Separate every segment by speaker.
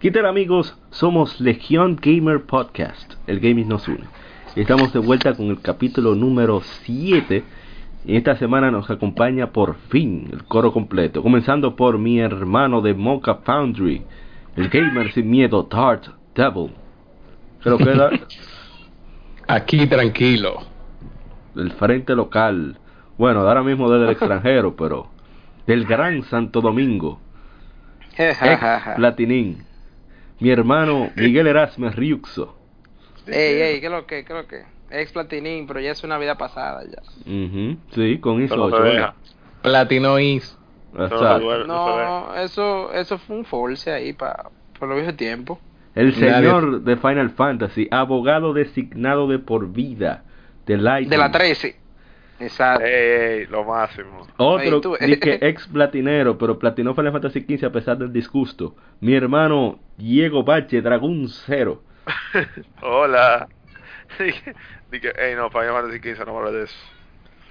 Speaker 1: ¿Qué tal amigos? Somos Legión Gamer Podcast. El gaming nos une. Estamos de vuelta con el capítulo número 7. Y esta semana nos acompaña por fin el coro completo. Comenzando por mi hermano de Mocha Foundry. El gamer sin miedo, Tart Devil. Creo que era
Speaker 2: Aquí tranquilo.
Speaker 1: del frente local. Bueno, ahora mismo desde el extranjero, pero del gran Santo Domingo. Ex Platinín. Mi hermano Miguel Erasmus Riuxo.
Speaker 3: Ey, ey, ¿qué lo que, qué lo que? Ex Platinín, pero ya es una vida pasada ya.
Speaker 1: Ujú, Sí, con ISO
Speaker 4: Pero no
Speaker 1: 8.
Speaker 4: se
Speaker 1: ¿eh?
Speaker 4: vea.
Speaker 2: Platino Is.
Speaker 4: No no.
Speaker 3: No, eso, eso fue un force ahí para por lo viejo tiempo.
Speaker 1: El
Speaker 2: Nadie-
Speaker 1: señor de Final Fantasy, abogado designado de por vida de Lightning.
Speaker 3: De la 13. Exacto.
Speaker 4: Ey, ey, lo máximo.
Speaker 1: Otro
Speaker 3: Ahí tú-
Speaker 1: di que ex platinero, pero platinó Final Fantasy XV a pesar del disgusto. Mi hermano Diego Bache, Dragón Cero.
Speaker 4: Hola. Dije, dije, ey, no, Final Fantasy 15, no me de eso.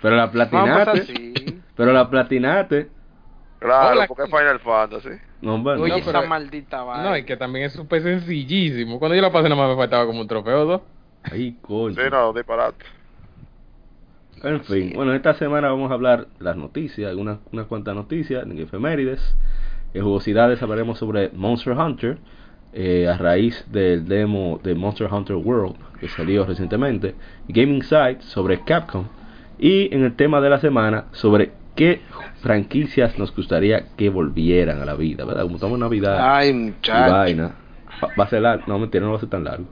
Speaker 1: Pero la
Speaker 3: así.
Speaker 1: Pero la platinate.
Speaker 4: Claro,
Speaker 2: Hola,
Speaker 4: porque es. Final Fantasy.
Speaker 1: No, bueno.
Speaker 3: Oye,
Speaker 2: No, pero-
Speaker 3: esa maldita vaina.
Speaker 2: No, y que también es súper sencillísimo. Cuando yo lo pasé, nada más me faltaba como un trofeo o dos.
Speaker 1: Ay, coño.
Speaker 4: Sí, no, disparate.
Speaker 1: En fin, bueno, esta semana vamos a hablar las noticias, algunas unas cuantas noticias, en efemérides, en jugosidades hablaremos sobre Monster Hunter, eh, a raíz del demo de Monster Hunter World que salió recientemente, Gaming Site sobre Capcom, y en el tema de la semana sobre qué franquicias nos gustaría que volvieran a la vida, ¿verdad? Como estamos en Navidad
Speaker 3: Ay,
Speaker 1: y vaina, va a ser largo, no mentira, no va a ser tan largo.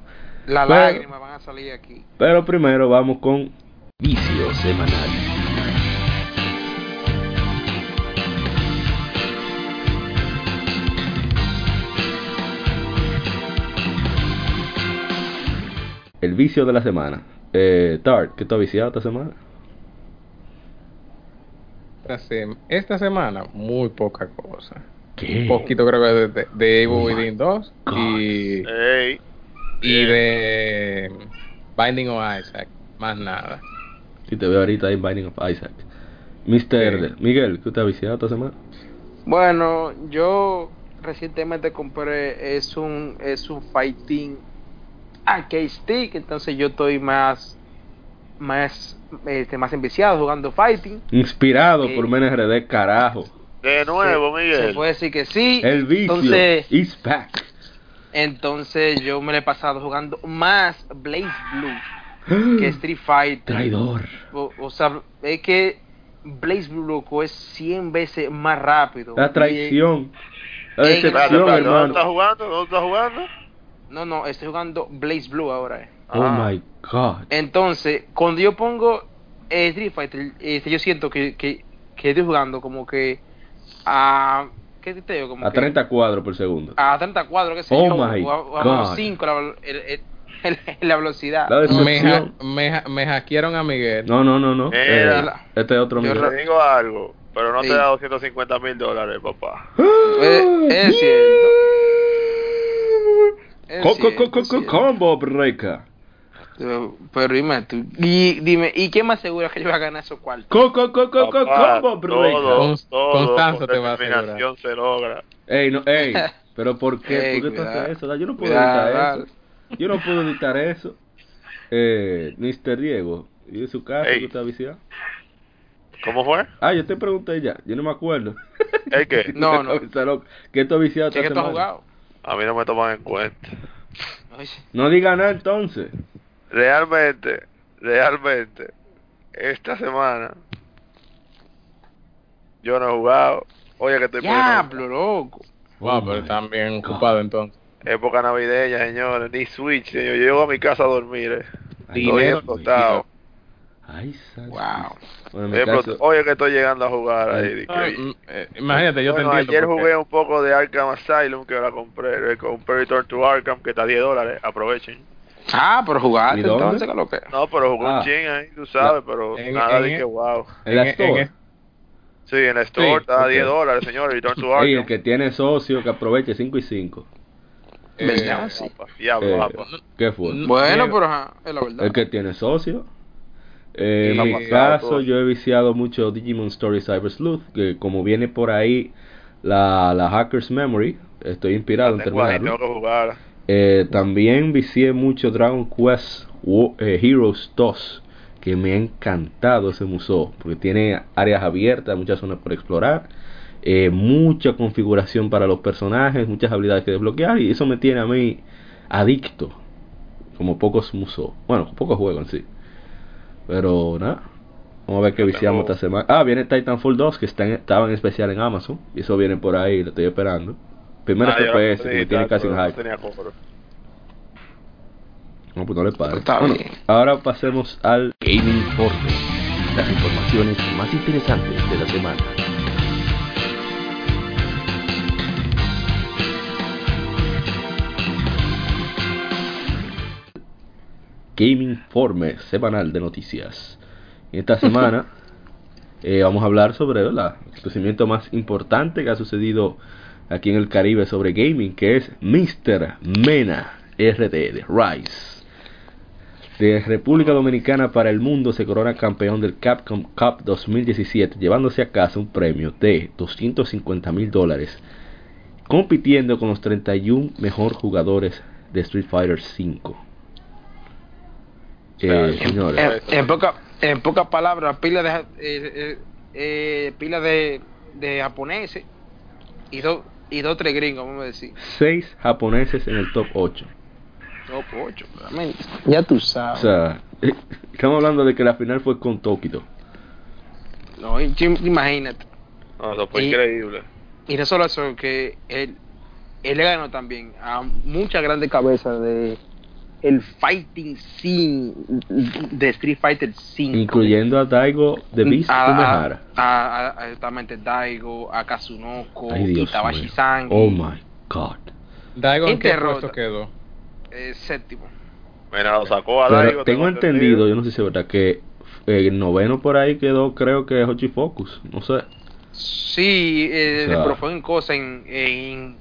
Speaker 3: Las
Speaker 1: Pero-
Speaker 3: lágrimas van a salir aquí.
Speaker 1: Pero primero vamos con Vicio Semanal. El vicio de la semana. Eh, Tart, ¿qué tú has viciado esta semana?
Speaker 2: Esta, sem- esta semana, muy poca cosa.
Speaker 1: ¿Qué?
Speaker 2: Un poquito creo que de, de, de Evil
Speaker 1: Oh my
Speaker 2: Within 2
Speaker 1: God.
Speaker 2: y, y de Binding of Isaac. Más nada.
Speaker 1: Si te veo ahorita ahí en Binding of Isaac. Mr.
Speaker 2: Sí.
Speaker 1: Miguel, ¿qué te has viciado esta semana?
Speaker 3: Bueno, yo recientemente compré es un es un fighting arcade stick, entonces yo estoy más más este, más enviciado jugando fighting.
Speaker 1: Inspirado
Speaker 3: Eh.
Speaker 1: por MNRD, carajo.
Speaker 4: De nuevo,
Speaker 3: Se-
Speaker 4: Miguel.
Speaker 3: Se puede decir que sí.
Speaker 1: El vicio
Speaker 3: Entonces,
Speaker 1: is back.
Speaker 3: entonces yo me lo he pasado jugando más Blaze Blue que Street Fighter.
Speaker 1: Traidor.
Speaker 3: O, o sea, es que Blaze Blue loco es 100 veces más rápido.
Speaker 1: La traición. La decepción,
Speaker 4: espérate, ¿Dónde
Speaker 1: hermano.
Speaker 4: estás jugando? ¿Dónde estás jugando?
Speaker 3: No, no, estoy jugando Blaze Blue ahora. eh.
Speaker 1: Oh
Speaker 4: Ah.
Speaker 1: my god.
Speaker 3: Entonces, cuando yo pongo eh, Street Fighter, este, yo siento que, que, que estoy jugando como que a. ¿Qué te digo? Como
Speaker 1: A
Speaker 3: que
Speaker 1: 30 cuadros por segundo.
Speaker 3: a 30 cuadros, qué sé
Speaker 1: Oh
Speaker 3: yo,
Speaker 1: my
Speaker 3: o a, o a
Speaker 1: God.
Speaker 3: menos 5 la, el- el- el- la velocidad.
Speaker 1: La
Speaker 2: Me, ha- me, ha- me hackearon a Miguel.
Speaker 1: No, no, no, no.
Speaker 4: Mira.
Speaker 1: Eh, este es otro
Speaker 3: Yo
Speaker 1: Miguel.
Speaker 4: Te digo algo, pero no
Speaker 3: Sí.
Speaker 4: te da 250 mil dólares, papá.
Speaker 3: Eh, es cierto. Es
Speaker 1: Co- co-
Speaker 3: cierto,
Speaker 1: co- co-
Speaker 3: cierto.
Speaker 1: Combo breaker.
Speaker 3: Pero, pero dime tú, y dime, ¿y qué más seguro que yo voy a ganar esos cuartos?
Speaker 1: Co- co- co- co- co-
Speaker 4: Papá,
Speaker 1: Combo breaker.
Speaker 4: todo, todo
Speaker 2: Constanza
Speaker 4: con
Speaker 2: te va a
Speaker 4: determinación se logra.
Speaker 1: Ey, no, ey. Pero ¿por qué?
Speaker 3: Ey,
Speaker 1: ¿Por qué tú haces eso? Yo no puedo
Speaker 3: dale.
Speaker 1: eso. Yo no puedo editar eso. Eh, Mr. Diego, ¿y de su casa
Speaker 4: Ey.
Speaker 1: que está viciado?
Speaker 4: ¿Cómo fue?
Speaker 1: Ah, yo te pregunté ya. Yo no me acuerdo.
Speaker 4: ¿El qué?
Speaker 3: No, no.
Speaker 1: ¿Qué tú has viciado
Speaker 3: ¿Qué tú has jugado?
Speaker 4: A mí no me toman en cuenta.
Speaker 1: No diga nada entonces.
Speaker 4: Realmente, realmente, esta semana yo no he jugado. Oye, que estoy
Speaker 3: Diablo, loco.
Speaker 2: Wow, pero están bien ocupados entonces.
Speaker 4: Época navideña, señores. Ni Switch, señor. Yo llego a mi casa a dormir, eh.
Speaker 2: Dinero,
Speaker 4: explotado.
Speaker 1: Ay,
Speaker 3: Wow.
Speaker 1: Bueno,
Speaker 4: que estoy llegando a jugar ahí. Que-
Speaker 2: mm, eh, imagínate, yo
Speaker 4: Bueno,
Speaker 2: te entiendo.
Speaker 4: ayer
Speaker 2: porque-
Speaker 4: jugué un poco de Arkham Asylum que la compré. eh, Compré Return to Arkham que está a 10 dólares. Aprovechen.
Speaker 3: Ah, pero jugaste entonces, ¿qué es lo que?
Speaker 4: No, pero jugué
Speaker 1: Ah.
Speaker 4: un chin ahí, tú sabes, pero
Speaker 2: En-
Speaker 4: nada
Speaker 2: en-
Speaker 4: de que wow.
Speaker 1: en la
Speaker 2: en-
Speaker 1: store.
Speaker 2: en-
Speaker 4: Sí, en la store
Speaker 2: Sí,
Speaker 4: está a
Speaker 1: ok.
Speaker 4: 10 dólares, señores. Return to
Speaker 1: Ey, el
Speaker 4: Arkham.
Speaker 1: que tiene socio que aproveche 5 y 5.
Speaker 2: Eh,
Speaker 3: ¿Verdad? Sí.
Speaker 4: Diablo,
Speaker 1: Eh. ¿Qué fue?
Speaker 2: No.
Speaker 3: Bueno,
Speaker 2: eh,
Speaker 3: pero ajá, es la verdad.
Speaker 1: El que tiene socio. Eh, en mi caso,
Speaker 4: todo.
Speaker 1: yo he viciado mucho Digimon Story Cyber Sleuth, que como viene por ahí la, la Hacker's Memory, estoy inspirado en terminarlo. Eh, también vicié mucho Dragon Quest eh, Heroes 2, que me ha encantado ese museo, porque tiene áreas abiertas, muchas zonas por explorar, eh, mucha configuración para los personajes, muchas habilidades que desbloquear, y eso me tiene a mí adicto, como pocos museos, bueno, pocos juegos en sí. Pero nada, vamos a ver qué viciamos esta semana. Ah, viene Titanfall 2, que está en- estaba en especial en Amazon, y eso viene por ahí, lo estoy esperando. Primero
Speaker 4: Ah,
Speaker 1: FPS, que
Speaker 4: pedí,
Speaker 1: me tiene casi en
Speaker 4: no
Speaker 1: hype. No, pues no le pare.
Speaker 3: Está
Speaker 1: Bueno,
Speaker 3: bien.
Speaker 1: ahora pasemos al Gaming Informe. Las informaciones más interesantes de la semana. Gaming Informe semanal de noticias. Esta semana eh, vamos a hablar sobre ¿verdad? el acontecimiento más importante que ha sucedido aquí en el Caribe sobre gaming, que es Mr. Mena RD de Rise. De República Dominicana para el mundo se corona campeón del Capcom Cup 2017, llevándose a casa un premio de 250 mil dólares, compitiendo con los 31 mejor jugadores de Street Fighter 5. Eh, señores,
Speaker 3: En, en poca, en pocas palabras, pila de ja- eh, eh, eh, pila de, de japoneses y dos y dos tres gringos, vamos a decir.
Speaker 1: 6 japoneses en el top 8.
Speaker 3: Top 8, realmente. Ya tú
Speaker 1: O
Speaker 3: sabes.
Speaker 1: sea, estamos hablando de que la final fue con Tokito.
Speaker 3: no, imagínate.
Speaker 4: No, eso fue
Speaker 3: Y-
Speaker 4: increíble.
Speaker 3: Y no solo eso, que él, él le ganó también a muchas grandes cabezas de el fighting scene de Street Fighter 5.
Speaker 1: Incluyendo a Daigo de Beast
Speaker 3: a, a, a- a- exactamente Daigo, a Kazunoko,
Speaker 1: Ay,
Speaker 3: Itabashi. Sangi,
Speaker 1: Oh my god.
Speaker 2: Daigo, ¿en qué puesto quedó?
Speaker 3: eh, séptimo.
Speaker 4: Mira, lo sacó a
Speaker 1: Pero
Speaker 4: Daigo.
Speaker 1: tengo entendido, yo no sé si es verdad, que eh, el noveno por ahí quedó, creo que Hochi Focus. No sé.
Speaker 3: Sí, eh,
Speaker 1: O sea-
Speaker 3: pero fue en cosa en, en,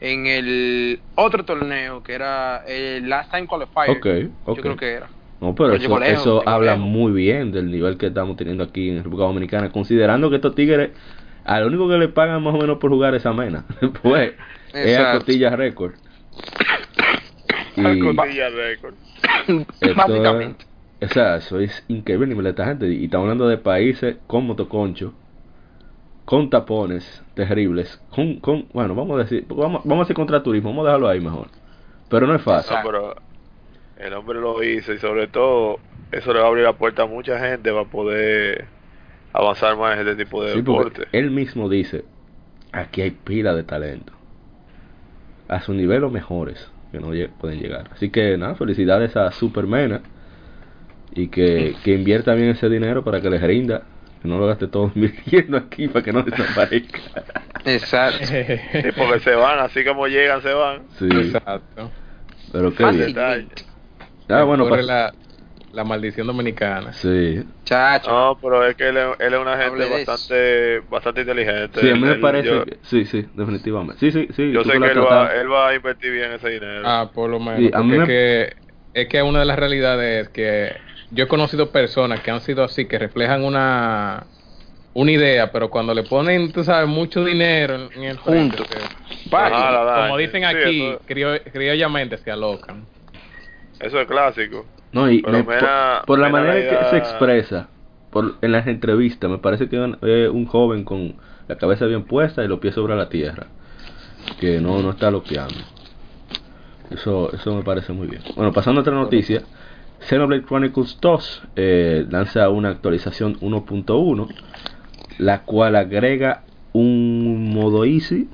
Speaker 3: en el otro torneo que era el Last Time Qualifier. Yo creo que era.
Speaker 1: No, pero
Speaker 3: Pero
Speaker 1: eso,
Speaker 3: lejos,
Speaker 1: eso habla
Speaker 3: lejos.
Speaker 1: muy bien del nivel que estamos teniendo aquí en República Dominicana, considerando que estos tigres, a lo único que le pagan más o menos por jugar es a Mena. pues, es a
Speaker 3: Exacto.
Speaker 1: Costilla Record. Y
Speaker 4: Costilla récord.
Speaker 1: esto
Speaker 3: Básicamente.
Speaker 1: es- o sea, eso es increíble el nivel de esta gente. Y estamos hablando de países con motoconcho, con tapones terribles, con, con bueno, vamos a decir, vamos, vamos a hacer contraturismo, vamos a dejarlo ahí mejor. Pero no es fácil.
Speaker 4: No, pero el hombre lo hizo y sobre todo eso le va a abrir la puerta a mucha gente para poder avanzar más en este tipo de
Speaker 1: Sí,
Speaker 4: deporte.
Speaker 1: él mismo dice, aquí hay pila de talento. A su nivel o mejores que no pueden llegar. Así que nada, felicidades a Supermena y que, que invierta bien ese dinero para que les rinda. Que no lo gaste todo invirtiendo aquí para que no desaparezca.
Speaker 3: Exacto.
Speaker 4: Sí, porque se van, así como llegan, se van.
Speaker 1: Sí,
Speaker 2: Exacto.
Speaker 1: pero qué
Speaker 3: Fácil.
Speaker 1: bien. Ah, bueno, pas-
Speaker 2: la, la maldición dominicana.
Speaker 1: Sí.
Speaker 3: Chacho.
Speaker 4: No, pero es que él, es- él es una gente bastante bastante inteligente.
Speaker 1: Sí, a mí me
Speaker 4: Él-
Speaker 1: parece
Speaker 4: yo,
Speaker 1: que... Sí, sí, definitivamente. Sí, sí, sí.
Speaker 4: yo sé que él va, él va a invertir bien ese dinero.
Speaker 2: Ah, por lo menos.
Speaker 1: Sí, a mí
Speaker 2: porque
Speaker 1: me-
Speaker 2: es, que, es que una de las realidades es que yo he conocido personas que han sido así, que reflejan una una idea, pero cuando le ponen, tú sabes, mucho dinero en, en el
Speaker 4: la
Speaker 2: como dicen
Speaker 4: Sí,
Speaker 2: aquí, crio- criollamente se alocan.
Speaker 4: Eso es clásico.
Speaker 1: No, y
Speaker 4: Pero
Speaker 1: me-
Speaker 4: Mena-
Speaker 1: por, por la manera
Speaker 4: la
Speaker 1: en que
Speaker 4: idea-
Speaker 1: se expresa por, en las entrevistas, me parece que es un, un joven con la cabeza bien puesta y los pies sobre la tierra, que no, no está loqueando. Eso, eso me parece muy bien. Bueno, pasando a otra noticia, Xenoblade Chronicles 2 eh, lanza una actualización 1.1, la cual agrega un modo easy,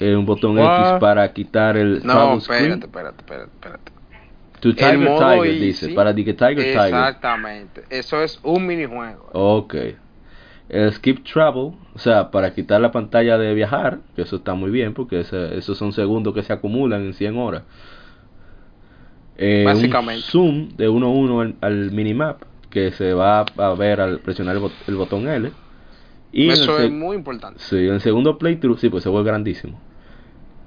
Speaker 1: eh, un botón
Speaker 2: What?
Speaker 1: X para quitar el
Speaker 3: No, espérate, espérate, espérate, espérate.
Speaker 1: To Tiger
Speaker 3: el modo
Speaker 1: Tiger, dice, para Tiger Tiger.
Speaker 3: Exactamente. Eso es un minijuego.
Speaker 1: Ok. El skip travel, o sea, para quitar la pantalla de viajar, que eso está muy bien porque ese- esos son segundos que se acumulan en 100 horas. Eh,
Speaker 3: Básicamente.
Speaker 1: Un zoom de 1 a 1 al, al minimap que se va a ver al presionar el, bot- el botón L. Y
Speaker 3: Eso es muy importante.
Speaker 1: Sí, en el segundo playthrough, sí, pues se vuelve grandísimo.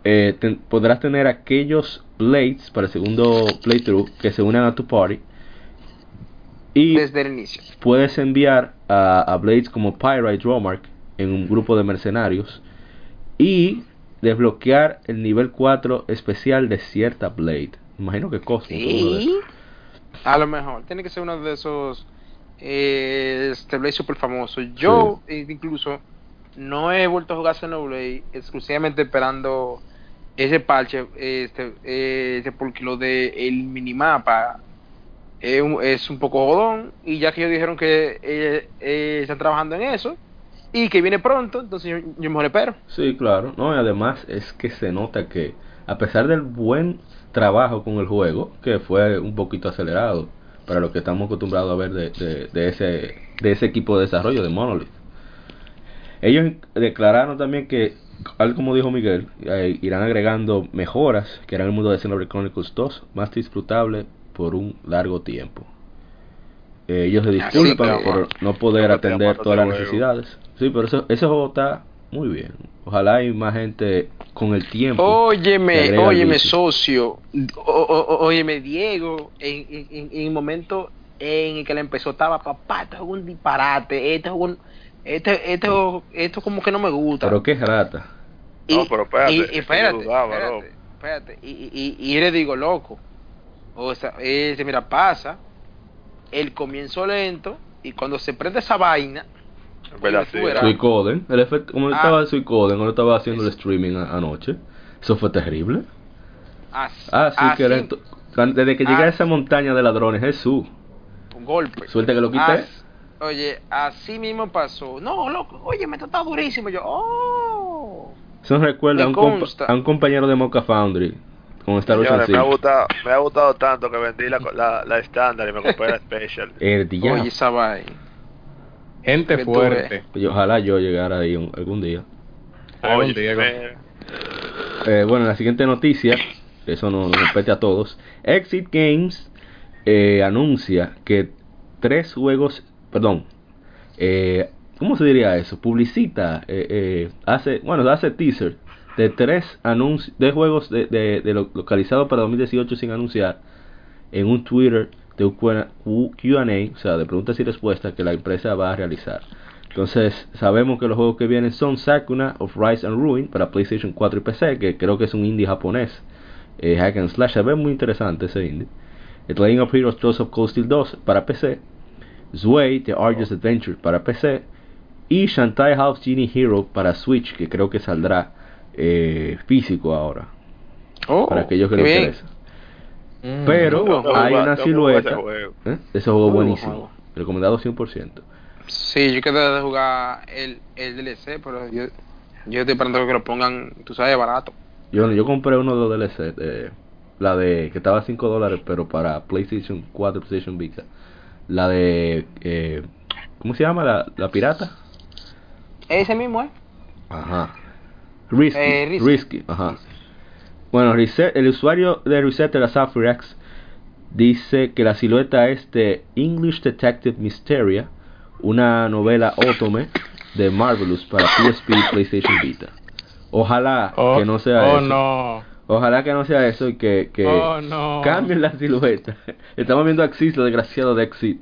Speaker 1: Eh, ten- podrás tener aquellos blades para el segundo playthrough que se unan a tu party. Y
Speaker 3: Desde el inicio.
Speaker 1: puedes enviar a, a Blades como Pyrite Romark en un grupo de mercenarios y desbloquear el nivel 4 especial de cierta Blade. Imagino que Cosmo. uno de
Speaker 3: Sí. A lo mejor. Tiene que ser uno de esos eh, este super famoso. Yo, eh, incluso, no he vuelto a jugar Xenoblade exclusivamente esperando ese parche. Este, eh, este porque lo de el minimapa es un, es un poco jodón. Y ya que ellos dijeron que eh, eh, están trabajando en eso y que viene pronto, entonces yo, yo mejor espero.
Speaker 1: Sí, claro. No, y además es que se nota que a pesar del buen trabajo con el juego, que fue un poquito acelerado para lo que estamos acostumbrados a ver de, de, de ese, de ese equipo de desarrollo de Monolith. Ellos declararon también que, al como dijo Miguel, eh, irán agregando mejoras que harán el mundo de Xenoblade Chronicles 2 más disfrutable por un largo tiempo. Eh, ellos se disculpan por no poder atender todas las necesidades. Sí, pero eso, ese juego está muy bien. Ojalá hay más gente con el tiempo.
Speaker 3: Óyeme, óyeme, socio. O- óyeme, Diego, en, en, en- el momento en el que le empezó, estaba, papá, esto es un disparate, esto es un. Esto, esto, esto como que no me gusta.
Speaker 1: Pero qué rata.
Speaker 3: Y-
Speaker 4: No, pero espérate,
Speaker 3: y- y espérate,
Speaker 4: dudaba,
Speaker 3: espérate, espérate. Y, y, y- y le digo, loco. O sea, ese, mira, pasa el comienzo lento y cuando se prende esa vaina,
Speaker 4: verdad,
Speaker 3: Oye,
Speaker 4: sí.
Speaker 1: Suicoden, el efecto, como
Speaker 3: Ah.
Speaker 1: estaba Suicoden, cuando estaba haciendo el streaming anoche, eso fue terrible.
Speaker 3: así,
Speaker 1: Ah, sí, que era
Speaker 3: así,
Speaker 1: esto- cuando- desde que llegué a
Speaker 3: Ah.
Speaker 1: esa montaña de ladrones, Jesús,
Speaker 3: un golpe.
Speaker 1: suerte que lo quité.
Speaker 3: As- oye, así mismo pasó. No, loco, oye, me está durísimo. Yo, oh.
Speaker 1: Eso me recuerda a un, compa- a un compañero de Mocha Foundry con Star
Speaker 4: Señores, me ha,
Speaker 1: 5.
Speaker 4: gustado, me ha gustado tanto que vendí la, la, la estándar y me compré la special.
Speaker 1: El diablo.
Speaker 3: Oye, esa vaina.
Speaker 2: Gente fuerte.
Speaker 1: Y ojalá yo llegara ahí un- algún día.
Speaker 2: Algún Diego.
Speaker 4: me-
Speaker 1: Eh, bueno, la siguiente noticia, eso no nos compete a todos. Exit Games eh, anuncia que tres juegos, perdón, eh, ¿cómo se diría eso? Publicita, eh, eh, hace, bueno, hace teaser de tres anuncios, de juegos de, de, de lo- localizados para 2018 sin anunciar en un Twitter de un Q&A, o sea, de preguntas y respuestas que la empresa va a realizar. Entonces, sabemos que los juegos que vienen son Sakuna of Rise and Ruin para PlayStation 4 y PC, que creo que es un indie japonés. Eh, hack and Slash, se ve muy interesante ese indie. The Legend of Heroes Trolls of Cold Steel 2 para PC. Zway, The Arduous Adventure para PC. Y Shantae House Genie Hero para Switch, que creo que saldrá eh, físico ahora,
Speaker 3: Oh,
Speaker 1: para aquellos que les interesa.
Speaker 2: Mm.
Speaker 1: Pero
Speaker 3: juego.
Speaker 1: hay una silueta.
Speaker 4: juego.
Speaker 1: ¿eh? Ese juego
Speaker 3: buen
Speaker 1: buenísimo.
Speaker 3: juego.
Speaker 1: Recomendado 100%.
Speaker 3: Sí, yo quedé de jugar el, el DLC, pero yo, yo estoy esperando que lo pongan, tú sabes, barato.
Speaker 1: Yo, yo compré uno de los DLC, eh, la de que estaba a 5 dólares, pero para PlayStation 4, PlayStation Vita. La de, eh, ¿cómo se llama? La, la pirata.
Speaker 3: Ese mismo, ¿eh?
Speaker 1: Ajá. Risky.
Speaker 3: Eh, Risky.
Speaker 1: Risky, ajá. Bueno, el usuario de Reset de la X dice que la silueta es de English Detective Mysteria, una novela otome de Marvelous para PSP y PlayStation Vita. Ojalá
Speaker 2: Oh,
Speaker 1: que no sea
Speaker 2: oh,
Speaker 1: eso.
Speaker 2: no.
Speaker 1: Ojalá que no sea eso y que, que
Speaker 2: Oh, no.
Speaker 1: cambien la silueta. Estamos viendo a Axis, lo desgraciado de Exit.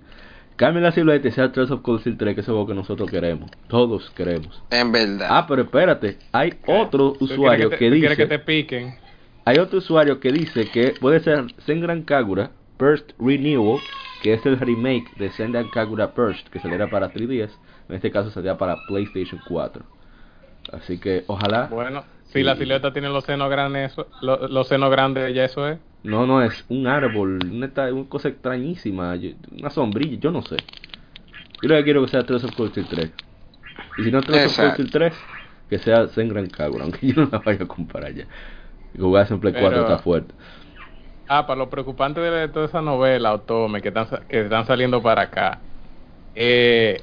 Speaker 1: Cambien la silueta y sea Trails of Cold Steel 3, que es algo que nosotros queremos. Todos queremos.
Speaker 3: En verdad.
Speaker 1: Ah, pero espérate, hay otro
Speaker 2: ¿Tú
Speaker 1: usuario que,
Speaker 2: te- tú
Speaker 1: dice,
Speaker 2: que te piquen?
Speaker 1: Hay otro usuario que dice que puede ser Senran Kagura Burst Renewal, que es el remake de Senran Kagura Burst, que saliera para 3DS, en este caso saldría para PlayStation 4. Así que ojalá
Speaker 2: Bueno, si
Speaker 1: Sí.
Speaker 2: la silueta tiene los senos grandes, los senos grandes, ya eso es.
Speaker 1: No, no, es un árbol, una, cosa extrañísima, una sombrilla, yo no sé. Yo lo que quiero que sea Trails of Cold Steel 3. Y si no Trails of Cold
Speaker 3: Exacto.
Speaker 1: Steel 3, que sea Senran Kagura, aunque yo no la vaya a comprar ya. Jugarse en Play 4
Speaker 2: Pero-
Speaker 1: está fuerte.
Speaker 2: Ah, para lo preocupante de toda esa novela, Otome, que están, que están saliendo para acá, eh,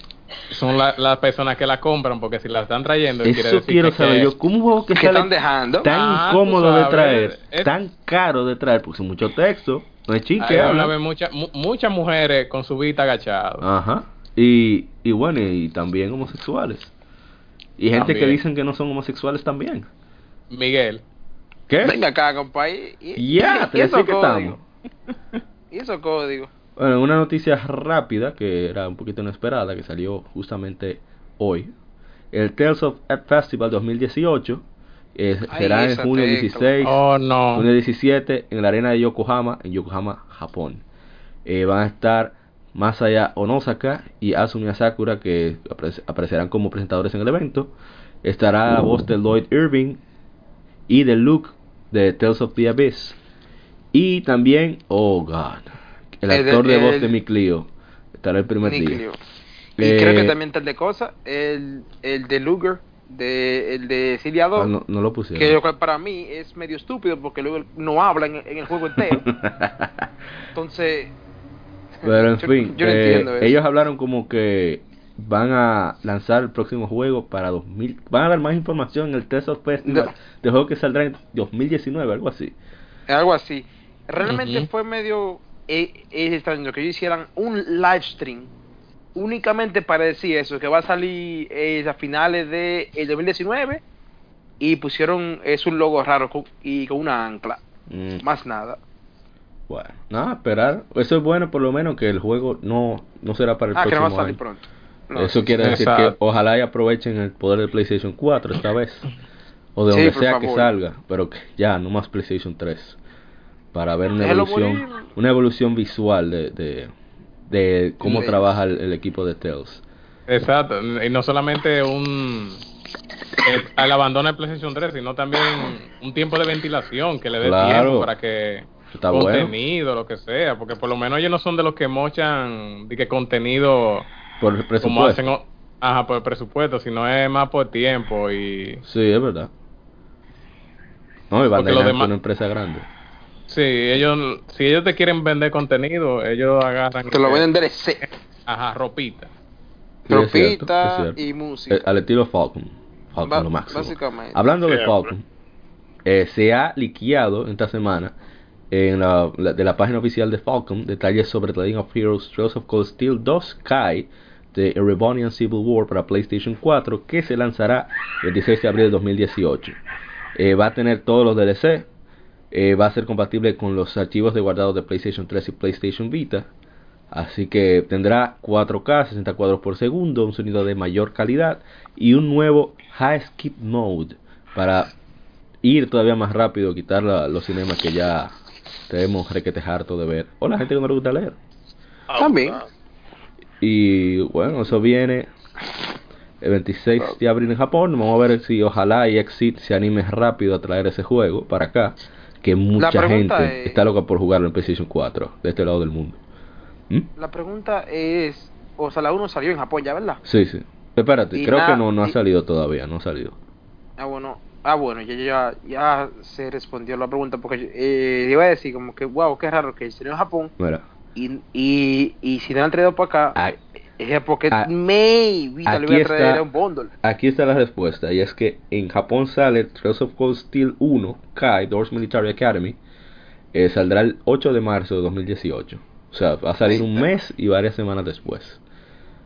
Speaker 2: son la- las personas que la compran, porque si la están trayendo, quiere
Speaker 1: Eso
Speaker 2: decir
Speaker 1: quiero
Speaker 2: que-
Speaker 1: saber yo. ¿Cómo un juego que
Speaker 3: ¿Qué
Speaker 1: sale
Speaker 3: están dejando?
Speaker 1: tan
Speaker 2: Ah, tú
Speaker 1: incómodo de traer,
Speaker 2: es-
Speaker 1: tan caro de traer, porque son mucho texto, no es
Speaker 2: Ahí
Speaker 1: chinque,
Speaker 2: van a
Speaker 1: habla.
Speaker 2: ver muchas mu- muchas mujeres con su vista agachada.
Speaker 1: Ajá. Y, y bueno, y también homosexuales. Y gente que
Speaker 2: También.
Speaker 1: dicen que no son homosexuales también.
Speaker 2: Miguel,
Speaker 1: ¿Qué?
Speaker 3: Venga acá, compadre. Y,
Speaker 1: Ya,
Speaker 3: y
Speaker 1: te decía que
Speaker 3: códigos. Y esos códigos.
Speaker 1: Bueno, una noticia rápida que era un poquito inesperada, que salió justamente hoy. El Tales of Ed Festival 2018 eh,
Speaker 3: Ay,
Speaker 1: será en junio
Speaker 3: tecla.
Speaker 1: 16,
Speaker 2: oh no,
Speaker 1: junio 17 en la arena de Yokohama, en Yokohama, Japón. Eh, van a estar Masaya Onosaka y Asumi Sakura que apare- aparecerán como presentadores en el evento. Estará la voz de Lloyd Irving y de Luke de Tales of the Abyss. Y también, oh god, el actor de voz
Speaker 3: el-
Speaker 1: de Mick Leo estará el primer día.
Speaker 3: Y
Speaker 1: Eh,
Speaker 3: creo que también tal de cosa, el, el de Luger, de, el de Celia
Speaker 1: ah,
Speaker 3: 2,
Speaker 1: no, no lo pusieron.
Speaker 3: que lo cual para mí es medio estúpido porque Luger no habla en, en el juego entero. Entonces,
Speaker 1: Pero en
Speaker 3: yo-
Speaker 1: fin,
Speaker 3: yo no
Speaker 1: eh, ellos hablaron como que van a lanzar el próximo juego para 2000. Van a dar más información en el Test of Festival
Speaker 3: No.
Speaker 1: del juego que saldrá en 2019, algo así.
Speaker 3: algo así. Realmente fue medio eh, es extraño que ellos hicieran un live stream únicamente para decir eso, que va a salir eh, a finales de el 2019 y pusieron es un logo raro con- y con una ancla,
Speaker 1: Mm,
Speaker 3: más nada.
Speaker 1: bueno, nada, esperar. Eso es bueno, por lo menos que el juego no, no será para el
Speaker 3: Ah, que no va a salir
Speaker 1: año.
Speaker 3: pronto. No,
Speaker 1: Eso quiere decir
Speaker 2: Exacto.
Speaker 1: que ojalá y aprovechen el poder de PlayStation 4 esta vez. O de
Speaker 3: Sí,
Speaker 1: donde sea que salga. Pero que ya, no más PlayStation 3. Para ver una evolución, una evolución visual de, de, de cómo
Speaker 3: Sí.
Speaker 1: trabaja el, el equipo de Tales.
Speaker 2: exacto, y no solamente un al abandono de PlayStation 3, sino también un tiempo de ventilación que le dé
Speaker 1: Claro.
Speaker 2: tiempo para que
Speaker 1: Está bueno.
Speaker 2: contenido, lo que sea, porque por lo menos ellos no son de los que mochan de que contenido
Speaker 1: Por el
Speaker 2: como
Speaker 1: presupuesto.
Speaker 2: hacen o- ajá, por el presupuesto, sino es más por tiempo y
Speaker 1: Sí, es verdad. No, y Bandai es una empresa grande.
Speaker 2: sí, ellos si ellos te quieren vender contenido, ellos agarran
Speaker 3: Te lo venden DLC,
Speaker 2: ajá, ropita.
Speaker 1: Sí, es cierto, es cierto.
Speaker 3: y música.
Speaker 1: Eh, al estilo Falcon. Falcon
Speaker 3: Ba-
Speaker 1: lo máximo.
Speaker 3: básicamente.
Speaker 1: Hablando de. Falcon, eh, se ha liqueado esta semana en la, la- de la página oficial de Falcon detalles sobre The Legend of Heroes Trails of Cold Steel 2 Kai de Erebonian Civil War para PlayStation 4 que se lanzará el 16 de abril de 2018. Eh, va a tener todos los DLC, eh, va a ser compatible con los archivos de guardado de PlayStation 3 y PlayStation Vita. Así que tendrá 4K, 60 cuadros por segundo, un sonido de mayor calidad y un nuevo High Skip Mode para ir todavía más rápido, quitar la- los cinemas que ya tenemos requete harto de ver. O la gente que no le gusta leer.
Speaker 4: Ah,
Speaker 3: También.
Speaker 1: Y bueno, eso viene el 26 de abril en Japón. Vamos a ver si ojalá y Exit se anime rápido a traer ese juego para acá. Que mucha gente
Speaker 3: es-
Speaker 1: está loca por jugarlo en PlayStation 4 de este lado del mundo. ¿Mm?
Speaker 3: La pregunta es, o sea, la 1 salió en Japón ya, ¿verdad?
Speaker 1: Sí, sí. Espérate,
Speaker 3: Y
Speaker 1: creo que no, no ha
Speaker 3: y-
Speaker 1: salido todavía, no ha salido.
Speaker 3: Ah, bueno, ah, bueno, ya, ya, ya se respondió la pregunta porque eh, iba a decir como que, wow, qué raro que salió en Japón
Speaker 1: Mira,
Speaker 3: y, y, y si no han traído para acá,
Speaker 1: Ah,
Speaker 3: es porque
Speaker 1: ah,
Speaker 3: maybe tal vez a traer
Speaker 1: está-
Speaker 3: un bundle.
Speaker 1: aquí está la respuesta. Y es que en Japón sale Trails of Cold Steel 1, Kai, Doors Military Academy. eh, saldrá el 8 de marzo de 2018. O sea, va a salir un mes y varias semanas después.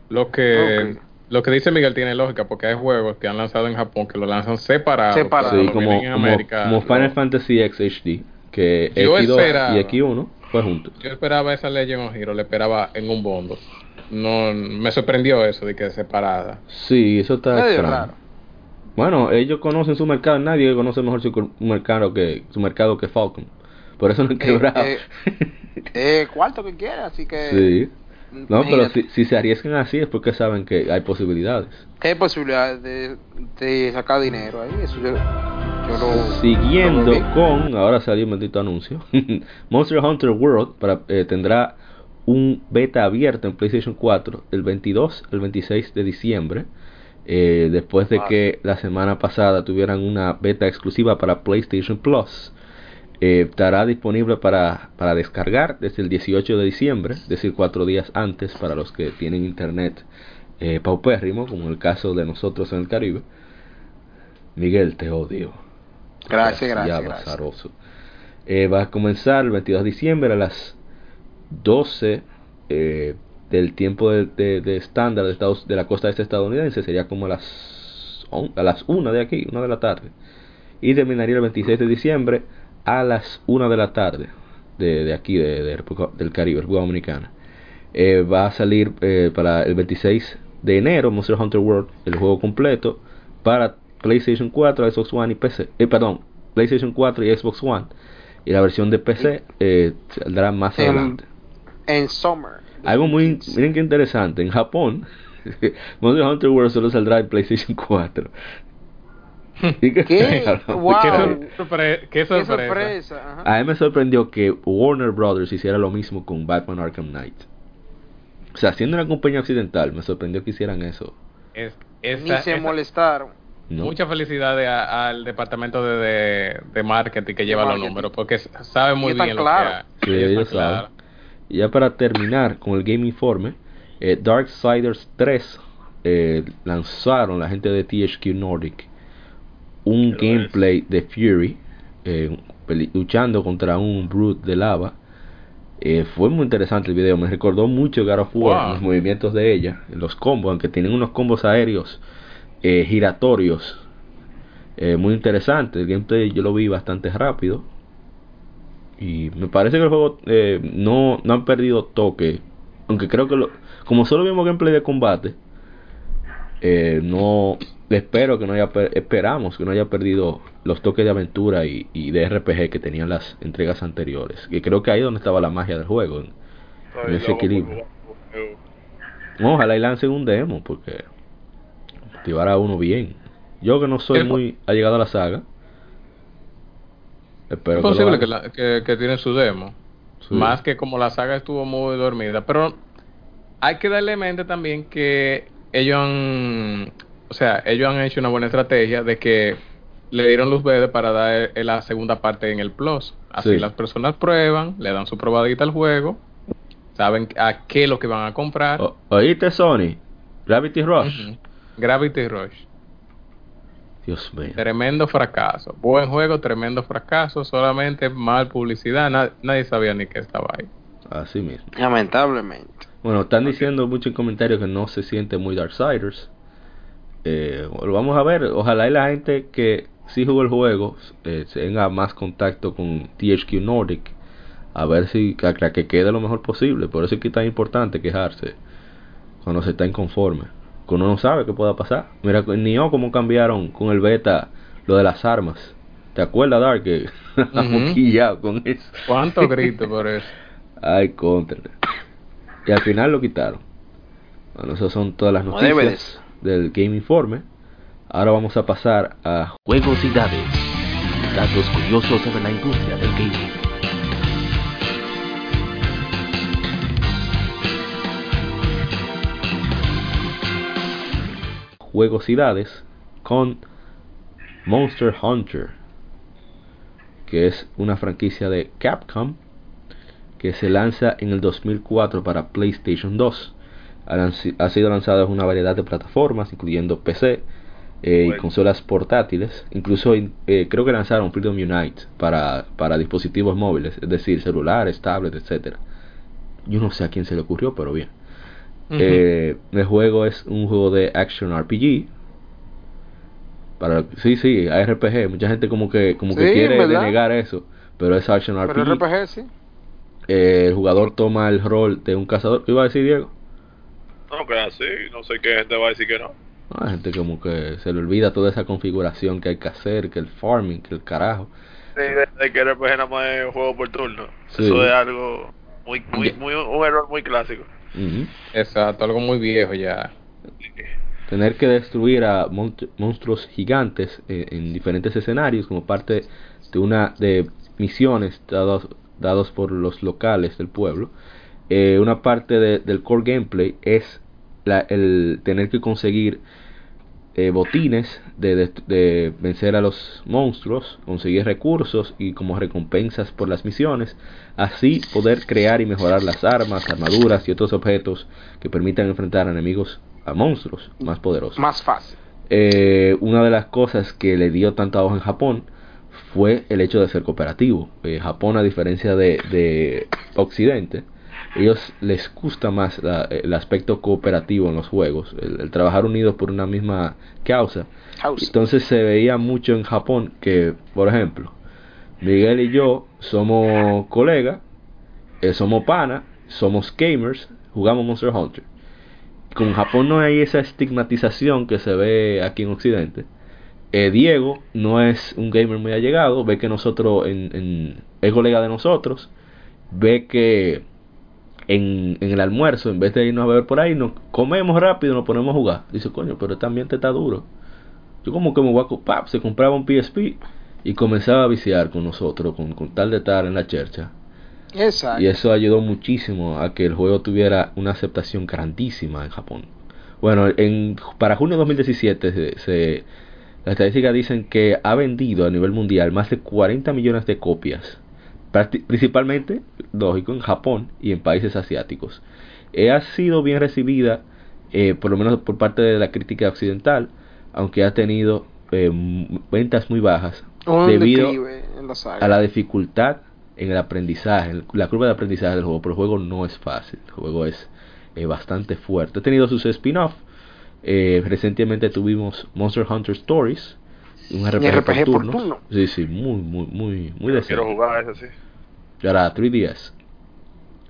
Speaker 2: Lo que
Speaker 3: Ok.
Speaker 2: lo que dice Miguel tiene lógica porque hay juegos que han lanzado en Japón que lo lanzan separado.
Speaker 3: Separado.
Speaker 1: Sí, como,
Speaker 2: en
Speaker 1: como,
Speaker 2: América,
Speaker 1: como Final
Speaker 2: lo-
Speaker 1: Fantasy X HD. Que
Speaker 2: Yo
Speaker 1: X2
Speaker 2: esperaba.
Speaker 1: y X1 fue juntos.
Speaker 2: Yo esperaba esa Legend of Hero, le esperaba en un bondo. No, me sorprendió eso de que separada.
Speaker 1: Sí, eso está
Speaker 3: Medio
Speaker 1: extraño.
Speaker 3: raro.
Speaker 1: Bueno, ellos conocen su mercado, nadie conoce mejor su mercado que su mercado que Falcon. Por eso no han quebrado.
Speaker 3: eh, Eh, cuarto que quiera, así que...
Speaker 1: sí. No, pero si, si se arriesgan así es porque saben que hay posibilidades.
Speaker 3: ¿Qué hay posibilidad de, de sacar dinero ahí? Eso yo, yo lo...
Speaker 1: Siguiendo
Speaker 3: lo
Speaker 1: con, ahora salió un bendito anuncio, Monster Hunter World para, eh, tendrá un beta abierto en PlayStation 4 el 22 al 26 de diciembre, eh, después de
Speaker 3: Wow.
Speaker 1: que la semana pasada tuvieran una beta exclusiva para PlayStation Plus. Eh, estará disponible para, para descargar desde el 18 de diciembre, es decir, cuatro días antes para los que tienen internet eh, paupérrimo, como el caso de nosotros en el Caribe. Miguel, te odio.
Speaker 5: Gracias, gracias. Gracias.
Speaker 1: Eh, va a comenzar el 22 de diciembre a las 12 eh, del tiempo de, de- de estándar de, Estados, de la costa este estadounidense, sería como a las, on- a las 1 de aquí, 1 de la tarde. Y terminaría el 26 de diciembre a las 1 de la tarde de, de aquí, de, de del Caribe, República Dominicana. Eh, va a salir eh, para el 26 de enero Monster Hunter World, el juego completo, para PlayStation 4, Xbox One y PC. Eh, perdón, PlayStation 4 y Xbox One. Y la versión de PC eh, saldrá más
Speaker 5: En-
Speaker 1: adelante.
Speaker 5: En Summer.
Speaker 1: Algo muy, miren qué interesante, en Japón, Monster Hunter World solo saldrá en PlayStation 4. ¿Y qué?
Speaker 5: ¿Qué? Wow.
Speaker 2: Qué,
Speaker 5: Wow.
Speaker 2: sorpre- qué
Speaker 5: Qué
Speaker 2: sorpresa.
Speaker 1: A mí me sorprendió que Warner Brothers hiciera lo mismo con Batman Arkham Knight. O sea, siendo una compañía occidental, me sorprendió que hicieran eso.
Speaker 2: Es-
Speaker 5: Ni se
Speaker 2: esa-
Speaker 5: molestaron.
Speaker 1: ¿no?
Speaker 2: Muchas felicidades a- al departamento de, de, de marketing que lleva los números, porque sabe muy
Speaker 5: Y está
Speaker 2: bien
Speaker 5: claro.
Speaker 2: lo que
Speaker 1: Sí,
Speaker 2: claro.
Speaker 1: Y ya para terminar con el Game Informe, eh, Darksiders 3 eh, lanzaron la gente de THQ Nordic un
Speaker 4: Pero
Speaker 1: gameplay de Fury eh, luchando contra un brute de lava. Eh, fue muy interesante el video, me recordó mucho God of War,
Speaker 2: Wow.
Speaker 1: los movimientos de ella, los combos, aunque tienen unos combos aéreos eh, giratorios. Muy interesante, el gameplay yo lo vi bastante rápido. Y me parece que el juego no, no han perdido toque. Aunque creo que lo, como solo vimos gameplay de combate, no espero que no haya per- esperamos que no haya perdido los toques de aventura y, y de RPG que tenían las entregas anteriores. Que creo que ahí es donde estaba la magia del juego. en- ese equilibrio. Ojalá y lancen un demo porque motivar a uno bien. Yo que no soy muy allegado a la saga. Espero
Speaker 2: Es posible que, la- que, que tienen su demo.
Speaker 1: Sí.
Speaker 2: Más que como la saga estuvo muy dormida. Pero hay que darle mente también que ellos han, o sea, ellos han hecho una buena estrategia de que le dieron luz verde para dar la segunda parte en el Plus. Así
Speaker 1: Sí.
Speaker 2: las personas prueban, le dan su probadita al juego, saben a qué es lo que van a comprar.
Speaker 1: O- ¿Oíste Sony? Gravity Rush.
Speaker 2: Gravity Rush.
Speaker 1: Dios mío.
Speaker 2: Tremendo fracaso. Buen juego, tremendo fracaso. Solamente mal publicidad. na- nadie sabía ni que estaba ahí.
Speaker 1: Así mismo.
Speaker 5: Lamentablemente.
Speaker 1: Bueno, están diciendo mucho en comentarios que no se siente muy Darksiders. Eh, lo vamos a ver. Ojalá y la gente que sí jugó el juego eh, tenga más contacto con THQ Nordic. A ver si para que quede lo mejor posible. Por eso es que es tan importante quejarse cuando se está inconforme. Que uno no sabe qué pueda pasar. Mira, con Nioh cómo cambiaron con el beta lo de las armas. ¿Te acuerdas, Dark? Que
Speaker 2: Ujú.
Speaker 1: quillado con eso.
Speaker 2: ¿Cuánto grito por eso?
Speaker 1: Ay, contra. Y al final lo quitaron. Bueno, esas son todas las noticias del Game Informe. Ahora vamos a pasar a
Speaker 6: Juegos y dados. Datos curiosos sobre la industria del gaming.
Speaker 1: juegosidades con Monster Hunter, que es una franquicia de Capcom que se lanza en el 2004 para PlayStation 2. Ha, sido lanzado en una variedad de plataformas, incluyendo PC eh, y consolas portátiles. Incluso eh, creo que lanzaron Freedom Unite para, para dispositivos móviles, es decir, celulares, tablets, etcétera. Yo no sé a quién se le ocurrió, pero bien. Eh, el juego es un juego de action RPG. Para, sí, sí, RPG. Mucha gente como que como que quiere
Speaker 5: ¿verdad?
Speaker 1: denegar eso, pero es action
Speaker 5: Pero
Speaker 1: RPG.
Speaker 5: RPG sí.
Speaker 1: Eh, el jugador toma el rol de un cazador. ¿Qué iba a decir Diego?
Speaker 4: No, que es así, no sé qué gente va a decir que no.
Speaker 1: Ah, gente como que se le olvida toda esa configuración que hay que hacer, que el farming, que el carajo.
Speaker 4: Sí, de, de que RPG nada más es un juego por turno.
Speaker 1: Sí.
Speaker 4: Eso es algo muy, muy, muy, un error muy clásico.
Speaker 1: Ujú.
Speaker 2: Exacto, algo muy viejo ya.
Speaker 1: Tener que destruir a monstru- monstruos gigantes eh, en diferentes escenarios como parte de una de misiones dados, dados por los locales del pueblo. Eh, una parte de- del core gameplay es la- el tener que conseguir eh, botines de, de- de vencer a los monstruos, conseguir recursos y como recompensas por las misiones, así poder crear y mejorar las armas, armaduras y otros objetos que permitan enfrentar a enemigos, a monstruos más poderosos.
Speaker 3: Más fácil.
Speaker 1: Eh, una de las cosas que le dio tanta hoja en Japón fue el hecho de ser cooperativo. Eh, Japón, a diferencia de, de Occidente, ellos les gusta más la- el aspecto cooperativo en los juegos, el, el trabajar unidos por una misma causa. Entonces se veía mucho en Japón que, por ejemplo, Miguel y yo somos colegas, eh, somos pana, somos gamers, jugamos Monster Hunter. Con Japón no hay esa estigmatización que se ve aquí en Occidente. Eh, Diego no es un gamer muy allegado, ve que nosotros, en, en- es colega de nosotros, ve que en, en el almuerzo, en vez de irnos a beber por ahí, nos comemos rápido nos ponemos a jugar. Dice, coño, pero este ambiente está duro. Yo como que me voy a ocupar, se compraba un PSP y comenzaba a viciar con nosotros, con, con tal de estar en la chercha.
Speaker 3: Exacto.
Speaker 1: Y eso ayudó muchísimo a que el juego tuviera una aceptación grandísima en Japón. Bueno, en, para junio de 2017, se, se- las estadísticas dicen que ha vendido a nivel mundial más de 40 millones de copias, principalmente, lógico, en Japón y en países asiáticos. Eh, ha sido bien recibida, eh, por lo menos por parte de la crítica occidental, aunque ha tenido eh, ventas muy bajas debido a la dificultad en el aprendizaje, en la curva de aprendizaje del juego, pero el juego no es fácil, el juego es eh, bastante fuerte. Ha tenido sus spin-off, eh, recientemente tuvimos Monster Hunter Stories, un RPG,
Speaker 3: RPG
Speaker 1: por
Speaker 3: por
Speaker 1: turnos.
Speaker 3: turno.
Speaker 1: Sí, sí, muy, muy, muy, muy decente.
Speaker 4: quiero jugar ese sí.
Speaker 1: Y ahora 3DS.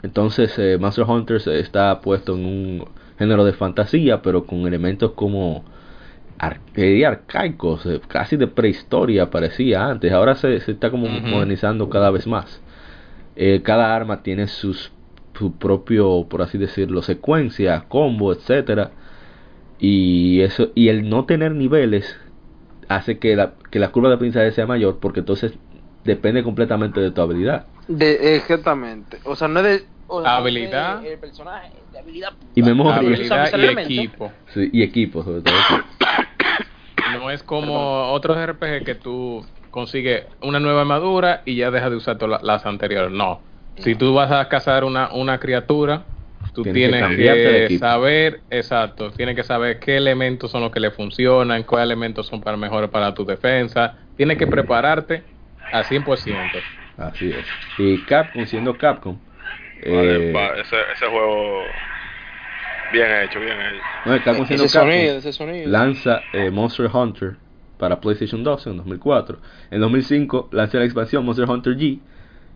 Speaker 1: Entonces, eh, Monster Hunter se- está puesto en un género de fantasía, pero con elementos como ar- eh, arcaicos, eh, casi de prehistoria parecía antes. Ahora se, se está como modernizando cada vez más. Eh, cada arma tiene sus su propio, por así decirlo, secuencia, combo, etcétera. Y eso y el no tener niveles hace que la, que la curva de aprendizaje sea mayor, porque entonces depende completamente de tu habilidad.
Speaker 3: De, exactamente. O sea, no es de. o sea,
Speaker 2: Habilidad.
Speaker 3: de el personaje, de habilidad.
Speaker 1: Y memoria.
Speaker 2: Habilidad y equipo.
Speaker 1: Sí, y equipo, sobre todo.
Speaker 2: No es como otros RPG que tú consigues una nueva armadura y ya dejas de usar todas la- las anteriores. No. Si tú vas a cazar una, una criatura, tú
Speaker 1: Tienes que
Speaker 2: tienes saber, exacto, tienes que saber qué elementos son los que le funcionan, cuáles elementos son para mejores para tu defensa. Tienes que prepararte al 100%.
Speaker 1: Así es. Y Capcom, siendo Capcom,
Speaker 4: Vale,
Speaker 1: eh,
Speaker 4: va, ese, ese juego bien hecho, bien hecho.
Speaker 1: no, Capcom siendo
Speaker 3: Ese
Speaker 1: Capcom,
Speaker 3: sonido, ese sonido.
Speaker 1: lanza eh, Monster Hunter para PlayStation 2 en 2004. En 2005 lanza la expansión Monster Hunter G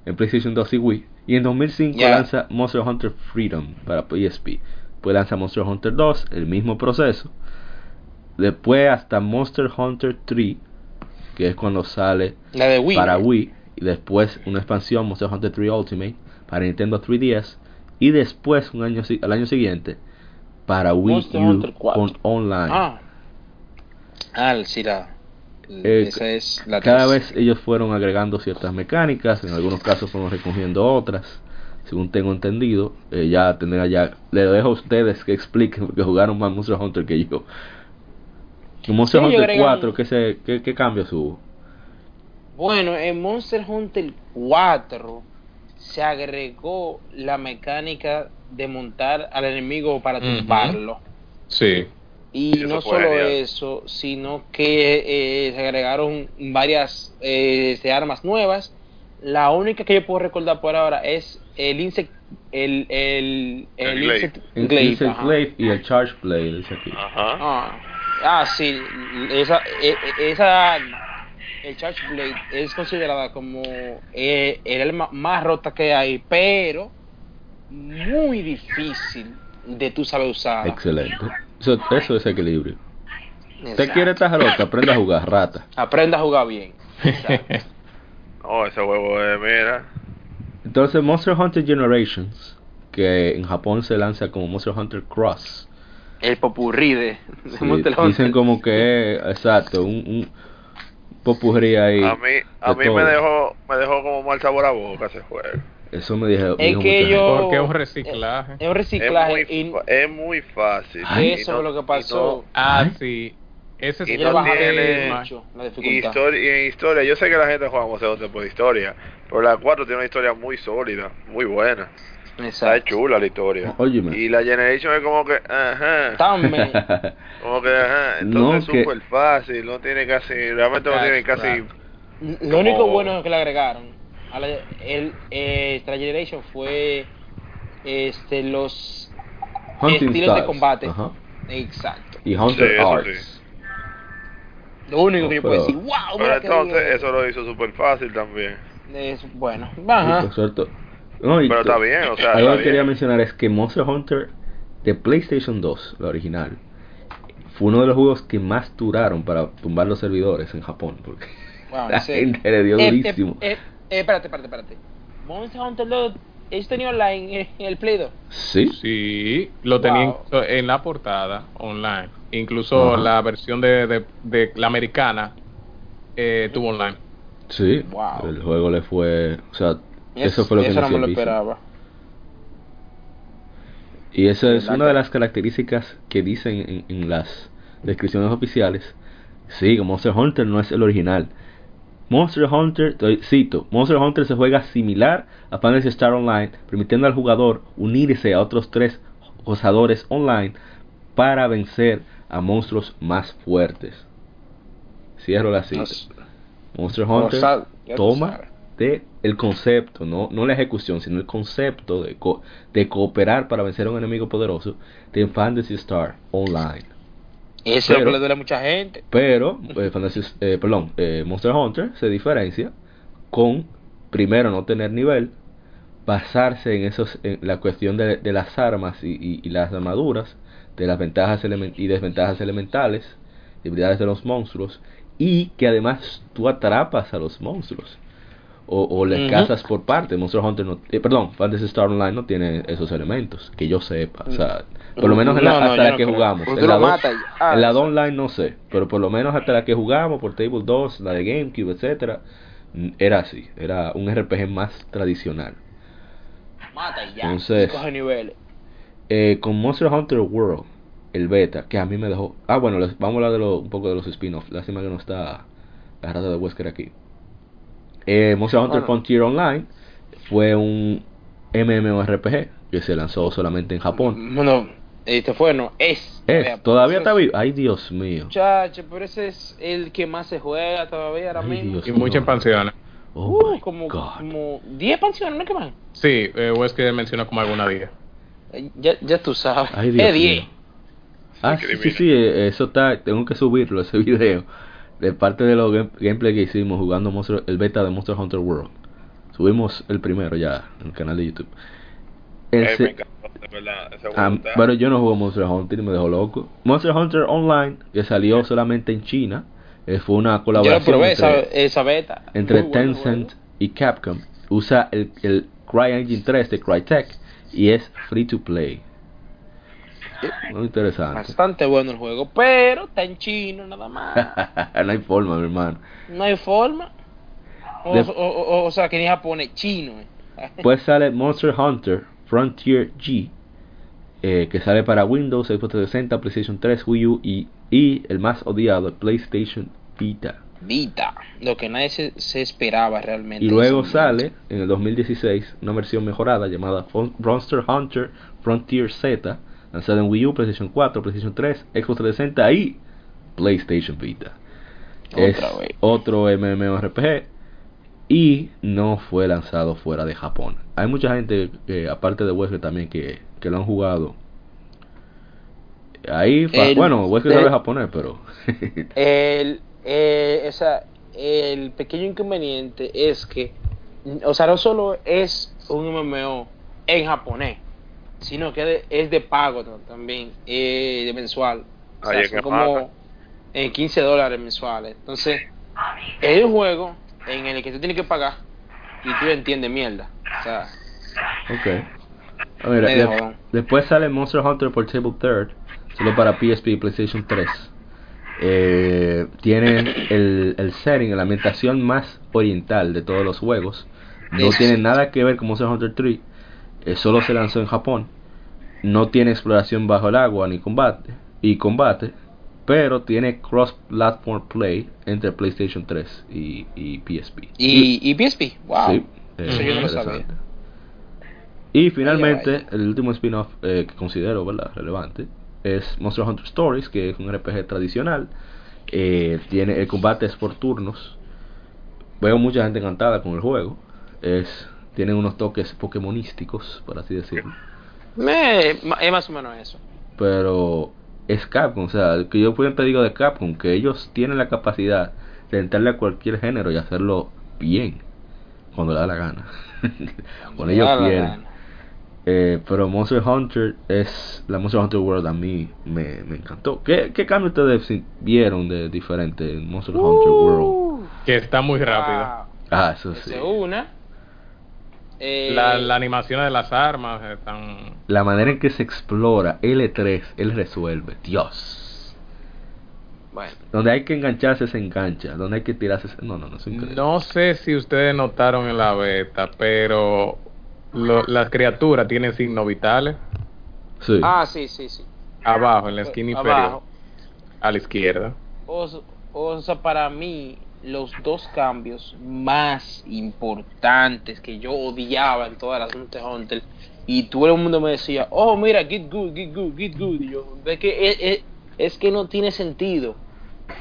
Speaker 1: en PlayStation 2 y Wii. Y en 2005
Speaker 3: Ya.
Speaker 1: lanza Monster Hunter Freedom para PSP. Pues lanza Monster Hunter 2, el mismo proceso. Después hasta Monster Hunter 3, que es cuando sale
Speaker 3: La de Wii.
Speaker 1: para Wii. Y después una expansión Monster Hunter 3 Ultimate para Nintendo 3DS. Y después, un año, al año siguiente, para Wii
Speaker 3: Monster
Speaker 1: U
Speaker 3: Hunter 4.
Speaker 1: con online.
Speaker 3: Ah. Ah, sí, la.
Speaker 1: Eh,
Speaker 3: esa es la
Speaker 1: Cada
Speaker 3: tres.
Speaker 1: vez ellos fueron agregando ciertas mecánicas, en algunos casos fueron recogiendo otras, según tengo entendido. Eh, ya tendrá ya, le dejo a ustedes que expliquen porque jugaron más Monster Hunter que yo. En Monster
Speaker 3: Sí,
Speaker 1: Hunter
Speaker 3: agregan-
Speaker 1: 4, ¿qué, se, qué, qué cambios hubo?
Speaker 3: Bueno, en Monster Hunter 4 se agregó la mecánica de montar al enemigo para tumbarlo.
Speaker 2: Sí.
Speaker 3: Y no solo
Speaker 4: genial.
Speaker 3: eso, sino que eh, se agregaron varias eh, este, armas nuevas. La única que yo puedo recordar por ahora es el Insect, el, el, el,
Speaker 4: El Glaive.
Speaker 3: Insect
Speaker 1: El
Speaker 3: Glaive,
Speaker 1: Insect. Glaive y el Charge Blade.
Speaker 4: Ajá.
Speaker 3: Ah, ah, sí, esa, e- e- esa el Charge Blade, es considerada como eh, el arma más rota que hay, pero muy difícil de tú saber usar.
Speaker 1: Excelente. Eso, eso es equilibrio. ¿Usted
Speaker 3: Exacto.
Speaker 1: quiere estar? Aprenda a jugar, rata.
Speaker 3: Aprenda a jugar bien. Exacto.
Speaker 4: No, ese juego es, mira.
Speaker 1: Entonces, Monster Hunter Generations, que en Japón se lanza como Monster Hunter Cross.
Speaker 3: El popurrí de, de
Speaker 1: Sí,
Speaker 3: Monster Hunter.
Speaker 1: dicen como que es, exacto, un, un popurrí ahí.
Speaker 4: A mí, a
Speaker 1: de
Speaker 4: mí
Speaker 1: todo.
Speaker 4: me dejó, me dejó como mal sabor a boca ese juego.
Speaker 1: Eso me dijo,
Speaker 3: Es
Speaker 1: dijo
Speaker 3: que yo-.
Speaker 2: Porque es un reciclaje.
Speaker 3: Es un
Speaker 4: Es
Speaker 3: reciclaje.
Speaker 4: muy,
Speaker 3: y
Speaker 4: es muy fácil.
Speaker 1: Ay.
Speaker 4: Y
Speaker 3: eso
Speaker 4: no-
Speaker 3: es lo que
Speaker 4: y
Speaker 3: pasó.
Speaker 2: Ah, sí. Ese
Speaker 4: Y
Speaker 2: es
Speaker 3: Yo
Speaker 4: no tiene
Speaker 3: mucho la dificultad.
Speaker 4: historia, y en historia, yo sé que la gente juega Monster Hunter por historia, pero la 4 tiene una historia muy sólida, muy buena. Está
Speaker 3: Exacto.
Speaker 4: chula la historia.
Speaker 1: Óyeme.
Speaker 4: Y la Generation es como que, ajá.
Speaker 3: También.
Speaker 4: Como que, ajá.
Speaker 1: No,
Speaker 4: Entonces
Speaker 1: que-
Speaker 4: es súper fácil, no tiene casi, realmente no tiene casi.
Speaker 3: Lo único bueno que le agregaron a la, el eh, Star Generation fue este los
Speaker 1: Hunting
Speaker 3: estilos de
Speaker 1: styles.
Speaker 3: combate.
Speaker 1: Ajá.
Speaker 3: Exacto.
Speaker 1: Y Hunter
Speaker 4: Sí,
Speaker 1: Arts.
Speaker 3: Lo único que yo puedo decir, wow,
Speaker 4: Pero entonces
Speaker 3: bien".
Speaker 4: eso lo hizo súper fácil también.
Speaker 3: es bueno.
Speaker 1: Sí,
Speaker 3: Ajá.
Speaker 1: por cierto. No,
Speaker 4: Pero está bien, o sea,
Speaker 1: Algo que quería mencionar es que Monster Hunter de PlayStation 2, la original, fue uno de los juegos que más duraron para tumbar los servidores en Japón. Porque
Speaker 3: Wow,
Speaker 1: la gente le dio
Speaker 3: Eh,
Speaker 1: durísimo.
Speaker 3: eh, eh, espérate, espérate, espérate. Monster Hunter 2, ¿ellos tenían online en, en el Play 2?
Speaker 1: Sí.
Speaker 2: Sí, lo tenía
Speaker 3: Wow.
Speaker 2: incluso en la portada online. Incluso la versión de, de, de la americana eh, tuvo online.
Speaker 1: Sí.
Speaker 3: Wow.
Speaker 1: El juego le fue. O sea,
Speaker 3: Es-
Speaker 1: eso fue lo que
Speaker 3: eso no me lo esperaba.
Speaker 1: Y esa es
Speaker 3: ¿Verdad
Speaker 1: una de las características que dicen en, en las descripciones oficiales. Sí, Monster Hunter no es el original. Monster Hunter, te- cito, Monster Hunter se juega similar a Fantasy Star Online, permitiendo al jugador unirse a otros tres jugadores online para vencer a monstruos más fuertes. Cierro la cita. Monster Hunter toma de el concepto, no, no la ejecución, sino el concepto de, co- de cooperar para vencer a un enemigo poderoso de Fantasy Star Online.
Speaker 3: Eso es lo que le duele a mucha gente.
Speaker 1: Pero, eh, Fantasy, eh, perdón, eh, Monster Hunter se diferencia con, primero, no tener nivel, basarse en, esos, en la cuestión de, de las armas y, y- y las armaduras, de las ventajas y desventajas elementales, debilidades de los monstruos, y que además tú atrapas a los monstruos. O, o les
Speaker 3: Ujú.
Speaker 1: cazas por parte. Monster Hunter no, eh, perdón, Fantasy Star Online no tiene esos elementos, que yo sepa. O sea, por lo menos en la,
Speaker 3: No, no,
Speaker 1: hasta
Speaker 3: yo
Speaker 1: la
Speaker 3: no
Speaker 1: que
Speaker 3: creo.
Speaker 1: jugamos.
Speaker 3: Porque
Speaker 1: En la
Speaker 3: lo
Speaker 1: do-
Speaker 3: matas y- ah,
Speaker 1: en la online no sé, pero por lo menos hasta la que jugamos, por Table 2, la de GameCube, etcétera, mm, era así, era un RPG más tradicional.
Speaker 3: Mata y ya.
Speaker 1: Entonces-
Speaker 3: Coge niveles.
Speaker 1: Eh, con Monster Hunter World, el beta, que a mí me dejó... Ah, bueno, les- vamos a hablar de lo, un poco de los spin-offs. Lástima que no está la raza de Wesker aquí. Eh, Monster Hunter
Speaker 3: Bueno.
Speaker 1: Frontier Online fue un MMORPG que se lanzó solamente en Japón.
Speaker 3: Bueno, este fue, no, es.
Speaker 1: Es, todavía
Speaker 3: Ese
Speaker 1: está
Speaker 3: es-
Speaker 1: vivo. Ay, Dios mío.
Speaker 3: Muchacho, pero ese es el que más se juega todavía ahora
Speaker 1: Ay,
Speaker 3: mismo.
Speaker 1: Dios
Speaker 2: Y
Speaker 1: mío.
Speaker 2: muchas expansiones.
Speaker 1: Oh
Speaker 3: Uh, como,
Speaker 1: God.
Speaker 3: como 10 expansiones, ¿no es que más?
Speaker 2: Sí, eh, Wesker menciona como alguna día.
Speaker 3: Eh, Ya, ya tú sabes.
Speaker 1: Ay, Dios
Speaker 3: es 10.
Speaker 1: mío. Ah, sí, sí, sí, eh, eso está, tengo que subirlo, ese video, de parte de los game- gameplay que hicimos jugando Monster- el beta de Monster Hunter World. Subimos el primero ya en el canal de YouTube.
Speaker 4: Eh. Ese
Speaker 1: bueno, yo no juego Monster Hunter y me dejó loco. Monster Hunter Online, que salió solamente en China, eh, fue una
Speaker 3: Yo
Speaker 1: colaboración
Speaker 3: probé,
Speaker 1: entre,
Speaker 3: esa, esa beta.
Speaker 1: entre
Speaker 3: Muy bueno
Speaker 1: Tencent y Capcom. Usa el, el CryEngine 3 de Crytek y es free to play. Muy interesante.
Speaker 3: Bastante bueno el juego, pero está en chino nada más.
Speaker 1: no hay forma, mi hermano.
Speaker 3: No hay forma. O,
Speaker 1: De-
Speaker 3: o- o- o sea, que ni japonés, chino.
Speaker 1: Pues sale Monster Hunter Frontier G, eh, que sale para Windows, Xbox 360, PlayStation 3, Wii U y, y el más odiado, PlayStation Vita.
Speaker 3: Vita, lo que nadie se, se esperaba realmente.
Speaker 1: Y luego sale en el 2016 una versión mejorada llamada Monster Hunter Frontier Z, lanzada en Wii U, PlayStation 4, PlayStation 3, Xbox 360 y PlayStation Vita. Es
Speaker 3: Otra vez.
Speaker 1: otro MMORPG y no fue lanzado fuera de Japón. Hay mucha gente, que, aparte de Wesley también, que, que lo han jugado. Ahí,
Speaker 3: El-
Speaker 1: bueno, Wesley
Speaker 3: el-
Speaker 1: sabe japonés, pero...
Speaker 3: El, eh, o sea, el pequeño inconveniente es que, o sea, no solo es un MMO en japonés, sino que de- es de pago ¿no? también, eh, de mensual. O sea,
Speaker 4: es
Speaker 3: son como eh, 15 dólares mensuales. Entonces, es un juego en el que tú tienes que pagar y tú entiendes mierda. O sea,
Speaker 1: Ok. A ver, de- después sale Monster Hunter Portable Third, solo para PSP y PlayStation 3. Eh, tiene el, el setting, la ambientación más oriental de todos los juegos. No tiene nada que ver con Monster Hunter 3. Eh, solo se lanzó en Japón. No tiene exploración bajo el agua ni combate. Y combate. pero tiene cross-platform play entre PlayStation 3 y, y PSP.
Speaker 3: Y, y PSP, wow.
Speaker 1: Sí,
Speaker 3: Eso yo no lo
Speaker 1: interesante.
Speaker 3: sabía.
Speaker 1: Y finalmente, el último spin-off eh, que considero ¿verdad? relevante es Monster Hunter Stories, que es un RPG tradicional. Eh, tiene el combate es por turnos. Veo mucha gente encantada con el juego. Es tiene unos toques pokémonísticos, por así decirlo.
Speaker 3: Me- ma- es más o menos eso.
Speaker 1: Pero es Capcom, o sea, que yo siempre digo de Capcom, que ellos tienen la capacidad de entrarle a cualquier género y hacerlo bien, cuando le da la gana. cuando ellos quieren. Eh, pero Monster Hunter es la Monster Hunter World a mí me, me encantó. ¿Qué, qué cambio ustedes vieron de diferente en Monster Hunter World?
Speaker 2: Que está muy rápido.
Speaker 3: wow.
Speaker 1: Ah, eso sí.
Speaker 3: Una. Eh,
Speaker 2: La, la animación de las armas están...
Speaker 1: La manera en que se explora L3, él resuelve. Dios.
Speaker 3: Bueno,
Speaker 1: Donde hay que engancharse se engancha, donde hay que tirarse se... No, no, no, es.
Speaker 2: No sé si ustedes notaron en la beta, pero lo- las criaturas tienen signos vitales
Speaker 1: Sí.
Speaker 3: ah, sí, sí, sí.
Speaker 2: abajo, en la esquina inferior,
Speaker 3: Abajo.
Speaker 2: a la izquierda.
Speaker 3: O, o sea, para mí, los dos cambios más importantes que yo odiaba en todas las Monster Hunter, y todo el mundo me decía, oh, mira, get good, get good, get good. Y yo, es que, es, es- que no tiene sentido.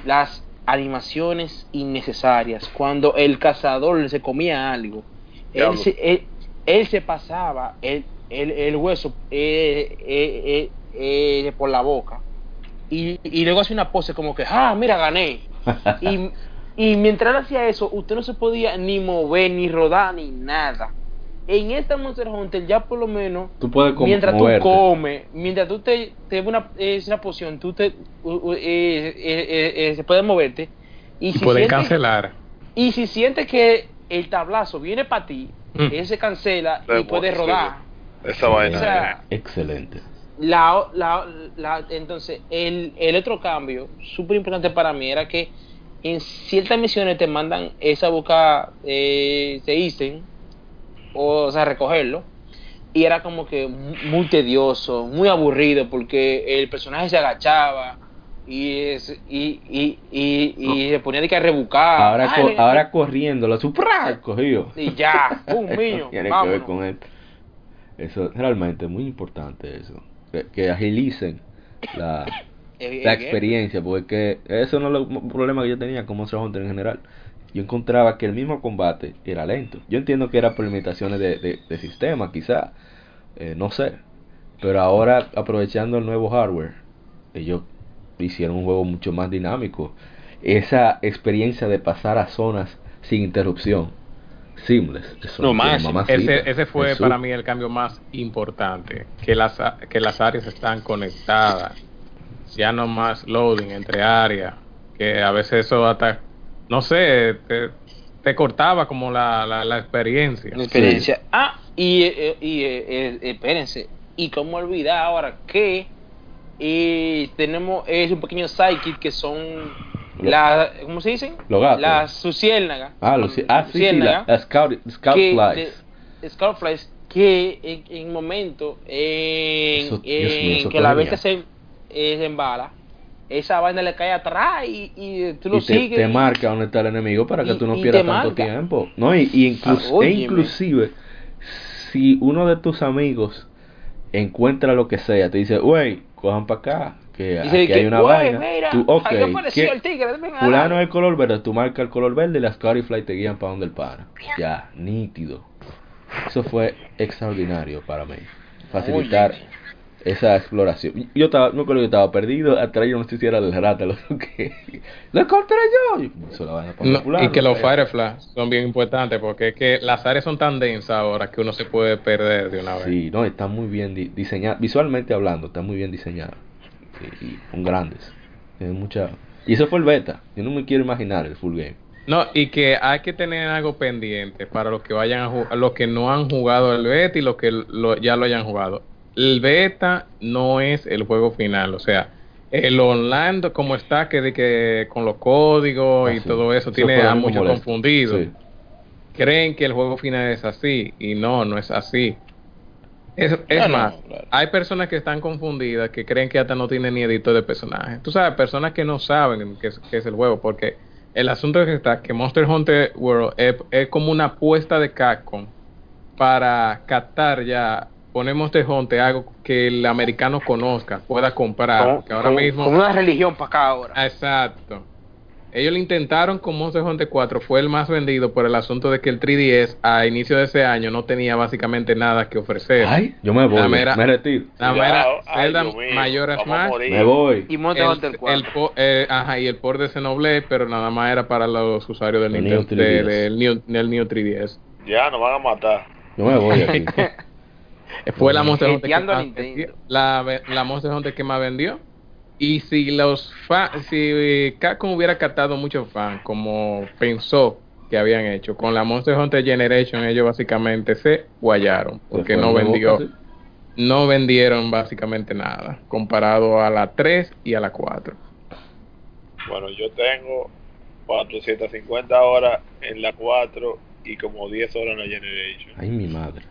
Speaker 3: Las animaciones innecesarias. Cuando el cazador se comía algo, él se, él, él se pasaba el, el, el hueso eh, eh, eh, por la boca. Y, y luego hace una pose como que, ah, mira, gané. Y, y mientras él hacía eso, usted no se podía ni mover, ni rodar, ni nada. En esta Monster Hunter ya por lo menos,
Speaker 1: Tú puedes com-
Speaker 3: mientras
Speaker 1: moverte.
Speaker 3: tú comes, mientras tú te, te una, es una poción, tú te, u- u- eh, eh, eh, eh, se puede moverte. Y,
Speaker 2: Y
Speaker 3: si
Speaker 2: pueden
Speaker 3: sientes-
Speaker 2: cancelar.
Speaker 3: Y si sientes que el tablazo viene para ti,
Speaker 2: Mm.
Speaker 3: él se cancela y puedes rodar.
Speaker 4: Esa vaina.
Speaker 3: O sea,
Speaker 1: Excelente.
Speaker 3: la, la, la- entonces, el, el otro cambio, súper importante para mí, era que en ciertas misiones te mandan esa boca, eh, se dicen, o, sea, recogerlo, y era como que mu- muy tedioso, muy aburrido, porque el personaje se agachaba y, es, y, y, y, y se ponía de que rebucar.
Speaker 1: ahora,
Speaker 3: Ay,
Speaker 1: co-
Speaker 3: le-
Speaker 1: ahora corriendo, lo supra cogido.
Speaker 3: Y ya, un mío,
Speaker 1: Tiene que ver con él. Eso realmente es muy importante eso. Que, que agilicen la, la experiencia, porque eso no es el problema que yo tenía con Monster Hunter en general. Yo encontraba que el mismo combate era lento. Yo entiendo que era por limitaciones de, de, de sistema, quizá, eh, no sé. Pero ahora, aprovechando el nuevo hardware, ellos hicieron un juego mucho más dinámico. Esa experiencia de pasar a zonas sin interrupción, seamless. Eso
Speaker 3: Lo
Speaker 1: no mamacita.
Speaker 2: Ese, ese fue para mí el cambio más importante, que las, que las áreas están conectadas, ya no más loading entre áreas, que a veces eso hasta, no sé, te, te cortaba como la, la, la experiencia.
Speaker 3: La experiencia. Ah, y, eh, y eh, eh, espérense. Y cómo olvidar ahora que eh, tenemos es un pequeño sidekick que son las, ¿cómo se dicen?
Speaker 1: Los gatos.
Speaker 3: Las suciérnagas.
Speaker 1: Ah, los, ah, sí, sí, la, la Scout, Scout
Speaker 3: que
Speaker 1: Flies.
Speaker 3: de- Scoutflies que en, en momento en,
Speaker 1: Eso- Dios
Speaker 3: en
Speaker 1: mío, eso
Speaker 3: que la bestia se, eh, se embala, esa vaina le cae atrás y, y tú lo
Speaker 1: y te,
Speaker 3: sigues.
Speaker 1: te
Speaker 3: y-
Speaker 1: marca dónde está el enemigo para que
Speaker 3: y-
Speaker 1: tú no pierdas tanto
Speaker 3: marca.
Speaker 1: tiempo. No, y, y inclus-
Speaker 3: Ah,
Speaker 1: e inclusive, si uno de tus amigos encuentra lo que sea, te dice, wey, cojan para acá, que
Speaker 3: Dice
Speaker 1: aquí
Speaker 3: que,
Speaker 1: hay una
Speaker 3: "Güey,
Speaker 1: vaina.
Speaker 3: mira,
Speaker 1: tú, ok,
Speaker 3: ahí apareció
Speaker 1: ¿qué-
Speaker 3: el tigre, ven a
Speaker 1: fulano
Speaker 3: dar".
Speaker 1: es el color verde, tú marcas el color verde y las Fly te guían para donde el para. Ya, nítido. Eso fue extraordinario para mí. Facilitar
Speaker 3: Oye.
Speaker 1: Esa exploración. Yo estaba, no creo que yo estaba perdido, atrás yo no sé si era el rata, lo que lo encontré yo. Y la
Speaker 2: No, que los. Firefly son bien importantes porque es que las áreas son tan densas ahora que uno se puede perder de una vez.
Speaker 1: Sí, no, está muy bien di- diseñado, visualmente hablando, está muy bien diseñado. Y, y son grandes. Tienen mucha... Y eso fue el beta. Yo no me quiero imaginar el full game.
Speaker 2: No, y que hay que tener algo pendiente para los que vayan a jugar, los que no han jugado el beta y los que lo- ya lo hayan jugado. El beta no es el juego final, o sea, el online como está, que, de que con los códigos y
Speaker 1: Así.
Speaker 2: todo eso,
Speaker 1: Eso
Speaker 2: tiene a muchos confundidos.
Speaker 1: Sí.
Speaker 2: Creen que el juego final es así y no, no es así. Es, es
Speaker 4: Ah, no,
Speaker 2: más,
Speaker 4: claro.
Speaker 2: hay personas que están confundidas, que creen que hasta no tiene ni editor de personajes. Tú sabes, personas que no saben qué es, qué es el juego, porque el asunto es que está que Monster Hunter World es, es como una apuesta de Capcom para captar ya, poner Monster Hunter algo que el americano conozca, pueda comprar.
Speaker 5: Como,
Speaker 2: que ahora
Speaker 5: como-
Speaker 2: mismo...
Speaker 5: como una religión para acá ahora.
Speaker 2: Ah, Exacto. Ellos lo intentaron con Monster Hunter 4, fue el más vendido por el asunto de que el 3DS a inicio de ese año no tenía básicamente nada que ofrecer.
Speaker 1: Ay, yo me voy,
Speaker 2: La mera-
Speaker 1: me retiro.
Speaker 2: La mera
Speaker 4: ay,
Speaker 2: Zelda Mask,
Speaker 4: morir.
Speaker 1: Me voy.
Speaker 5: Y Monster
Speaker 2: el,
Speaker 5: Hunter 4.
Speaker 2: el po- eh, ajá, y el port de Xenoblade, pero nada más era para los usuarios del
Speaker 1: El
Speaker 2: Nintendo,
Speaker 1: Neo 3DS.
Speaker 2: de- del, Neo, del Neo 3DS.
Speaker 4: Ya, nos van a matar.
Speaker 1: Yo me voy aquí.
Speaker 2: Fue la Monster Hunter, que más vendió, la, Monster Hunter que más vendió. Y si los fa- si Capcom hubiera captado muchos fans como pensó que habían hecho con la Monster Hunter Generation, ellos básicamente se guayaron porque no
Speaker 1: boca,
Speaker 2: vendió,
Speaker 1: sí.
Speaker 2: no vendieron básicamente nada comparado a la 3 y a la 4.
Speaker 4: Bueno, yo tengo 450 horas en la 4 y como 10 horas en la Generation.
Speaker 1: Ay, mi madre.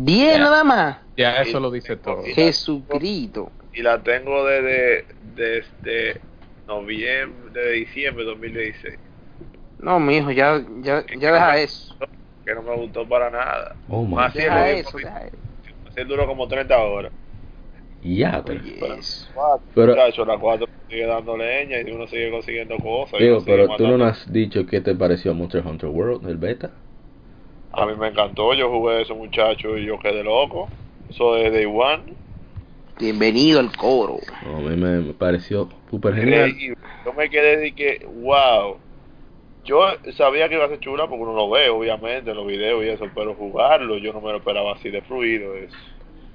Speaker 5: Bien,
Speaker 2: Ya.
Speaker 5: nada más.
Speaker 2: Ya eso lo dice todo.
Speaker 5: Jesucristo.
Speaker 4: Y la tengo desde, desde noviembre, de diciembre de 2016.
Speaker 5: No, mijo, ya, ya, ya deja eso.
Speaker 4: Que no me gustó para nada.
Speaker 1: Oh, my
Speaker 4: Más
Speaker 5: Deja eso, deja eso.
Speaker 4: duró como 30 horas.
Speaker 1: Ya, pero,
Speaker 5: Oye, eso.
Speaker 1: Pero-
Speaker 4: Muchacho, la 4 sigue dando leña y uno sigue consiguiendo cosas. sigue
Speaker 1: pero tú no has dicho qué te pareció Monster Hunter World, el beta.
Speaker 4: A mí me encantó, yo jugué eso muchacho y yo quedé loco. Eso de Day One.
Speaker 5: Bienvenido al coro.
Speaker 1: A mí me, me pareció súper genial.
Speaker 4: Yo me quedé de que, wow. Yo sabía que iba a ser chula porque uno lo ve, obviamente, en los videos y eso, pero jugarlo yo no me lo esperaba así de fluido. Es,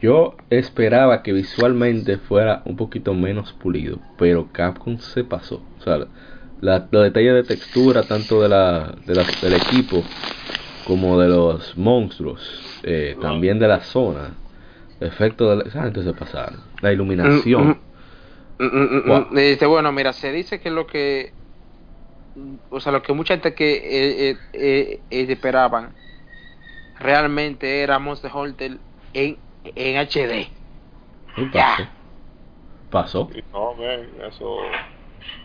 Speaker 1: Yo esperaba que visualmente fuera un poquito menos pulido, pero Capcom se pasó. O sea, la, los detalles de textura, tanto de la, de la- del equipo como de los monstruos, eh, también de la zona, efecto de la, gente se pasaron. La iluminación.
Speaker 5: Mm, mm, mm,
Speaker 1: Wow.
Speaker 5: Dice, bueno, mira, se dice que lo que, o sea, lo que mucha gente que eh, eh, esperaban realmente era Monster Hunter en, en HD.
Speaker 1: Pasó.
Speaker 4: No, eso.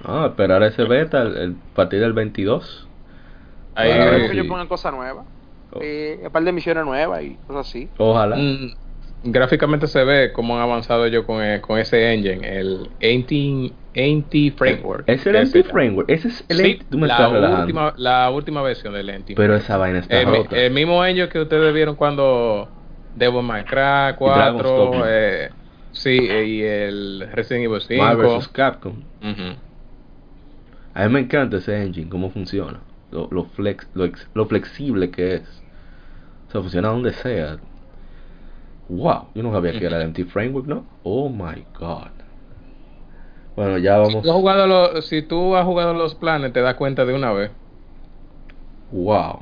Speaker 1: Ah, esperar ese beta el, el partir del 22.
Speaker 2: Ahí-
Speaker 5: Espero que ellos pongan cosas nuevas.
Speaker 1: Oh.
Speaker 5: Eh, un par de misiones nuevas y cosas así.
Speaker 1: Ojalá.
Speaker 2: Mm, gráficamente se ve cómo han avanzado yo con, eh, con ese engine, el Anti, Anti Framework.
Speaker 1: Es el
Speaker 2: llama.
Speaker 1: Framework. Ese es el
Speaker 2: Sí,
Speaker 1: Tú me
Speaker 2: la,
Speaker 1: estás relajando.
Speaker 2: última, la última versión del Anti.
Speaker 1: Pero esa vaina está
Speaker 2: el,
Speaker 1: rota.
Speaker 2: el mismo engine que ustedes vieron cuando Devil May Cry
Speaker 1: Dragon's
Speaker 2: 4,
Speaker 1: Dogma.
Speaker 2: eh, sí, y el Resident Evil 5.
Speaker 1: Marvel vs. Capcom.
Speaker 2: Ujú.
Speaker 1: A mí me encanta ese engine, cómo funciona. Lo, lo, flex, lo, ex- lo flexible que es. O sea, funciona donde sea. Wow, yo no sabía que era el Empty Framework, ¿no? Oh my god. Bueno, ya
Speaker 2: Si
Speaker 1: vamos.
Speaker 2: tú, has jugado los, si tú has jugado los planes, te das cuenta de una vez.
Speaker 1: Wow.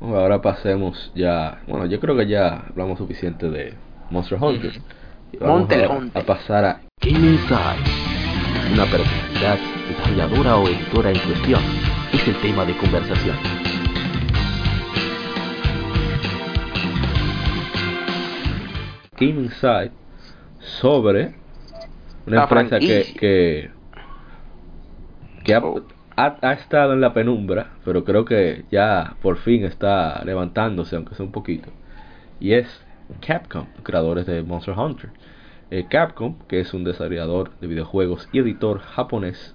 Speaker 1: Bueno, Ahora pasemos ya. Bueno, yo creo que ya hablamos suficiente de Monster Hunter. Vamos
Speaker 5: Hunter.
Speaker 1: a pasar a
Speaker 6: Inside. Una personalidad, desarrolladora o editora en cuestión es el tema de conversación.
Speaker 1: Game Inside sobre una
Speaker 5: La
Speaker 1: empresa que, que, que ha,
Speaker 5: Oh.
Speaker 1: ha- ha estado en la penumbra, pero creo que ya por fin está levantándose, aunque sea un poquito. Y es Capcom, creadores de Monster Hunter. Eh, Capcom, que es un desarrollador de videojuegos y editor japonés,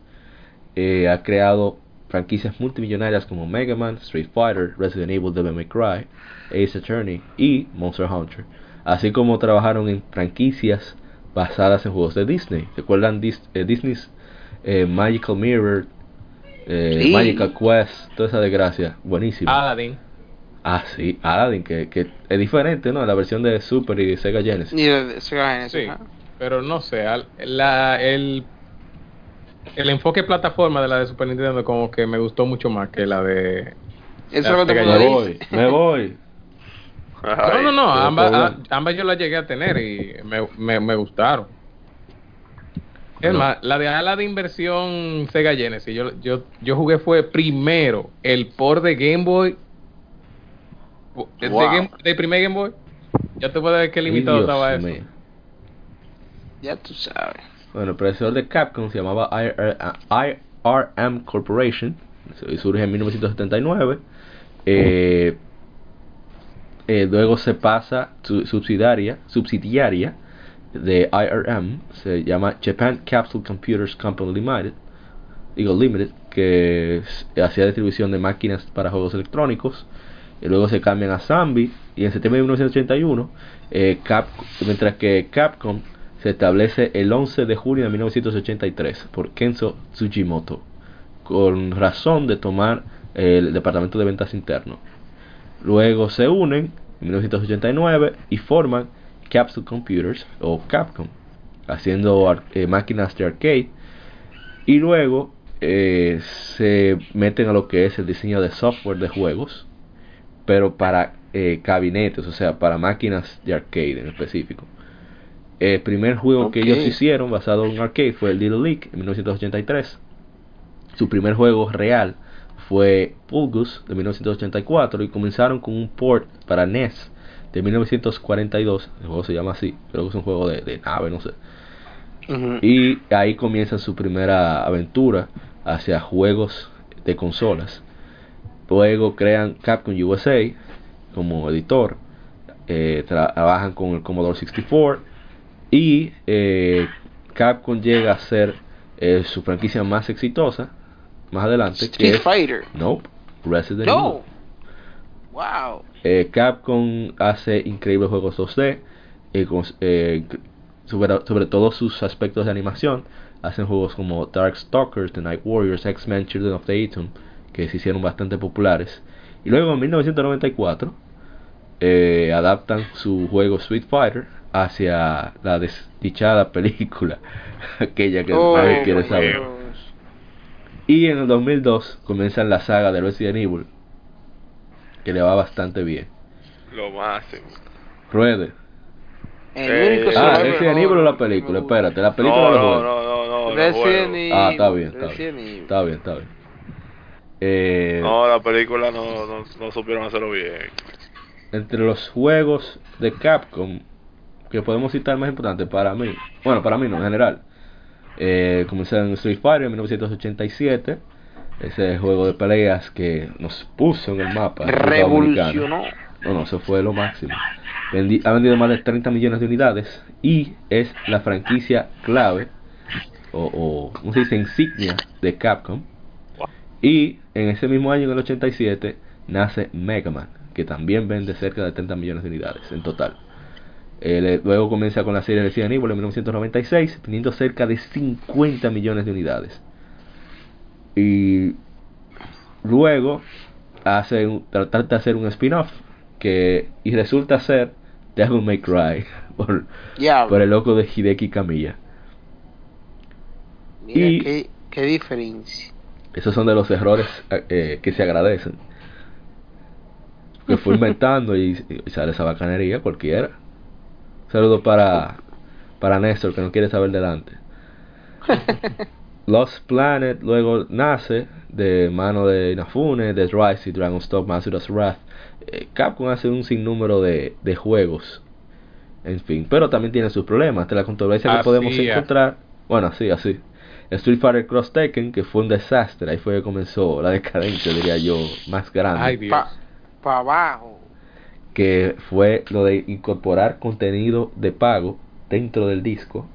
Speaker 1: eh, ha creado franquicias multimillonarias como Mega Man, Street Fighter, Resident Evil, Devil May Cry, Ace Attorney y Monster Hunter, así como trabajaron en franquicias basadas en juegos de Disney. ¿Recuerdan Dis- eh, Disney's eh, Magical Mirror,
Speaker 5: Sí.
Speaker 1: Magical Quest, toda esa desgracia? Buenísimo.
Speaker 2: Aladdin.
Speaker 1: Ah, sí, Aladdin, que, que es diferente, ¿no? La versión de Super y Sega Genesis.
Speaker 5: Y de, de Sega Genesis,
Speaker 2: Sí, pero no sé, al- la, el, el enfoque plataforma de la de Super Nintendo como que me gustó mucho más que la de...
Speaker 5: Eso es que
Speaker 2: Sega
Speaker 1: Me voy, me voy.
Speaker 2: No, no, no, ambas, ambas yo las llegué a tener y me, me, me gustaron. Es
Speaker 1: No.
Speaker 2: más, la de Aladdin versión Sega Genesis, yo, yo, yo jugué fue primero el port de Game Boy, de,
Speaker 5: Wow.
Speaker 2: Game- de primer Game Boy, Ya te puedes ver qué limitado
Speaker 1: Dios
Speaker 2: estaba eso.
Speaker 5: Ya tú sabes.
Speaker 1: Bueno, el predecesor de Capcom se llamaba IR IRM Corporation y surge en 1979. Eh, eh, luego se pasa su subsidiaria, subsidiaria de IRM, se llama Japan Capsule Computers Company Limited, digo Limited, que hacía distribución de máquinas para juegos electrónicos. Y luego se cambian a Zambi y en septiembre de 1981, eh, mientras que Capcom se establece el 11 de junio de 1983 por Kenzo Tsujimoto, con razón de tomar el departamento de ventas interno. Luego se unen en 1989 y forman Capsule Computers o Capcom, haciendo eh, máquinas de arcade. Y luego eh, se meten a lo que es el diseño de software de juegos, pero para eh, gabinetes, o sea, para máquinas de arcade en específico. El primer juego que ellos hicieron basado en arcade fue el Little League en 1983. Su primer juego real fue Pulgus de 1984 y comenzaron con un port para NES de 1942. El juego se llama así, creo que es un juego de, de nave, no sé. Y ahí comienza su primera aventura hacia juegos de consolas. Luego crean Capcom USA como editor. eh, tra- trabajan con el Commodore 64. Y eh, Capcom llega a ser eh, su franquicia más exitosa más adelante. Que
Speaker 5: Street
Speaker 1: es,
Speaker 5: Fighter.
Speaker 1: Nope, Resident
Speaker 5: No.
Speaker 1: Evil.
Speaker 5: Wow.
Speaker 1: Eh, Capcom hace increíbles juegos 2D, eh, con- sobre, sobre todo sus aspectos de animación. Hacen juegos como Darkstalkers, The Night Warriors, X-Men Children of the Atom, que se hicieron bastante populares. Y luego en 1994 eh, adaptan su juego Street Fighter hacia la desdichada película, aquella que
Speaker 5: Oh,
Speaker 1: nadie quiere
Speaker 5: Dios.
Speaker 1: saber. Y en el 2002 comienzan la saga de Resident Evil, que le va bastante bien.
Speaker 4: Lo máximo.
Speaker 1: Ruede.
Speaker 5: El
Speaker 4: Eh,
Speaker 5: único
Speaker 1: Ah, Resident Evil o la película, espérate, la película
Speaker 4: no,
Speaker 1: o los
Speaker 4: no,
Speaker 1: juegos.
Speaker 4: no, no, no,
Speaker 5: Resident. Evil.
Speaker 1: Ah, está bien, está
Speaker 5: Resident
Speaker 1: bien.
Speaker 5: Evil.
Speaker 1: Está bien, está bien. Eh,
Speaker 4: No, la película no, no, no supieron hacerlo bien.
Speaker 1: entre los juegos de Capcom que podemos citar más importantes para mí, bueno, para mí no, en general, eh, comenzaron Street Fighter en 1987, ese juego de peleas que nos puso en el mapa. en.
Speaker 5: Revolucionó.
Speaker 1: No, no, eso fue lo máximo. Vendi- ha vendido más de 30 millones de unidades y es la franquicia clave o, o ¿cómo se dice? insignia de Capcom. Y en ese mismo año, en el 87, nace Mega Man, que también vende cerca de 30 millones de unidades en total. Eh, luego comienza con la serie Resident Evil en 1996, vendiendo cerca de 50 millones de unidades. Y luego hace un, tratar de hacer un spin-off que y resulta ser Devil May Cry por, por el loco de Hideki Kamiya.
Speaker 5: Mira
Speaker 1: y-
Speaker 5: qué, qué diferencia.
Speaker 1: Esos son de los errores eh, que se agradecen. Que fue inventando y, y sale esa bacanería cualquiera. Saludos para para Néstor que no quiere saber delante. Lost Planet luego nace de mano de Inafune, Dead Rise y Dragon's Dogma Asura's Wrath. Eh, Capcom hace un sinnúmero de, de juegos. En fin, pero también tiene sus problemas. De la controversia que
Speaker 2: Así
Speaker 1: podemos encontrar. Bueno, así, así. Street Fighter Cross Tekken, que fue un desastre. Ahí fue que comenzó la decadencia, diría yo, más grande.
Speaker 2: Ay, Dios.
Speaker 5: Pa, pa abajo.
Speaker 1: que fue lo de incorporar contenido de pago dentro del disco.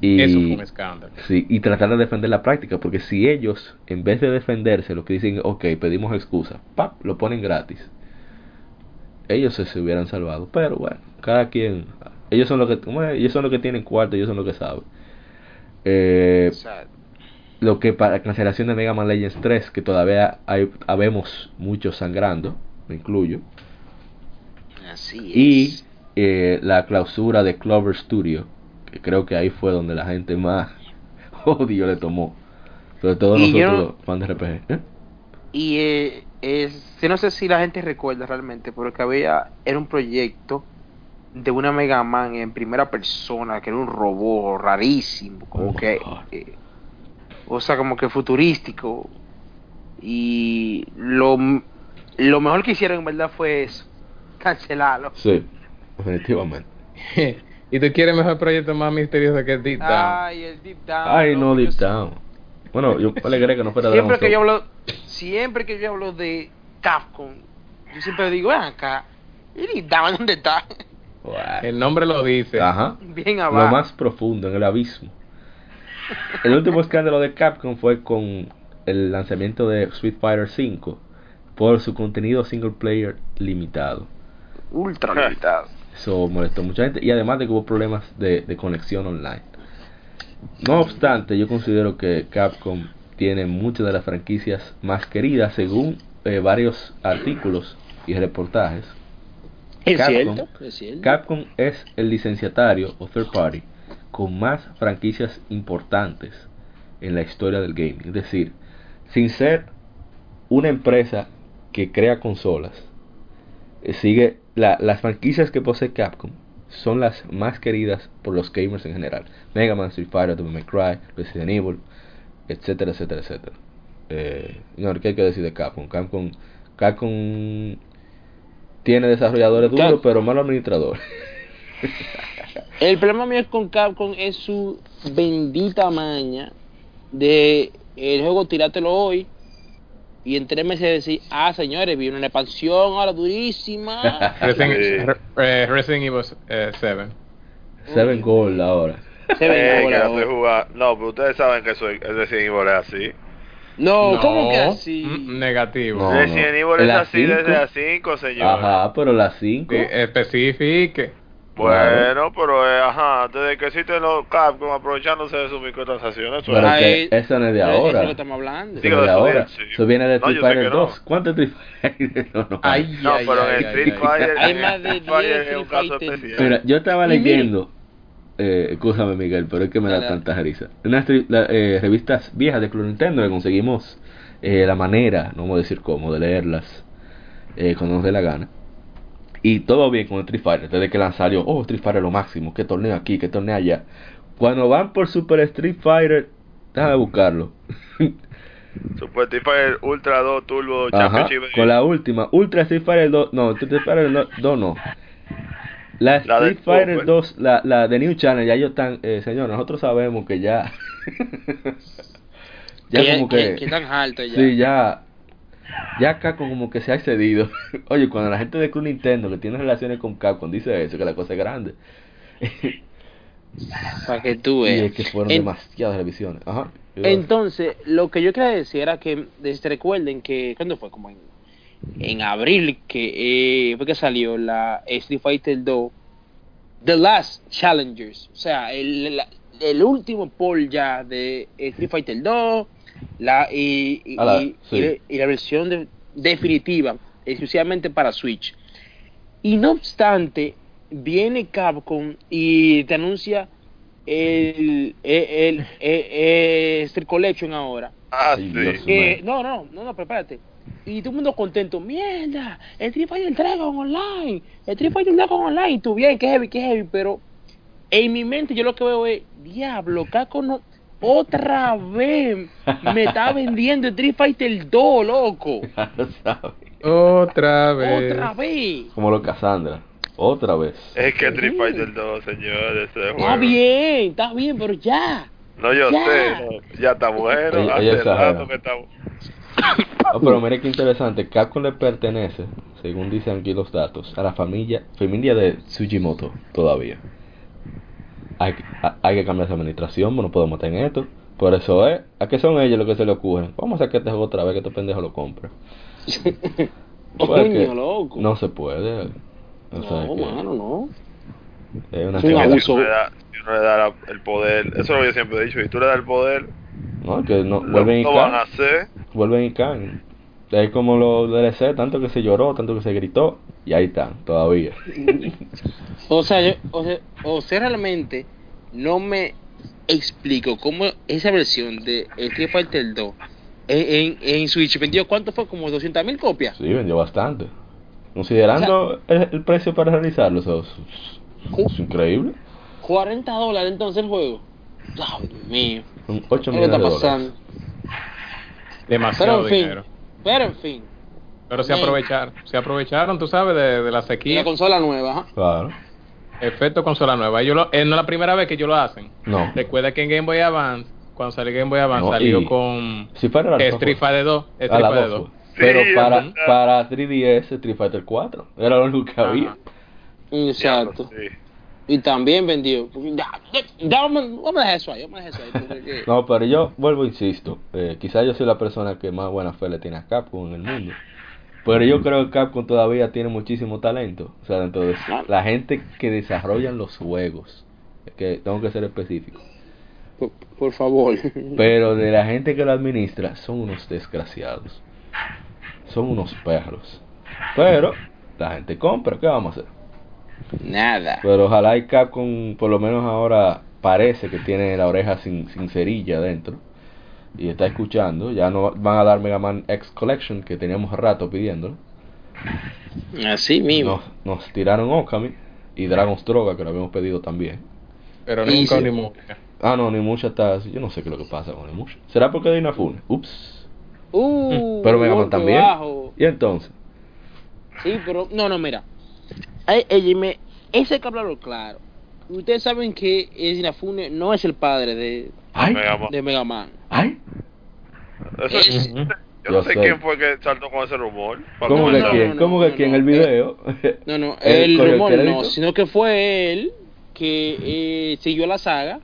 Speaker 1: Y,
Speaker 2: Eso fue un escándalo.
Speaker 1: sí, y tratar de defender la práctica, porque si ellos, en vez de defenderse, lo que dicen, ok, pedimos excusa, ¡pap! lo ponen gratis. Ellos se, se hubieran salvado, pero bueno, cada quien, ellos son los que, ellos son los que tienen cuarto, ellos son los que saben. Eh, lo que para la cancelación de Mega Man Legends 3, que todavía hay, habemos muchos sangrando, me incluyo,
Speaker 5: así
Speaker 1: y eh, la clausura de Clover Studio, que creo que ahí fue donde la gente más odio le tomó, sobre todo
Speaker 5: Y yo
Speaker 1: nosotros
Speaker 5: no-
Speaker 1: los fans de RPG. ¿eh?
Speaker 5: Y eh, es, yo no sé si la gente recuerda realmente, pero que había, era un proyecto de una Mega Man en primera persona, que era un robot rarísimo, como
Speaker 1: Oh,
Speaker 5: que, eh, o sea, como que futurístico. Y lo, lo mejor que hicieron en verdad fue eso. Cancelarlo.
Speaker 1: Sí, definitivamente.
Speaker 2: y tú quieres mejor proyecto más misterioso que Deep Down.
Speaker 5: Ay, el Deep Down.
Speaker 1: Ay, no,
Speaker 5: yo
Speaker 1: Deep Down. Bueno, yo me alegré que no fuera
Speaker 5: Siempre
Speaker 1: Dragon
Speaker 5: que yo hablo, siempre que yo hablo de Capcom, yo siempre digo, acá, ¿y Deep Down dónde está?
Speaker 2: El nombre lo dice.
Speaker 1: Ajá.
Speaker 5: Bien
Speaker 1: Lo más profundo, en el abismo. El último escándalo de Capcom fue con el lanzamiento de Street Fighter V por su contenido single player limitado.
Speaker 5: Ultra limitado.
Speaker 1: Eso molestó a mucha gente y además de que hubo problemas de, de conexión online. No obstante, yo considero que Capcom tiene muchas de las franquicias más queridas según eh, varios artículos y reportajes.
Speaker 3: Es
Speaker 1: Capcom.
Speaker 3: cierto, es cierto.
Speaker 1: Capcom es el licenciatario o third party con más franquicias importantes en la historia del gaming. Es decir, sin ser una empresa que crea consolas, eh, sigue la- las franquicias que posee Capcom son las más queridas por los gamers en general. Mega Man, Street Fighter, Devil May Cry, Resident Evil, etcétera, etcétera, etcétera. Eh, no, ¿qué hay que decir de Capcom? Capcom, Capcom tiene desarrolladores duros,
Speaker 3: Cap-
Speaker 1: pero malos administradores.
Speaker 3: El problema mío con Capcom es su bendita maña de el juego tirátelo hoy y en tres meses decir, ah señores, viene una expansión ahora durísima.
Speaker 2: Resident, eh, Resident Evil eh, 7.
Speaker 1: Seven Gold ahora.
Speaker 3: Se ven
Speaker 4: Eh, que
Speaker 3: ahora,
Speaker 4: no pero ustedes saben que soy, es Resident Evil es así.
Speaker 3: No, ¿cómo que así?
Speaker 2: mm, negativo.
Speaker 1: No,
Speaker 4: Resident Evil
Speaker 1: ¿En
Speaker 4: es así
Speaker 1: cinco?
Speaker 4: desde las 5, señor.
Speaker 1: Ajá, pero las 5.
Speaker 2: Sí, especifique.
Speaker 4: Bueno, pero eh, ajá, desde que existen los Capcom aprovechándose de sus microtransacciones. eso
Speaker 1: Pero
Speaker 4: es-
Speaker 1: que esa no es de
Speaker 3: Eso
Speaker 1: ahora.
Speaker 3: es lo que estamos hablando.
Speaker 1: Eso
Speaker 4: Digo,
Speaker 1: no es de
Speaker 4: eso
Speaker 1: ahora.
Speaker 4: bien, sí.
Speaker 1: Eso viene de
Speaker 4: No,
Speaker 1: Street Fighter
Speaker 4: que no.
Speaker 1: 2. ¿Cuántos Street Fighter? no, no,
Speaker 2: Ay,
Speaker 4: No,
Speaker 2: ay,
Speaker 4: pero
Speaker 2: ay,
Speaker 4: en
Speaker 2: ay,
Speaker 4: Street
Speaker 2: ay.
Speaker 4: Fighter.
Speaker 3: Hay más de
Speaker 4: Street Fighter
Speaker 3: 10
Speaker 4: es un caso
Speaker 3: Street Fighter.
Speaker 4: especial.
Speaker 1: Mira, yo estaba leyendo, eh, escúchame Miguel, pero es que me da
Speaker 3: Dale, dale.
Speaker 1: tanta risa. Unas tri- la- eh, revistas viejas de Club Nintendo que conseguimos eh, la manera, no vamos a decir cómo, de leerlas eh, cuando nos dé la gana. Y todo bien con Street Fighter, desde que lanzaron, oh, Street Fighter lo máximo, que torneo aquí, que torneo allá. Cuando van por Super Street Fighter, déjame buscarlo.
Speaker 4: Super Street Fighter Ultra 2 Turbo
Speaker 1: Ajá,
Speaker 4: Championship.
Speaker 1: con la última, Ultra Street Fighter 2, no, Street Fighter 2 no. La Street Fighter
Speaker 4: Super.
Speaker 1: 2, la, la de New Channel, ya ellos están, eh, señor, nosotros sabemos que ya, ya
Speaker 3: que,
Speaker 1: como
Speaker 3: que,
Speaker 1: que,
Speaker 3: que tan alto ya.
Speaker 1: sí, ya, ya acá como que se ha excedido. Oye, cuando la gente de Club Nintendo que tiene relaciones con Capcom dice eso, que la cosa es grande.
Speaker 3: Para que tú
Speaker 1: y
Speaker 3: veas.
Speaker 1: es que fueron
Speaker 3: En-
Speaker 1: demasiadas revisiones. Ajá.
Speaker 3: Entonces, lo que yo quería decir era que desde recuerden que cuando fue como en, en abril que eh, fue que salió la Street Fighter 2 The Last Challengers, o sea, el, la- el último poll ya de Street Fighter 2 la y, y, y-
Speaker 1: sí.
Speaker 3: y la- y la versión de- definitiva exclusivamente para Switch. Y no obstante, viene Capcom y te anuncia el, el, el, el- el Street Collection ahora.
Speaker 4: Ah, sí.
Speaker 3: Eh, no, no, no, no, prepárate. Y todo el mundo contento. Mierda, el Street Fighter Dragon Online. El Street Fighter Dragon Online. Y tú bien, que heavy, que heavy. Pero en mi mente yo lo que veo es, diablo, Caco no... Otra vez me está vendiendo el Street Fighter 2, loco.
Speaker 2: Otra vez.
Speaker 3: Otra vez.
Speaker 1: Como lo Cassandra. Otra vez.
Speaker 4: Es que Street Fighter 2, señor, ese juego.
Speaker 3: Está bien, está bien, pero ya.
Speaker 4: No, yo
Speaker 3: Ya.
Speaker 4: sé, ya está bueno. Hace rato que está
Speaker 1: Oh, pero mire qué interesante, Capcom le pertenece, según dicen aquí los datos, a la familia familia de Tsujimoto todavía. Hay, que- a- hay que cambiar esa administración, no podemos en esto. Por eso es, ¿a qué son ellos los que se le ocurren? Vamos a sacar este juego otra vez, que este pendejo lo compre. Que
Speaker 3: Coño, loco.
Speaker 1: No se puede. O sea
Speaker 3: no,
Speaker 1: que
Speaker 3: mano, no.
Speaker 1: es una
Speaker 3: abuso.
Speaker 4: Si uno le da, si uno le da la- el poder, eso es lo que yo siempre he dicho, si tú le das el poder,
Speaker 1: No, que no, vuelven y
Speaker 4: van a
Speaker 1: caen.
Speaker 4: hacer.
Speaker 1: Vuelven y caen. Es como los DLC, tanto que se lloró, tanto que se gritó, y ahí están, todavía.
Speaker 3: O sea, yo, o sea, o sea, realmente no me explico cómo esa versión de Street Fighter 2 en, en, en Switch vendió cuánto fue como 200 mil copias.
Speaker 1: Sí, vendió bastante. Considerando el, el precio para realizarlo, eso es, es increíble.
Speaker 3: 40 dólares entonces el juego. Dios mío.
Speaker 1: Son 8
Speaker 3: ¿Qué
Speaker 1: millones
Speaker 3: está
Speaker 1: de
Speaker 3: pasando?
Speaker 1: dólares.
Speaker 3: Pero
Speaker 2: Demasiado
Speaker 3: en fin,
Speaker 2: dinero.
Speaker 3: pero en fin,
Speaker 2: Pero se aprovecharon, se aprovecharon, tú sabes, de, de la
Speaker 3: Y
Speaker 2: sequía.
Speaker 3: la consola nueva, ajá.
Speaker 1: Claro.
Speaker 2: Efecto consola nueva. Ellos lo, eh, no es la primera vez que ellos lo hacen.
Speaker 1: No.
Speaker 2: Recuerda que en Game Boy Advance, cuando salió Game Boy Advance,
Speaker 1: No,
Speaker 2: salió
Speaker 1: y-
Speaker 2: con
Speaker 1: Si fuera la
Speaker 2: Street Fighter 2.
Speaker 1: A
Speaker 2: Street
Speaker 1: la
Speaker 2: Fighter
Speaker 1: 2
Speaker 2: 2.
Speaker 1: fue. Pero
Speaker 4: Sí,
Speaker 1: para, para 3DS, Street Fighter 4. Era lo único que había.
Speaker 2: Ajá.
Speaker 3: Exacto.
Speaker 4: Sí.
Speaker 3: Y también vendió. Vamos, vamos a dejar eso ahí, vamos a dejar eso ahí.
Speaker 1: No, pero yo vuelvo, insisto. Eh, quizás yo soy la persona que más buena fe le tiene a Capcom en el mundo. Pero yo creo que Capcom todavía tiene muchísimo talento. O sea, de la gente que desarrollan los juegos. Es que tengo que ser específico.
Speaker 3: por, por favor.
Speaker 1: Pero de la gente que lo administra, son unos desgraciados. Son unos perros. Pero la gente compra, ¿qué vamos a hacer?
Speaker 3: Nada.
Speaker 1: Pero ojalá y Capcom, por lo menos ahora, parece que tiene la oreja sin, sin cerilla adentro. Y está escuchando. Ya no van a dar Mega Man X Collection, que teníamos rato pidiéndolo.
Speaker 3: Así mismo.
Speaker 1: Nos, nos tiraron Okami y Dragon's Droga, que lo habíamos pedido también.
Speaker 2: Pero nunca ni mucha.
Speaker 1: Ah, no, ni mucha está así. Yo no sé qué es lo que pasa con Onimusha. ¿Será porque de Inafune? Ups.
Speaker 3: Uh,
Speaker 1: Pero Mega Man
Speaker 3: golpe
Speaker 1: también.
Speaker 3: bajo.
Speaker 1: Y entonces,
Speaker 3: Sí, pero no, no, mira. Ay, ey, me, ese hay que hablarlo claro. Ustedes saben que Inafune no es el padre de,
Speaker 1: ¡ay!
Speaker 4: Mega Man.
Speaker 3: de Mega Man.
Speaker 1: ¡ay!
Speaker 4: Eso-
Speaker 3: Es-
Speaker 4: yo
Speaker 1: Yo
Speaker 4: no sé,
Speaker 1: sé.
Speaker 4: quién fue que saltó con ese rumor.
Speaker 1: ¿Cómo que
Speaker 3: no,
Speaker 1: quién?
Speaker 3: no, no,
Speaker 1: ¿Cómo que
Speaker 3: no,
Speaker 1: quién?
Speaker 3: no.
Speaker 1: El video.
Speaker 3: No, no, el rumor no, sino que fue él que eh, siguió la saga.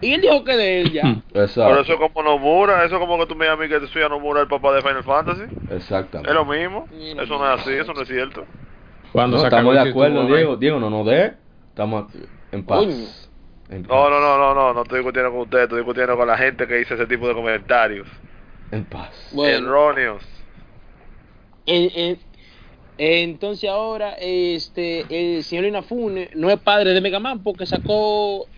Speaker 3: Y él dijo que de él ya.
Speaker 4: Pero
Speaker 1: Exacto.
Speaker 4: eso es como Nomura, eso es como que tú me digas a mí que soy a Nomura el papá de Final Fantasy.
Speaker 1: Exacamente.
Speaker 4: Es lo mismo. Eso no es así, eso no es cierto.
Speaker 2: Cuando
Speaker 1: No, estamos de acuerdo, Diego. Diego, no nos dé. Estamos en paz.
Speaker 3: Coño.
Speaker 1: En paz.
Speaker 4: No, no, no, no, no, no estoy discutiendo con usted, estoy discutiendo con la gente que dice ese tipo de comentarios.
Speaker 1: En paz.
Speaker 3: Bueno,
Speaker 4: Erróneos.
Speaker 3: en- en- entonces ahora este el señor Inafune no es padre de Mega Man porque sacó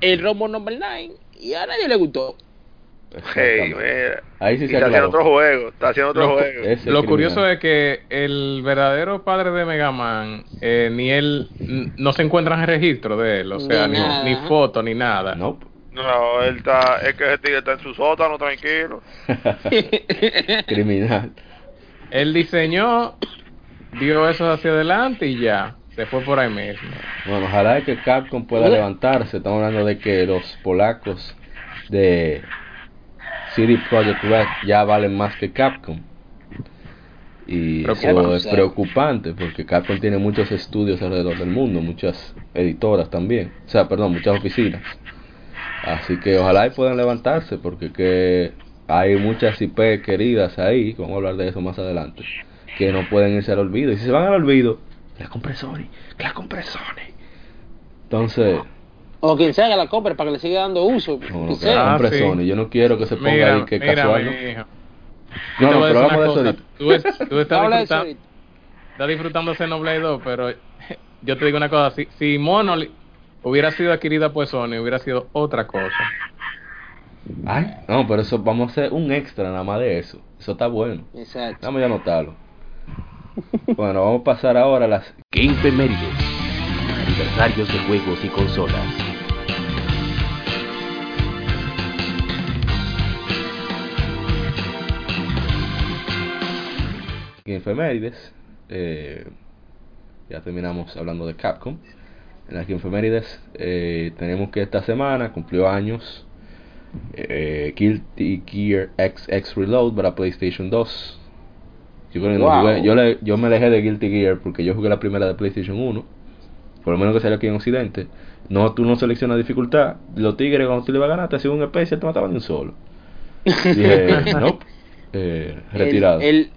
Speaker 3: el Rumble Number 9 y a nadie le gustó.
Speaker 4: Hey.
Speaker 1: Ahí sí se
Speaker 4: está haciendo otro juego, está haciendo otro
Speaker 2: Lo-
Speaker 4: juego.
Speaker 2: Lo
Speaker 1: criminal.
Speaker 2: curioso es que el verdadero padre de Mega Man, eh, ni él, no se encuentran en registro de él, o sea,
Speaker 3: Ni
Speaker 2: ni, ni foto, ni nada.
Speaker 1: Nope.
Speaker 4: No, él está, es que ese tigre está en su sótano tranquilo.
Speaker 1: Criminal.
Speaker 2: Él diseñó, dio eso hacia adelante y ya, se fue por ahí mismo.
Speaker 1: Bueno, ojalá que Capcom pueda levantarse. Estamos hablando de que los polacos de CD Projekt Red ya valen más que Capcom. Y eso es preocupante porque Capcom tiene muchos estudios alrededor del mundo, muchas editoras también. O sea, perdón, muchas oficinas. Así que ojalá y puedan levantarse porque que hay muchas IP queridas ahí, vamos a hablar de eso más adelante, que no pueden irse al olvido. Y si se van al olvido, la compré Sony, que la compré Sony. Entonces,
Speaker 3: o quien sea que la compre para que le siga dando uso.
Speaker 1: no, que
Speaker 2: Ah, sí.
Speaker 1: Sony. Yo no quiero que se ponga
Speaker 2: Mira,
Speaker 1: ahí que
Speaker 2: mira,
Speaker 1: casual. ¿no?
Speaker 2: mi hijo.
Speaker 1: No, pero vamos de eso ahorita.
Speaker 2: Tú, es- tú estás,
Speaker 3: Habla de eso
Speaker 2: disfruta-
Speaker 3: ahorita.
Speaker 2: estás disfrutando Xenoblade 2, pero yo te digo una cosa, si, si Monolith hubiera sido adquirida por Sony, hubiera sido otra cosa.
Speaker 1: Ay, no, pero eso vamos a hacer un extra nada más de eso. Eso está bueno.
Speaker 3: Exacto.
Speaker 1: Vamos a anotarlo. Bueno, vamos a pasar ahora a las
Speaker 6: Game Femérides. Aniversarios de juegos y consolas.
Speaker 1: Infemérides. Eh, ya terminamos hablando de Capcom. En las Infemérides eh, tenemos que esta semana cumplió años eh, Guilty Gear XX Reload para PlayStation 2. Yo, creo que no
Speaker 3: Wow.
Speaker 1: jugué- yo, le- yo me alejé de Guilty Gear porque yo jugué la primera de PlayStation 1. Por lo menos que salió aquí en Occidente. No, tú no seleccionas dificultad. Los tigres cuando tú le vas a ganar te hacían un especial te mataban de un solo. Dije, nope. Eh, retirado.
Speaker 3: El, el,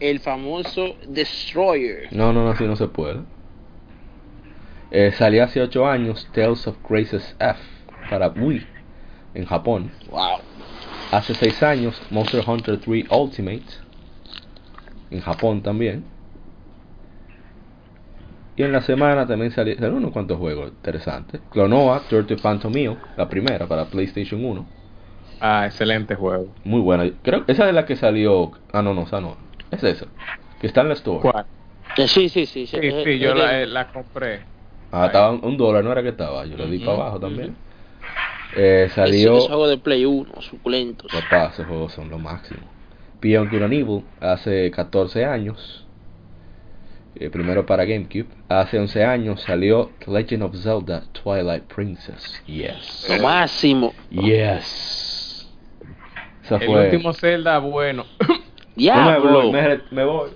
Speaker 3: el famoso Destroyer.
Speaker 1: No, no, no, así no se puede. Eh, salió hace 8 años Tales of Graces F para Wii en Japón.
Speaker 3: Wow.
Speaker 1: Hace 6 años Monster Hunter 3 Ultimate en Japón también. Y en la semana también salió, salieron unos cuantos juegos interesantes. Clonoa, Turtle Phantom Meal, la primera para PlayStation 1.
Speaker 2: Ah, excelente juego.
Speaker 1: Muy buena. Creo que esa es la que salió. Ah, no, no, esa no. Es esa. Que está en la store.
Speaker 2: ¿Cuál?
Speaker 3: Eh, Sí, sí, sí.
Speaker 2: Sí, sí, yo
Speaker 3: eh,
Speaker 2: la,
Speaker 3: eh,
Speaker 2: la compré.
Speaker 1: Ah, estaba un, un dólar, no era que estaba. Yo le di para abajo también. Eh, salió.
Speaker 3: Ese, ese juego de Play 1, suculentos.
Speaker 1: Papá, esos juegos son lo máximo. Beyond Good and Evil hace 14 años. Eh, primero para GameCube. Hace 11 años salió The Legend of Zelda Twilight Princess. Yes.
Speaker 3: Lo máximo.
Speaker 1: Yes. Esa
Speaker 2: El
Speaker 1: fue.
Speaker 2: último Zelda, bueno.
Speaker 1: No me
Speaker 3: Diablo.
Speaker 1: voy, me, voy.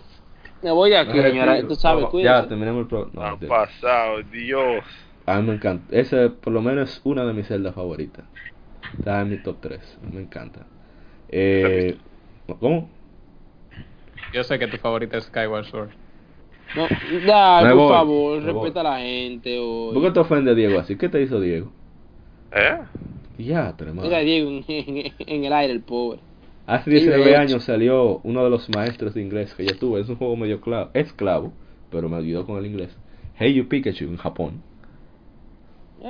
Speaker 3: Me voy aquí,
Speaker 1: Me
Speaker 3: señora. Tú sabes,
Speaker 1: No, Ya,
Speaker 3: cuídate.
Speaker 1: terminemos el pro. no,
Speaker 4: pasado, Dios.
Speaker 1: A mí me encanta. Ese, por lo menos, es una de mis celdas favoritas. Está en mi top 3. Me encanta. Eh, ¿Cómo?
Speaker 2: Yo sé que tu favorita es Skyward Sword.
Speaker 3: No, ya,
Speaker 1: Me
Speaker 3: por
Speaker 1: voy,
Speaker 3: favor,
Speaker 1: me voy.
Speaker 3: respeta a la gente. hoy.
Speaker 1: ¿Por qué te ofende Diego así? ¿Qué te hizo Diego?
Speaker 4: ¿Eh?
Speaker 1: Ya, tremendo.
Speaker 3: Mira, Diego, en, en- en el aire, el pobre.
Speaker 1: Hace
Speaker 3: ¿Qué
Speaker 1: 19
Speaker 3: de hecho?
Speaker 1: años salió uno de los maestros de inglés que yo tuve. Es un juego medio clavo, esclavo, pero me ayudó con el inglés. Hey You Pikachu en Japón.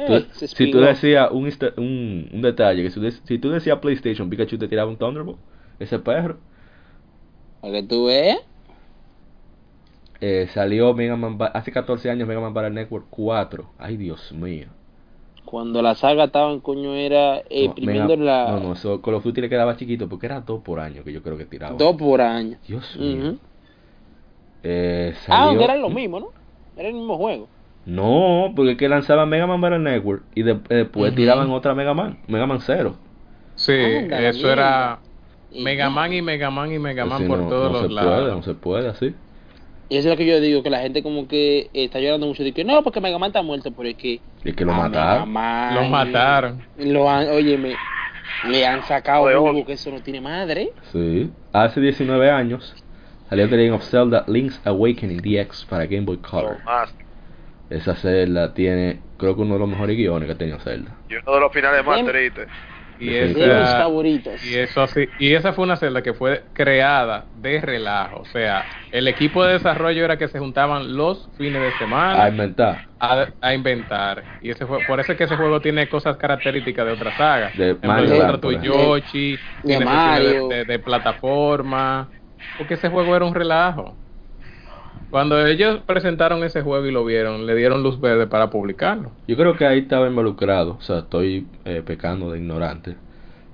Speaker 3: Eh,
Speaker 1: si tú decías un, un, un detalle, que si, si tú decías PlayStation, Pikachu te tiraba un Thunderbolt. Ese perro.
Speaker 3: Para que tú veas.
Speaker 1: Eh, salió Mega Man hace 14 años Mega Man Battle Network 4. Ay, Dios mío.
Speaker 3: Cuando la saga estaba en coño era eh,
Speaker 1: No,
Speaker 3: primero la
Speaker 1: no, no, eso Call of Duty le quedaba chiquito porque era dos por año que yo creo que tiraba.
Speaker 3: dos por año.
Speaker 1: Dios mío. Eh,
Speaker 3: Ah, aunque eran lo mismo, ¿no? Era el mismo juego.
Speaker 1: No, porque es que lanzaban Mega Man Battle Network y de- después tiraban otra Mega Man, Mega Man 0.
Speaker 2: Sí,
Speaker 3: Anda, la
Speaker 2: eso era Mega Man y Mega Man y Mega Man
Speaker 1: Así
Speaker 2: por
Speaker 1: no,
Speaker 2: todos
Speaker 1: no
Speaker 2: los lados.
Speaker 1: puede, no se puede así.
Speaker 3: Y eso es lo que yo digo, que la gente como que está llorando mucho. De que no, porque Mega Man está muerto, pero es que...
Speaker 1: Y que lo mataron.
Speaker 3: Man,
Speaker 2: Lo mataron.
Speaker 3: Lo han, oye, me, le han sacado
Speaker 4: oye.
Speaker 3: que eso no tiene madre.
Speaker 1: Sí. Hace 19 años salió The Legend of Zelda Link's Awakening DX para Game Boy Color.
Speaker 4: Lo más.
Speaker 1: Esa Zelda tiene, creo que uno de los mejores guiones que ha tenido Zelda.
Speaker 4: Y uno de los finales más tristes.
Speaker 2: Y
Speaker 3: De mis
Speaker 2: esa,
Speaker 3: favoritos.
Speaker 2: y eso así, y esa fue una celda que fue creada de relajo, o sea, el equipo de desarrollo era que se juntaban los fines de semana
Speaker 1: A inventar.
Speaker 2: a, a inventar. Y ese fue, por eso es que ese juego tiene cosas características de otras sagas.
Speaker 1: De
Speaker 2: Por
Speaker 1: Mario.
Speaker 2: Yoshi,
Speaker 3: De Mario.
Speaker 2: de- de plataforma, porque ese juego era un relajo. Cuando ellos presentaron ese juego y lo vieron, le dieron luz verde para publicarlo.
Speaker 1: Yo creo que ahí estaba involucrado, o sea, estoy eh, pecando de ignorante.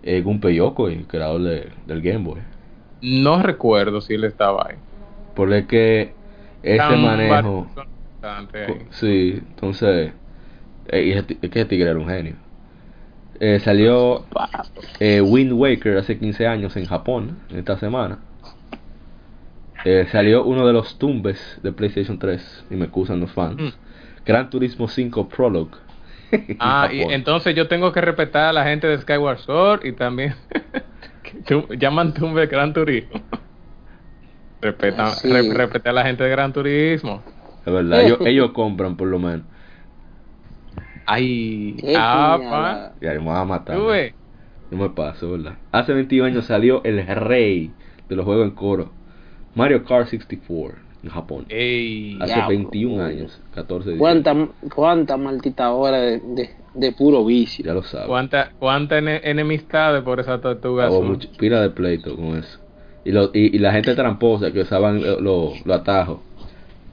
Speaker 1: Eh, Gunpei el creador de- del Game Boy.
Speaker 2: No recuerdo si él estaba ahí.
Speaker 1: Porque es que ese
Speaker 2: Tan
Speaker 1: manejo...
Speaker 2: ahí.
Speaker 1: Sí, entonces... eh, es que tigre era un genio. Eh, salió eh, Wind Waker hace 15 años en Japón, esta semana. Eh, salió uno de los tumbes de PlayStation 3, y me excusan los fans.
Speaker 2: Mm.
Speaker 1: Gran Turismo 5 Prologue.
Speaker 2: Ah, y entonces yo tengo que respetar a la gente de Skyward Sword y también llaman Tumbe Gran Turismo. Respeta,
Speaker 3: Sí.
Speaker 2: re- respeta a la gente de Gran Turismo.
Speaker 1: Es verdad, ellos, ellos compran por lo menos.
Speaker 2: Ay,
Speaker 3: Qué
Speaker 2: ah.
Speaker 1: Ya me van a matar. No me paso, ¿verdad? Hace 21 años salió el rey de los juegos en coro. Mario Kart 64 en Japón.
Speaker 2: Ey,
Speaker 1: Hace
Speaker 3: Diablo.
Speaker 1: 21 años, 14 de
Speaker 3: ¿Cuánta, cuánta maldita hora de, de, de puro vicio.
Speaker 1: Ya lo sabes.
Speaker 2: cuánta, cuánta ene- enemistades por esa tortuga azul.
Speaker 1: mucho- pila de pleito con eso. Y, lo, y, y la gente tramposa que usaban los lo, lo atajos.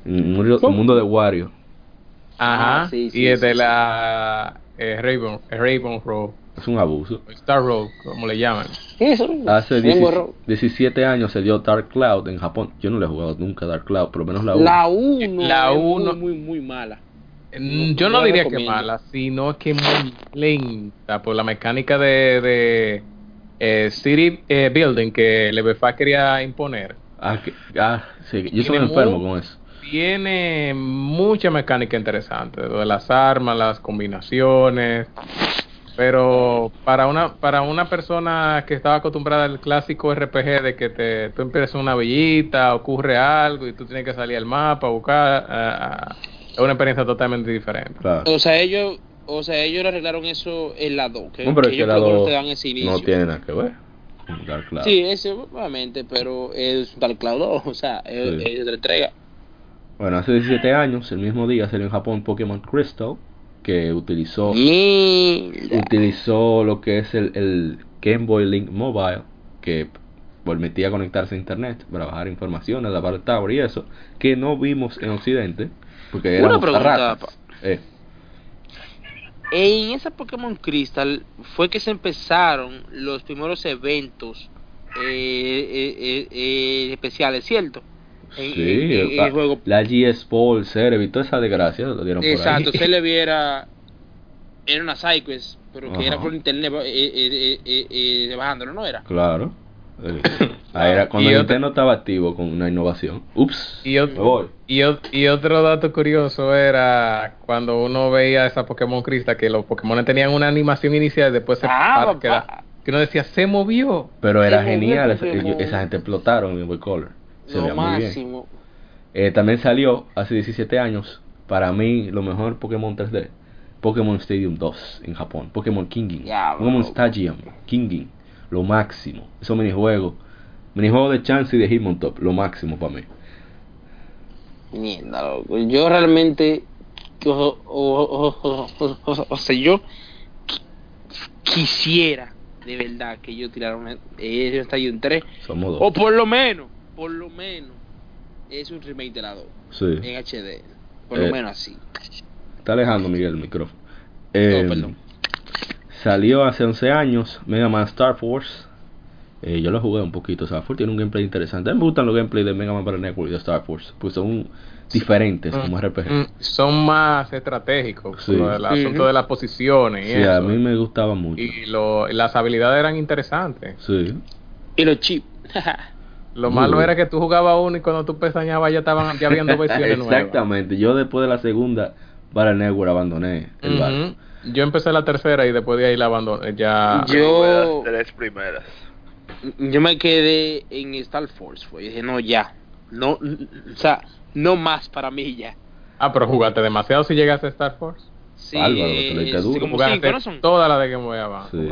Speaker 1: En el mundo- de Wario.
Speaker 2: Ajá.
Speaker 3: Ah, sí, sí,
Speaker 2: y es
Speaker 3: sí,
Speaker 2: de la eh, Raven, Raven Road,
Speaker 1: Es un abuso.
Speaker 2: Star Road, como le llaman.
Speaker 1: Hace
Speaker 3: Rainbow
Speaker 1: 17,
Speaker 3: Road.
Speaker 1: 17 años se dio Dark Cloud en Japón. Yo no le he jugado nunca Dark Cloud, por lo menos la 1.
Speaker 3: La 1
Speaker 2: La
Speaker 3: es
Speaker 2: uno-
Speaker 3: muy, muy, muy mala.
Speaker 2: Mm,
Speaker 3: No,
Speaker 2: Yo
Speaker 3: no
Speaker 2: diría que mala, sino que muy lenta por la mecánica de, de eh, City eh, Building que LBFA quería imponer.
Speaker 1: Ah, que- ah, sí, yo soy enfermo
Speaker 2: muy-
Speaker 1: con eso.
Speaker 2: Tiene mucha mecánica interesante, de las armas, las combinaciones. Pero para una para una persona que estaba acostumbrada al clásico RPG de que te, tú empiezas una villita, ocurre algo y tú tienes que salir al mapa a buscar, es una experiencia totalmente diferente.
Speaker 1: Claro.
Speaker 3: O sea, ellos, o sea, ellos arreglaron eso en la 2. Que,
Speaker 1: No, pero
Speaker 3: que
Speaker 1: es que
Speaker 3: ellos te dan ese inicio.
Speaker 1: no tiene nada que ver con Dark Cloud.
Speaker 3: Sí, eso obviamente, pero es Dark Cloud 2, o sea, es,
Speaker 1: Sí.
Speaker 3: es otra entrega.
Speaker 1: Bueno, hace 17 años, el mismo día salió en Japón Pokémon Crystal, que utilizó utilizó lo que es el, el Game Boy Link Mobile, que permitía conectarse a internet para bajar informaciones, la Battle Tower y eso, que no vimos en Occidente, porque éramos
Speaker 3: pregunta,
Speaker 1: Eh,
Speaker 3: En esa Pokémon Crystal fue que se empezaron los primeros eventos eh, eh, eh, eh, especiales, ¿cierto? En-
Speaker 1: Sí,
Speaker 3: en- en
Speaker 1: la,
Speaker 3: el juego.
Speaker 1: la GS Sport, Cerebi, toda esa desgracia lo dieron
Speaker 3: Exacto,
Speaker 1: por ahí.
Speaker 3: se le viera. Era una Cyquest, pero que era por internet eh, eh, eh, eh, eh, bajándolo, ¿no era?
Speaker 1: Claro. Eh, ahí era cuando
Speaker 2: Y otro-
Speaker 1: Nintendo estaba activo con una innovación. Ups.
Speaker 2: Y,
Speaker 1: me
Speaker 2: ot-
Speaker 1: voy.
Speaker 2: y, ot- y otro dato curioso era cuando uno veía esa Pokémon Crystal que los Pokémon tenían una animación inicial y después se
Speaker 3: Ah,
Speaker 2: que, era-
Speaker 3: papá.
Speaker 2: que uno decía se movió.
Speaker 1: Pero era genial, esa, esa gente explotaron en Boy Color. Se
Speaker 3: Lo
Speaker 1: veía muy bien.
Speaker 3: máximo.
Speaker 1: Eh, también salió hace 17 años, para mí, lo mejor Pokémon 3D. Pokémon Stadium 2 en Japón. Pokémon Kinging.
Speaker 3: Ya,
Speaker 1: Pokémon. Stadium. Kinging. Lo máximo. Esos minijuegos. Minijuegos de Chance y de Hitmontop. Lo máximo para mí.
Speaker 3: Mierda, loco. Yo realmente. O, o- o- o- o- o- o sea, yo qui- quisiera de verdad que yo tirara un eh, Stadium 3.
Speaker 1: Somos dos.
Speaker 3: O por lo menos, por lo menos, es un remake de la 2
Speaker 1: Sí.
Speaker 3: en HD. Por
Speaker 1: Eh,
Speaker 3: lo menos así.
Speaker 1: Está alejando Miguel el micrófono. Eh,
Speaker 3: perdón.
Speaker 1: Salió hace 11 años Mega Man Star Force. Eh, yo lo jugué un poquito. Star Force tiene un gameplay interesante. A mí me gustan los gameplays de Mega Man para Network y de Star Force. Pues son diferentes como
Speaker 2: Mm,
Speaker 1: RPG.
Speaker 2: mm, son más estratégicos.
Speaker 1: Sí.
Speaker 2: por el asunto de las posiciones. Y,
Speaker 1: Sí, a mí me gustaba mucho.
Speaker 2: y lo- y las habilidades eran interesantes.
Speaker 1: Sí.
Speaker 3: Y los chips.
Speaker 2: Lo
Speaker 1: Muy
Speaker 2: malo
Speaker 1: bueno.
Speaker 2: era que tú jugabas uno y cuando tú pestañabas ya estaban ya habiendo versiones nuevas.
Speaker 1: Exactamente. Yo después de la segunda Battle Network abandoné el barco.
Speaker 2: Ujú. Yo empecé la tercera y después de ahí la abandoné. Ya.
Speaker 3: Yo-
Speaker 4: Las tres primeras.
Speaker 3: yo me quedé en Star Force. Fue. Dije, no, ya. No, o sea, no más para mí ya.
Speaker 2: Ah, pero jugaste demasiado si llegaste a Star Force.
Speaker 3: Sí,
Speaker 1: Bárbaro,
Speaker 3: eh, sí,
Speaker 1: duro.
Speaker 3: como
Speaker 2: Jugaste
Speaker 3: cinco, ¿no son?
Speaker 2: toda la de Game Boy Advance.
Speaker 1: Sí.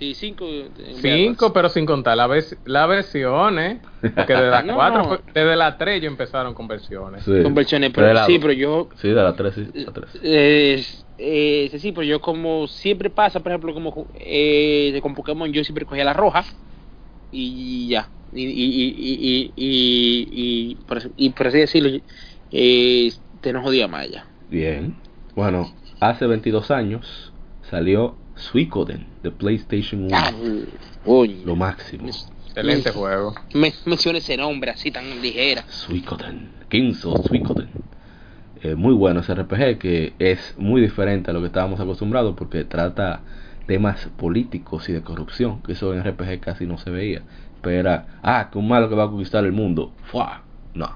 Speaker 3: Sí, cinco. eh,
Speaker 2: Cinco, pero sin contar la, vers- la versiones. Porque desde la
Speaker 3: No,
Speaker 2: 4,
Speaker 3: no.
Speaker 2: desde la 3 yo empezaron con versiones.
Speaker 1: Sí.
Speaker 3: Con versiones,
Speaker 1: Pero la
Speaker 3: sí, pero yo
Speaker 1: Sí, de la 3, sí. La 3.
Speaker 3: Eh, eh, sí, pero yo como siempre pasa, por ejemplo, como eh, con Pokémon, yo siempre cogía la roja y ya. Y, y, y, y, y, y, por, así- y por así decirlo, eh, te no jodía más ya.
Speaker 1: Bien. Bueno, hace 22 años salió Suicoden de PlayStation 1.
Speaker 3: Ah.
Speaker 1: Lo máximo.
Speaker 2: Excelente juego.
Speaker 3: Me menciona ese nombre así tan ligera.
Speaker 1: Suicoden. Kinso Suicoden. Eh, muy bueno ese RPG que es muy diferente a lo que estábamos acostumbrados porque trata temas políticos y de corrupción, que eso en RPG casi no se veía. Pero era, ah, que un malo que va a conquistar el mundo. ¡Fua! No.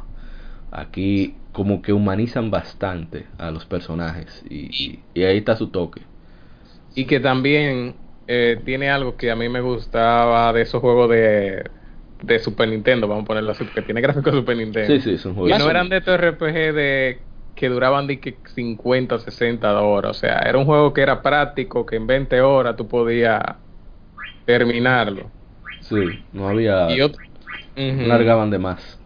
Speaker 1: Aquí como que humanizan bastante a los personajes y, y- y ahí está su toque.
Speaker 2: Y que también eh, tiene algo que a mí me gustaba de esos juegos de, de Super Nintendo, vamos a ponerlo así, porque tiene gráficos de Super Nintendo.
Speaker 1: Sí, sí, son
Speaker 2: Y
Speaker 1: juegos.
Speaker 2: no eran de estos RPG de que duraban de que 50 o 60 horas. O sea, era un juego que era práctico, que en 20 horas tú podías terminarlo.
Speaker 1: Sí, no había...
Speaker 2: Y, otro-
Speaker 1: no largaban de más.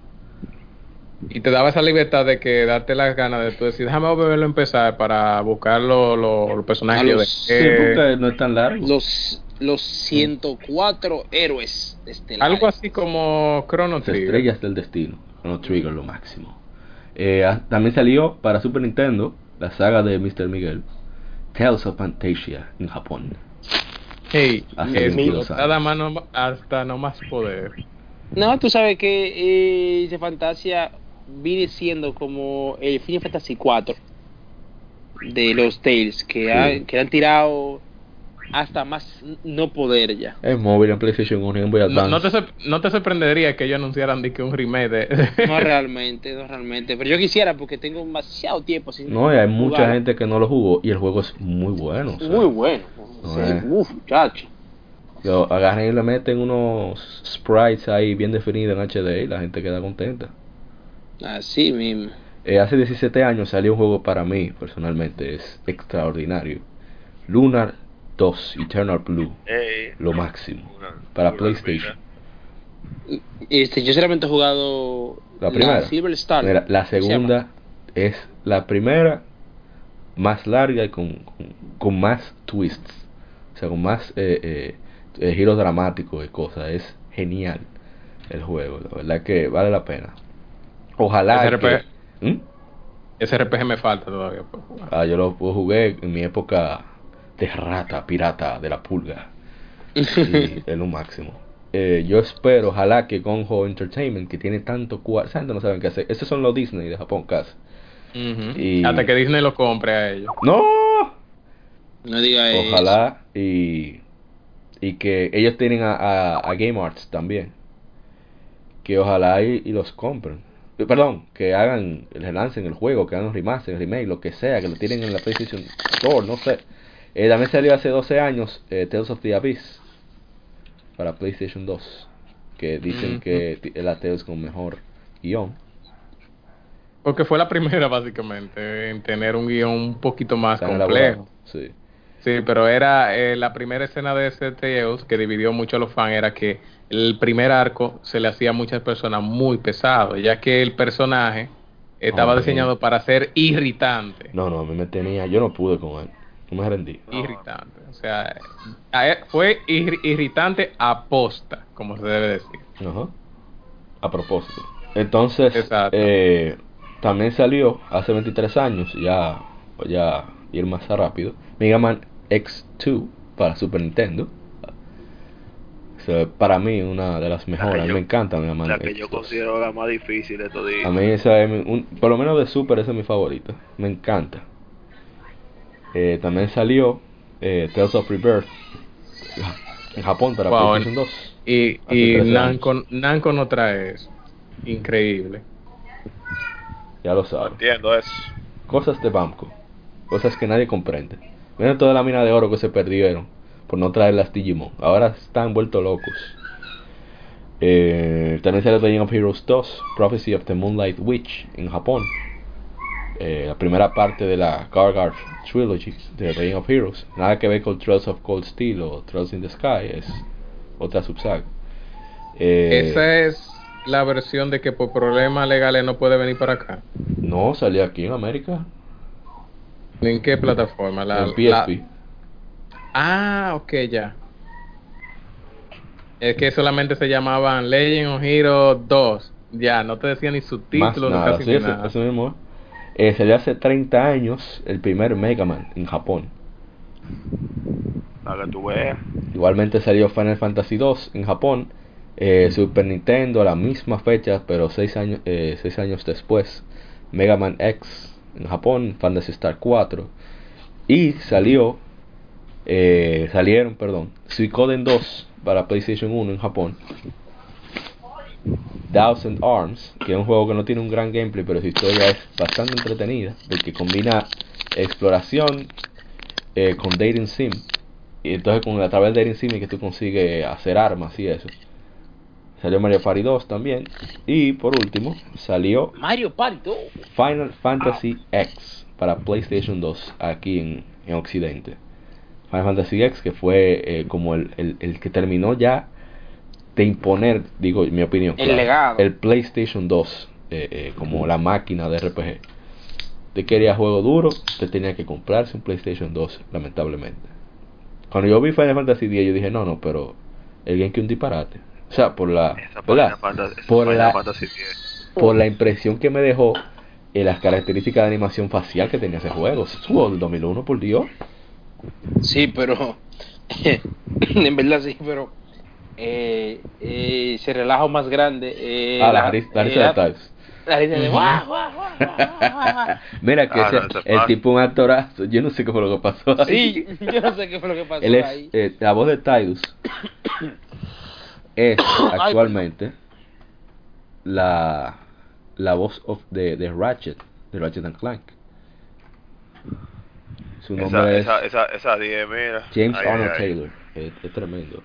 Speaker 2: Y te daba esa libertad de que darte las ganas de tú decir, déjame volverlo a empezar para buscar los los- los personajes
Speaker 3: los-
Speaker 2: dejé.
Speaker 1: porque no es tan largo.
Speaker 3: Los, los 104 héroes estelares.
Speaker 2: Algo así como Chrono
Speaker 1: Las
Speaker 2: Trigger.
Speaker 1: estrellas del destino. Chrono Trigger lo máximo. Eh, ah, también salió para Super Nintendo la saga de Mr. Miguel. Tales of Fantasia en Japón.
Speaker 2: Hey,
Speaker 1: Hace
Speaker 2: es
Speaker 1: 22
Speaker 2: explotada
Speaker 1: años.
Speaker 2: mano hasta no más poder.
Speaker 3: No, tú sabes que eh, de Fantasia viene siendo como el Final Fantasy 4 de los Tales que,
Speaker 1: Sí.
Speaker 3: han, que han tirado hasta más no poder ya.
Speaker 1: Es móvil en PlayStation 1 y en Boy
Speaker 2: No,
Speaker 1: Advance.
Speaker 2: no te, sor- no te sorprendería que ellos anunciaran de que un remake de...
Speaker 3: No realmente, no realmente. Pero yo quisiera porque tengo demasiado tiempo sin
Speaker 1: No, y hay mucha gente que no lo jugó y el juego es muy bueno. o sea,
Speaker 3: Muy bueno.
Speaker 1: No
Speaker 3: Sí,
Speaker 1: es.
Speaker 3: uf, muchacho.
Speaker 1: Lo agarran y le meten unos sprites ahí bien definidos en HD y la gente queda contenta.
Speaker 3: Así mismo.
Speaker 1: Eh, hace 17 años salió un juego para mí, personalmente, es extraordinario. Lunar 2, Eternal Blue, lo máximo.
Speaker 4: una-
Speaker 1: Para
Speaker 4: una
Speaker 1: PlayStation.
Speaker 3: Este, yo solamente he jugado
Speaker 1: La primera.
Speaker 3: Silver Star.
Speaker 1: Mira, la
Speaker 3: ¿Cómo se
Speaker 1: segunda es la primera más larga y con, con, con más twists. O sea, con más eh, eh, eh, giros dramáticos y cosas. Es genial el juego. La verdad que vale la pena. Ojalá.
Speaker 2: Ese
Speaker 1: que-
Speaker 2: RPG.
Speaker 1: ¿Mm?
Speaker 2: Ese RPG me falta todavía por jugar.
Speaker 1: Ah, yo lo jugué en mi época de rata, pirata, de la pulga. Y es lo máximo. eh, yo espero, ojalá que Gonho Entertainment, que tiene tanto cuarto, esa gente no saben qué hacer. Esos son los Disney de Japón, casi. Y-
Speaker 2: Hasta que Disney lo compre a ellos.
Speaker 1: ¡No!
Speaker 3: No diga eso.
Speaker 1: Ojalá y, y que ellos tienen a, a, a Game Arts también. Que ojalá y, y los compren. Eh, Perdón, que hagan, le lancen el juego, que hagan un remaster, remake, lo que sea, que lo tienen en la PlayStation Store, no sé. Eh, también salió hace 12 años eh, Tales of the Abyss para PlayStation 2. Que dicen
Speaker 2: Ujú.
Speaker 1: que ti- la Tales con mejor guion.
Speaker 2: Porque fue la primera, básicamente, en tener un guion un poquito más
Speaker 1: tan
Speaker 2: complejo.
Speaker 1: elaborado. Sí.
Speaker 2: Sí, pero era eh, la primera escena de ese Tales que dividió mucho a los fans era que el primer arco se le hacía a muchas personas muy pesado, ya que el personaje estaba
Speaker 1: Hombre.
Speaker 2: diseñado para ser irritante.
Speaker 1: No, no, a mí me tenía, yo no pude con él. No me rendí.
Speaker 2: Irritante. O sea, a él- fue ir- irritante aposta, como se debe decir.
Speaker 1: Ajá. A propósito. Entonces, eh, también salió hace 23 años, ya voy a ir más rápido, Mega Man X2 para Super Nintendo. Para mí una de las mejores,
Speaker 4: yo-
Speaker 1: me encanta Mega Man
Speaker 4: La que yo
Speaker 1: X2.
Speaker 4: considero la más difícil de todo.
Speaker 1: A mí esa es mi- un- por lo menos de Super esa es mi favorita, me encanta. Eh, también salió eh, Tales of Rebirth en Japón para
Speaker 2: Wow,
Speaker 1: PlayStation 2.
Speaker 2: Y, y
Speaker 1: 13
Speaker 2: Namco, Namco no trae eso. Increíble.
Speaker 1: Ya lo
Speaker 4: No
Speaker 1: sabes.
Speaker 4: entiendo eso.
Speaker 1: Cosas de Bamco. Cosas que nadie comprende. Miren toda la mina de oro que se perdieron por no traer las Digimon. Ahora están vueltos locos. Eh, también salió The Legend of Heroes 2, Prophecy of the Moonlight Witch en Japón. Eh, la primera parte de la Gargar Trilogy de Legend of Heroes. Nada que ver con Trails of Cold Steel o Trails in the Sky. Es otra subsaga. Eh,
Speaker 2: Esa es la versión de que por problemas legales no puede venir para acá.
Speaker 1: No, salió aquí en América.
Speaker 2: ¿En qué plataforma? La,
Speaker 1: en PSP.
Speaker 2: la- Ah, ok, ya. Es que solamente se llamaban Legend of Heroes 2. Ya, no te decía ni subtítulos, ni
Speaker 1: nada,
Speaker 2: casi
Speaker 1: sí,
Speaker 2: ni nada.
Speaker 1: eso mismo. Eh, salió hace 30 años el primer Mega Man en Japón.
Speaker 4: Para que tú veas.
Speaker 1: Igualmente salió Final Fantasy 2 en Japón. eh, Super Nintendo a la misma fecha, pero 6 años, eh, seis años después. Mega Man X en Japón, Fantasy Star 4. Y salió, eh, salieron, perdón, Suikoden 2 para PlayStation 1 en Japón. Thousand Arms, que es un juego que no tiene un gran gameplay, pero su historia es bastante entretenida, porque combina exploración eh, con dating sim. Y entonces con a través de dating sim es que tú consigues hacer armas y eso. Salió Mario Party 2 también. Y por último, salió
Speaker 3: Mario Party 2.
Speaker 1: Final Fantasy X para PlayStation 2 aquí en, en Occidente. Final Fantasy X que fue eh, como el, el, el que terminó ya de imponer, digo, en mi opinión,
Speaker 3: El legado.
Speaker 1: el PlayStation 2 eh, eh, como la máquina de RPG. Te quería juego duro, te tenía que comprarse un PlayStation 2, lamentablemente. Cuando yo vi Final Fantasy X, yo dije, no, no, pero el GameCube un disparate. O sea, por la.
Speaker 4: Final Fantasy,
Speaker 1: por la,
Speaker 4: Fantasy 10.
Speaker 1: por la impresión que me dejó en las características de animación facial que tenía ese juego. Del 2001, por Dios.
Speaker 3: Sí, pero. en verdad sí, pero. Eh, eh, se relaja más grande. Eh,
Speaker 1: ah, la, risa- la risa
Speaker 3: eh,
Speaker 1: de Tiles.
Speaker 3: La risa de. guau, guau, guau.
Speaker 1: Mira que
Speaker 4: Ah,
Speaker 1: ese-
Speaker 4: no, eso es
Speaker 1: el tipo un actorazo. Yo no sé qué fue lo que pasó ahí.
Speaker 3: Sí, yo no sé qué fue lo que pasó
Speaker 1: Él es,
Speaker 3: ahí.
Speaker 1: eh, la voz de Tidus es actualmente la, la voz of de, de Ratchet, de Ratchet and Clank. Su nombre
Speaker 4: Esa,
Speaker 1: es
Speaker 4: esa, esa, esa 10, mira.
Speaker 1: James
Speaker 4: Ay,
Speaker 1: Arnold
Speaker 4: ay, ay.
Speaker 1: Taylor. Es, es tremendo.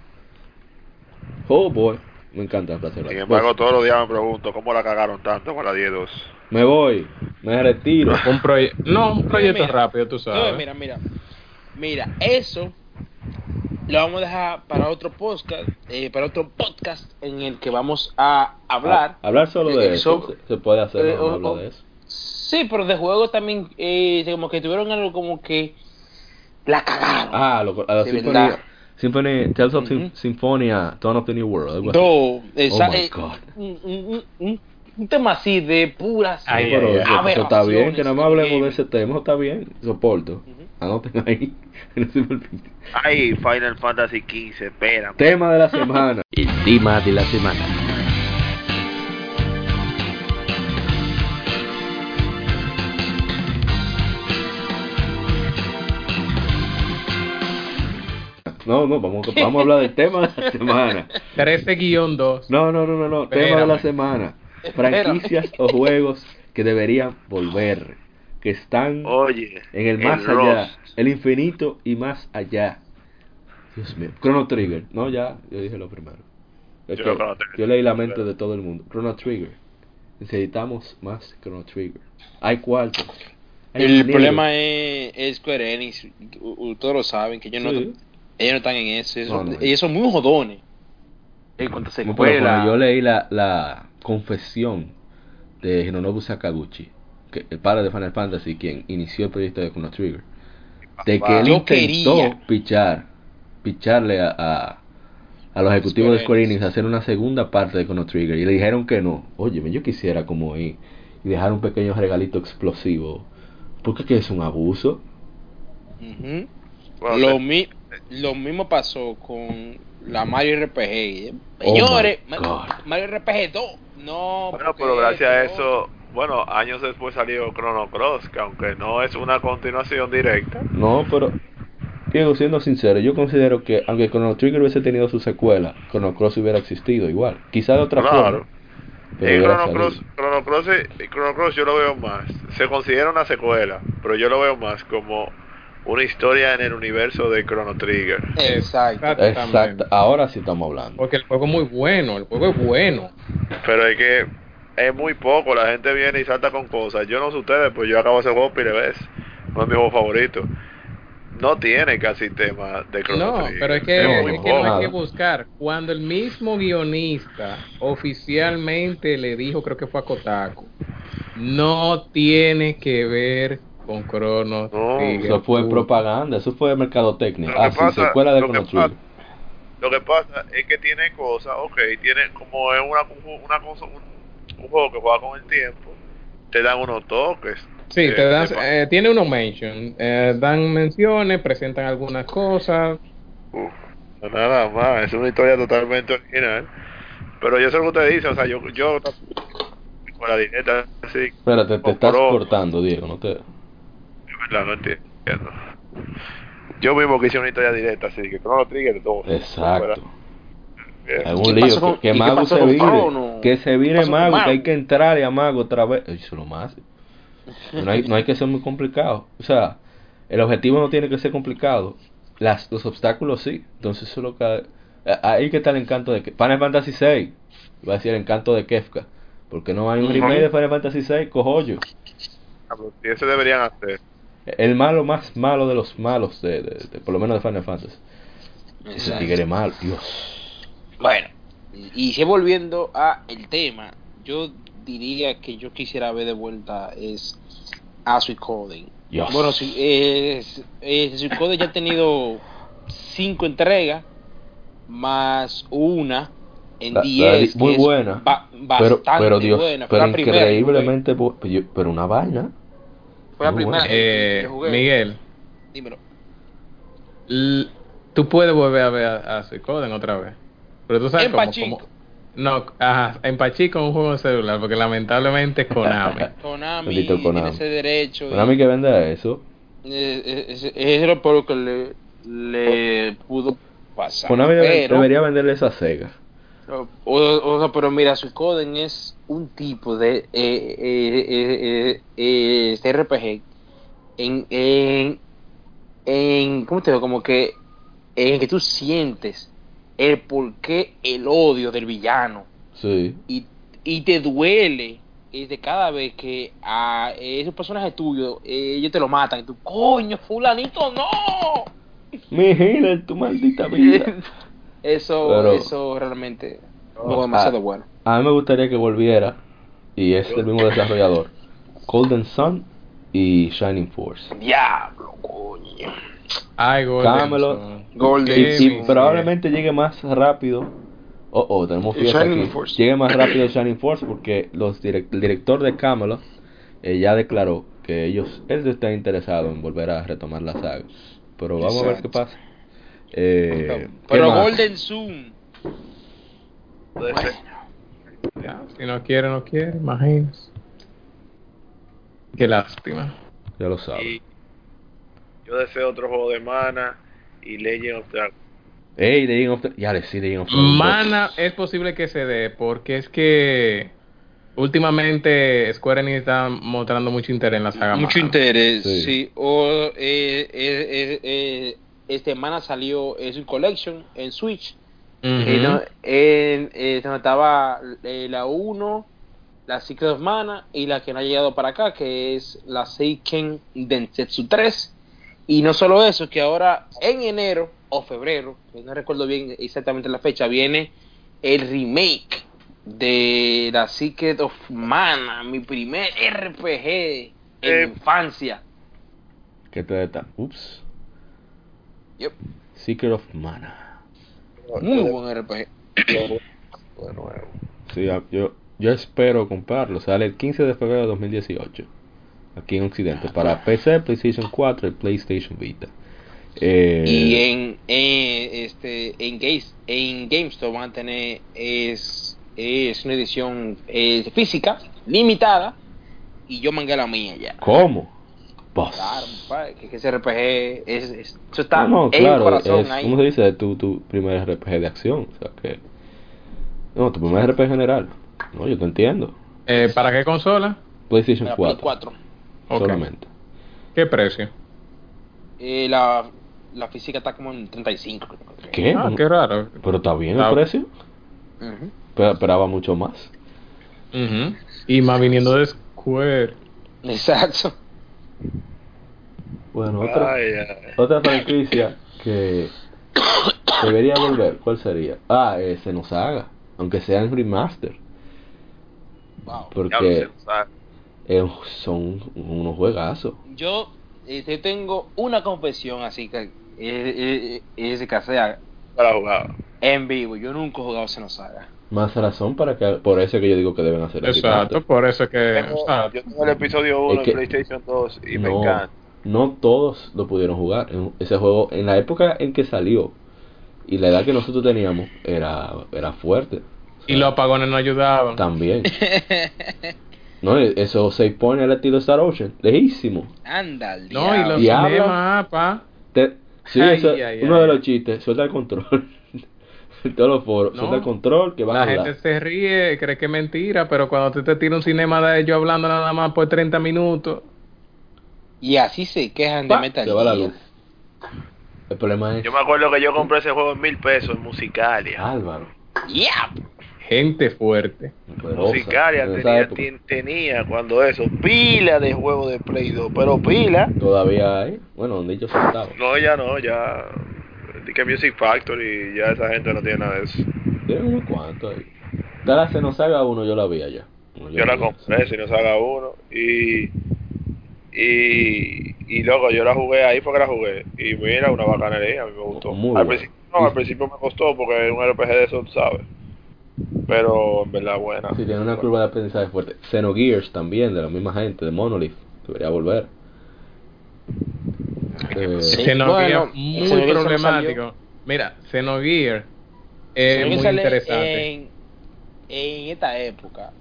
Speaker 1: Oh boy, me encanta and
Speaker 4: Sin embargo,
Speaker 1: Pues,
Speaker 4: todos los días me pregunto cómo la cagaron tanto con la 10-2.
Speaker 1: me voy, me retiro.
Speaker 2: Un proye- no, un proyecto
Speaker 3: Mira,
Speaker 2: rápido, tú
Speaker 3: No,
Speaker 2: sabes.
Speaker 3: mira, mira. Mira, eso lo vamos a dejar para otro podcast, eh, para otro podcast en el que vamos a hablar.
Speaker 1: Ah, hablar solo de
Speaker 3: Eh,
Speaker 1: eso.
Speaker 3: so-
Speaker 1: se, se puede hacer,
Speaker 3: eh,
Speaker 1: no
Speaker 3: o-
Speaker 1: de eso.
Speaker 3: Sí, pero de juego también, eh, como que tuvieron algo como que la cagaron.
Speaker 1: Ah, lo, a la
Speaker 3: De
Speaker 1: Symphony. Symphony, Tales of
Speaker 3: Ujú.
Speaker 1: Symphonia, Dawn of the New World. algo así.
Speaker 3: No, esa-
Speaker 1: Oh my
Speaker 3: eh,
Speaker 1: God.
Speaker 3: un, un- tema así de puras
Speaker 2: Ay,
Speaker 1: Pero
Speaker 2: ay,
Speaker 1: eso, eso está bien, que nada más hablemos de ese tema, está bien, soporto. Anoten ahí. No se me olvide.
Speaker 4: Ay, Final Fantasy XV, espera.
Speaker 1: Tema de la semana.
Speaker 6: El tema de la semana.
Speaker 1: No, no, vamos, vamos a hablar del tema de la semana.
Speaker 2: 13-2.
Speaker 1: No, no, no, no, no. Tema de la semana. Franquicias o juegos que deberían volver. Que están
Speaker 4: Oye,
Speaker 1: en el más allá. El infinito y más allá. Dios mío. Chrono Trigger. No, ya, yo dije lo primero. Es
Speaker 4: Yo
Speaker 1: que leí la mente de todo el mundo. Chrono Trigger. Necesitamos más Chrono Trigger. Hay cuartos. hay
Speaker 3: El
Speaker 1: dinero.
Speaker 3: problema es, es Square Enix, u- u- todos lo saben, que ellos, no, ellos no están en eso, ellos,
Speaker 1: No, no.
Speaker 3: ellos son muy jodones. En cuanto
Speaker 1: yo leí la, la confesión de Hironobu Sakaguchi, que el padre de Final Fantasy, quien inició el proyecto de Chrono Trigger, de que él
Speaker 3: Yo
Speaker 1: intentó
Speaker 3: quería.
Speaker 1: pichar, picharle a, a, a los ejecutivos de
Speaker 3: Square
Speaker 1: Enix a hacer una segunda parte de Chrono Trigger y le dijeron que no. Oye, yo quisiera como ir y dejar un pequeño regalito explosivo. Porque que es un abuso.
Speaker 3: Lo, mi- lo mismo pasó con la Mario RPG.
Speaker 1: Oh
Speaker 3: Señores. Mario RPG 2. No,
Speaker 4: Bueno, pero gracias a eso, bueno, años después salió Chrono Cross, que aunque no es una continuación directa,
Speaker 1: No, pero Diego, siendo sincero, yo considero que aunque Chrono Trigger hubiese tenido su secuela, Chrono Cross hubiera existido igual. Quizá de otra
Speaker 4: Claro.
Speaker 1: forma. Pero
Speaker 4: y Chrono Cross. Chrono Cross, y Chrono Cross yo lo veo más, se considera una secuela, pero yo lo veo más como una historia en el universo de Chrono Trigger.
Speaker 3: Exacto.
Speaker 1: Exacto, ahora sí estamos hablando.
Speaker 2: Porque el juego es muy bueno, el juego es bueno.
Speaker 4: Pero es que es muy poco, la gente viene y salta con cosas. Yo no sé ustedes, pues yo acabo ese juego y le ves, no es mi juego favorito. No tiene casi tema de Chrono
Speaker 2: No,
Speaker 4: Trigger.
Speaker 2: pero es que, es
Speaker 1: no,
Speaker 2: que no hay que buscar. Cuando el mismo guionista oficialmente le dijo, creo que fue a Kotaku, no tiene que ver con Chrono
Speaker 4: No,
Speaker 2: Trigger.
Speaker 1: Eso fue propaganda, eso fue mercadotecnia.
Speaker 4: Lo que
Speaker 1: Ah, sí,
Speaker 4: pasa-
Speaker 1: secuela de
Speaker 4: lo que pasa-. Lo que pasa es que tiene cosas, ok, tiene como es una, una cosa, un, un juego que juega con el tiempo, te dan unos toques.
Speaker 2: Sí,
Speaker 4: Eh,
Speaker 2: te dan, eh, tiene unos mention, eh, dan menciones, presentan algunas cosas.
Speaker 4: Uf, nada más, es una historia totalmente original. Pero yo sé lo que usted dice, o sea, yo, yo con la directa, así,
Speaker 1: Espérate, te estás
Speaker 4: pro,
Speaker 1: cortando, Diego, no te...
Speaker 4: de verdad, no entiendo. Yo mismo que hice una historia directa, así que Chrono Trigger, todo.
Speaker 1: Exacto.
Speaker 4: Bien.
Speaker 1: Algún
Speaker 3: ¿Qué
Speaker 1: lío,
Speaker 3: con-
Speaker 1: que,
Speaker 3: y
Speaker 1: Mago se vire, que se
Speaker 3: ¿Qué
Speaker 1: vire Mago, que hay que entrar y a Mago otra vez. Eso es lo más. No hay, no hay que ser muy complicado. O sea, el objetivo no tiene que ser complicado. Las, los obstáculos sí. Entonces eso es lo que... Ahí que está el encanto de... que Final Fantasy VI. Va a decir el encanto de Kefka. Porque no hay un
Speaker 3: Ujú.
Speaker 1: remake de Final Fantasy VI, cojollo.
Speaker 4: Ah, pero sí, eso deberían hacer.
Speaker 1: El malo más malo de los malos, de, de- de- por lo menos de Final Fantasy. Ese tigre malo, Dios.
Speaker 3: Bueno, y, si volviendo a el tema, yo diría que yo quisiera ver de vuelta es a Suicoden.
Speaker 1: Dios.
Speaker 3: Bueno, si, es, es, Suicoden ya ha tenido cinco entregas, más una en
Speaker 1: La- la
Speaker 3: 10.
Speaker 1: di- muy
Speaker 3: que es
Speaker 1: buena.
Speaker 3: ba-
Speaker 1: pero,
Speaker 3: bastante
Speaker 1: pero Dios,
Speaker 3: buena. Fue
Speaker 1: pero
Speaker 3: la primera que
Speaker 1: increíblemente, pero yo- pero una vaina.
Speaker 3: Fue la primera
Speaker 2: Eh,
Speaker 3: que jugué.
Speaker 2: Miguel,
Speaker 3: Dímelo.
Speaker 2: l- tú puedes volver a ver a, a Suicoden otra vez. Pero tú sabes
Speaker 3: En Pachico.
Speaker 2: cómo- No, ajá, en Pachico un juego de celular, porque lamentablemente es Konami.
Speaker 3: Konami,
Speaker 1: Bendito
Speaker 3: tiene
Speaker 1: Konami.
Speaker 3: ese derecho. y-
Speaker 1: Konami que vende eso.
Speaker 3: Eh, es, es, es lo peor que le, le pudo pasar.
Speaker 1: Konami
Speaker 3: pero,
Speaker 1: debería venderle esa Sega.
Speaker 3: o, o sea, pero mira, Suicoden es un tipo de eh, eh, eh, eh, eh, este RPG en, en, en, ¿cómo te digo? Como que en que tú sientes el porqué, el odio del villano
Speaker 1: Sí.
Speaker 3: y, y te duele de cada vez que a esos personajes tuyos eh, ellos te lo matan y tú, coño, fulanito, no.
Speaker 1: Mi Hitler, tu maldita vida.
Speaker 3: Eso,
Speaker 1: Pero-
Speaker 3: eso realmente
Speaker 1: No,
Speaker 3: demasiado
Speaker 1: ah,
Speaker 3: bueno.
Speaker 1: A mí me gustaría que volviera, y es el mismo desarrollador, Golden Sun y Shining Force.
Speaker 3: Diablo, coño.
Speaker 2: Ay, Golden
Speaker 1: Camelot.
Speaker 3: Golden
Speaker 1: Y, probablemente llegue más rápido. Oh, oh, tenemos fiesta
Speaker 3: Shining
Speaker 1: aquí.
Speaker 3: Force.
Speaker 1: Llegue más rápido Shining Force porque los direct- el director de Camelot eh, ya declaró que ellos, él está interesado en volver a retomar la saga. Pero vamos a ver qué pasa. Eh, ¿qué
Speaker 3: Pero? Golden Zoom.
Speaker 2: Ya, si no quiere, no quiere, imagínese. Qué lástima.
Speaker 1: Ya lo sabes.
Speaker 4: Y yo deseo otro juego de mana y Legend of Dragon.
Speaker 1: Ey, Legend of the- Ya le sí, Legend of Dragon.
Speaker 2: Mana es posible que se dé porque es que últimamente Square Enix está mostrando mucho interés en la saga.
Speaker 3: Mucho
Speaker 2: Mana.
Speaker 3: interés,
Speaker 1: Sí.
Speaker 3: sí. O eh, eh, eh, eh, este semana salió es un collection en Switch.
Speaker 2: Ujú.
Speaker 3: No, en- eh, donde estaba eh, la 1, la Secret of Mana y la que no ha llegado para acá, que es la Seiken Densetsu 3. Y no solo eso, que ahora en enero o febrero, no recuerdo bien exactamente la fecha, viene el remake de la Secret of Mana, mi primer RPG en
Speaker 4: Eh.
Speaker 3: infancia.
Speaker 1: ¿Qué te está? Ups.
Speaker 3: Yep.
Speaker 1: Secret of Mana.
Speaker 3: Muy buen RPG.
Speaker 4: De nuevo.
Speaker 1: Sí, yo, yo espero comprarlo. Sale el 15 de febrero de 2018. Aquí en Occidente. Para PC, PlayStation 4 y PlayStation Vita. Eh,
Speaker 3: Y en, en, este, en, Games, en GameStop van a tener es, es una edición eh, física, limitada, y yo mangué la mía ya.
Speaker 1: ¿Cómo? Boss.
Speaker 3: Claro, compadre, que, que ese RPG es, es- eso está
Speaker 1: No, no,
Speaker 3: en
Speaker 1: claro,
Speaker 3: el corazón
Speaker 1: es,
Speaker 3: ahí.
Speaker 1: ¿cómo se dice? Tu, tu primer RPG de acción. O sea que. No, tu primer RPG general. No, yo te entiendo.
Speaker 2: Eh, ¿Para qué consola?
Speaker 1: PlayStation
Speaker 3: La Play
Speaker 1: 4.
Speaker 3: 4.
Speaker 2: Ok.
Speaker 1: Solamente.
Speaker 2: ¿Qué precio?
Speaker 3: Eh, la, la física está como en 35. creo que.
Speaker 1: ¿Qué?
Speaker 2: Ah, qué raro.
Speaker 1: Pero está bien el precio. Pero esperaba mucho más.
Speaker 2: Y más viniendo de Square.
Speaker 3: Exacto.
Speaker 1: Bueno, otra,
Speaker 4: Ay, ay.
Speaker 1: otra franquicia que debería volver, ¿cuál sería? Ah, eh, Xenosaga, aunque sea en remaster,
Speaker 3: Wow.
Speaker 1: Porque eh, son unos juegazos.
Speaker 3: Yo este, tengo una confesión así que eh, eh, es que sea
Speaker 4: para jugar.
Speaker 3: en vivo. Yo nunca he jugado Xenosaga.
Speaker 1: Más razón para que, por eso que yo digo que deben hacer el
Speaker 2: Exacto, por eso que.
Speaker 4: Tengo-
Speaker 2: exacto.
Speaker 4: yo tengo el episodio 1
Speaker 1: Es que-
Speaker 4: en PlayStation 2 y me
Speaker 1: no,
Speaker 4: encanta.
Speaker 1: no todos lo pudieron jugar. En- Ese juego, en la época en que salió y la edad que nosotros teníamos, era, era fuerte. O
Speaker 2: Y los apagones no ayudaban.
Speaker 1: También. No, esos 6 points al estilo Star Ocean, lejísimo.
Speaker 3: Anda, al
Speaker 2: No, y los cinemas, pa.
Speaker 1: Te- sí,
Speaker 2: Ay,
Speaker 1: eso-
Speaker 2: ay,
Speaker 1: uno
Speaker 2: ay,
Speaker 1: de los chistes, suelta el control. Todos los foros,
Speaker 2: No.
Speaker 1: suelta el control que va
Speaker 2: La
Speaker 1: a jugar.
Speaker 2: gente se ríe, cree que es mentira, pero cuando tú te tiras un cinema de ellos hablando nada más por 30 minutos,
Speaker 3: Y así se quejan de Metal
Speaker 1: va la
Speaker 3: Gear.
Speaker 1: luz. El problema es
Speaker 4: Yo me acuerdo que yo compré ese juego en mil pesos en Musicalia.
Speaker 1: Álvaro.
Speaker 3: Yeah.
Speaker 2: Gente fuerte.
Speaker 4: Musicalia tenía,
Speaker 1: época.
Speaker 4: ten- tenía cuando eso, pila de juegos de Play 2, pero pila.
Speaker 1: Todavía hay. Bueno, donde ellos estaban.
Speaker 4: No, ya no, ya. di Que Music Factory, ya esa gente no tiene nada de eso.
Speaker 1: Tienen unos cuantos ahí. Está la Xenosaga 1, yo la vi allá.
Speaker 4: Yo la compré, si no se haga uno. Y. Y. Y luego yo la jugué ahí porque la jugué. Y mira, una bacanería, a mí me gustó.
Speaker 1: Muy
Speaker 4: al, principio, no, al principio me costó porque es un RPG de eso, tú sabes. Pero en verdad buena.
Speaker 1: Sí, tiene una curva de aprendizaje fuerte. Xenogears también, de la misma gente, de Monolith. Debería volver. Eh,
Speaker 3: Sí.
Speaker 2: Xenogear
Speaker 3: bueno,
Speaker 2: muy problemático. Mira, Xenogear es muy interesante.
Speaker 3: En, en esta época.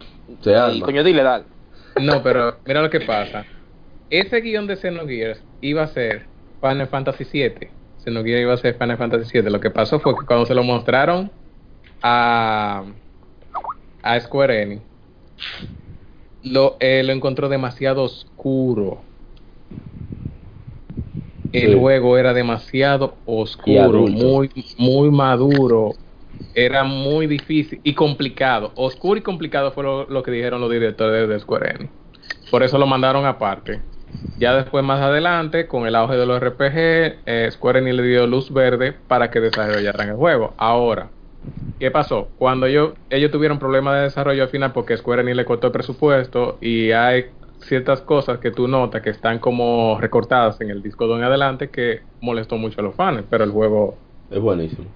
Speaker 1: Se
Speaker 3: Y
Speaker 1: arma.
Speaker 3: coño, dile, dale.
Speaker 2: No, pero mira lo que pasa. Ese guion de Xenogears iba a ser Final Fantasy VII. Xenogears iba a ser Final Fantasy VII. Lo que pasó fue que cuando se lo mostraron a, a Square Enix, lo, eh, lo encontró demasiado oscuro. El
Speaker 1: Sí.
Speaker 2: juego era demasiado oscuro, muy, muy maduro. Era muy difícil y complicado. Oscuro y complicado fue lo, lo que dijeron los directores de Square Enix. Por eso lo mandaron aparte. Ya después, más adelante, con el auge de los RPG, eh, Square Enix le dio luz verde para que desarrollaran el juego. Ahora, ¿qué pasó? Cuando ellos, ellos tuvieron problemas de desarrollo al final porque Square Enix le cortó el presupuesto y hay ciertas cosas que tú notas que están como recortadas en el disco de en adelante que molestó mucho a los fans, pero el juego...
Speaker 1: Es buenísimo.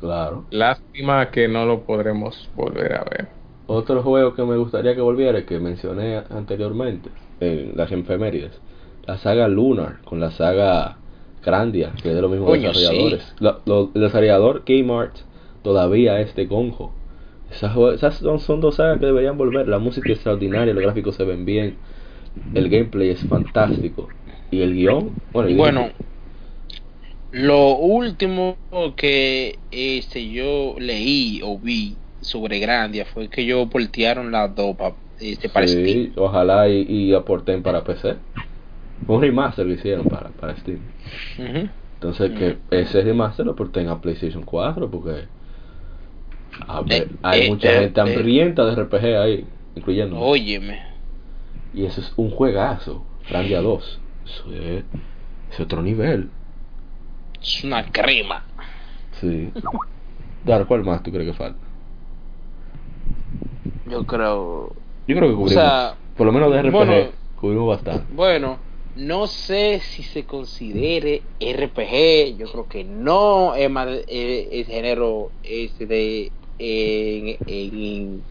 Speaker 1: Claro.
Speaker 2: Lástima que no lo podremos volver a ver.
Speaker 1: Otro juego que me gustaría que volviera, que mencioné anteriormente, en las efemérides. La saga Lunar con la saga Grandia, que es de los mismos desarrolladores. Lo- lo- el desarrollador Kmart todavía es de Conjo. Esas, son, son dos sagas que deberían volver. La música es extraordinaria, los gráficos se ven bien, el gameplay es fantástico. Y el guion, bueno, el
Speaker 3: Bueno, lo último que este yo leí o vi sobre Grandia fue que ellos portearon las dos pa- este, para
Speaker 1: sí,
Speaker 3: Steam.
Speaker 1: ojalá y, y aporten para PC. Un remaster que hicieron para, para Steam. Entonces que ese remaster lo aporten a PlayStation 4 porque a ver,
Speaker 3: Eh,
Speaker 1: hay
Speaker 3: eh,
Speaker 1: mucha
Speaker 3: eh,
Speaker 1: gente hambrienta de RPG ahí, incluyendo.
Speaker 3: Óyeme.
Speaker 1: Y eso es un juegazo, Grandia 2. Eso es, es otro nivel.
Speaker 3: Es una crema.
Speaker 1: Sí. Dar, ¿cuál más tú crees que falta?
Speaker 3: Yo creo.
Speaker 1: Yo creo que cubrimos.
Speaker 3: sea,
Speaker 1: por lo menos de RPG
Speaker 3: bueno,
Speaker 1: cubrimos bastante.
Speaker 3: Bueno, no sé si se considere RPG. Yo creo que no es más eh, el género este de en, en,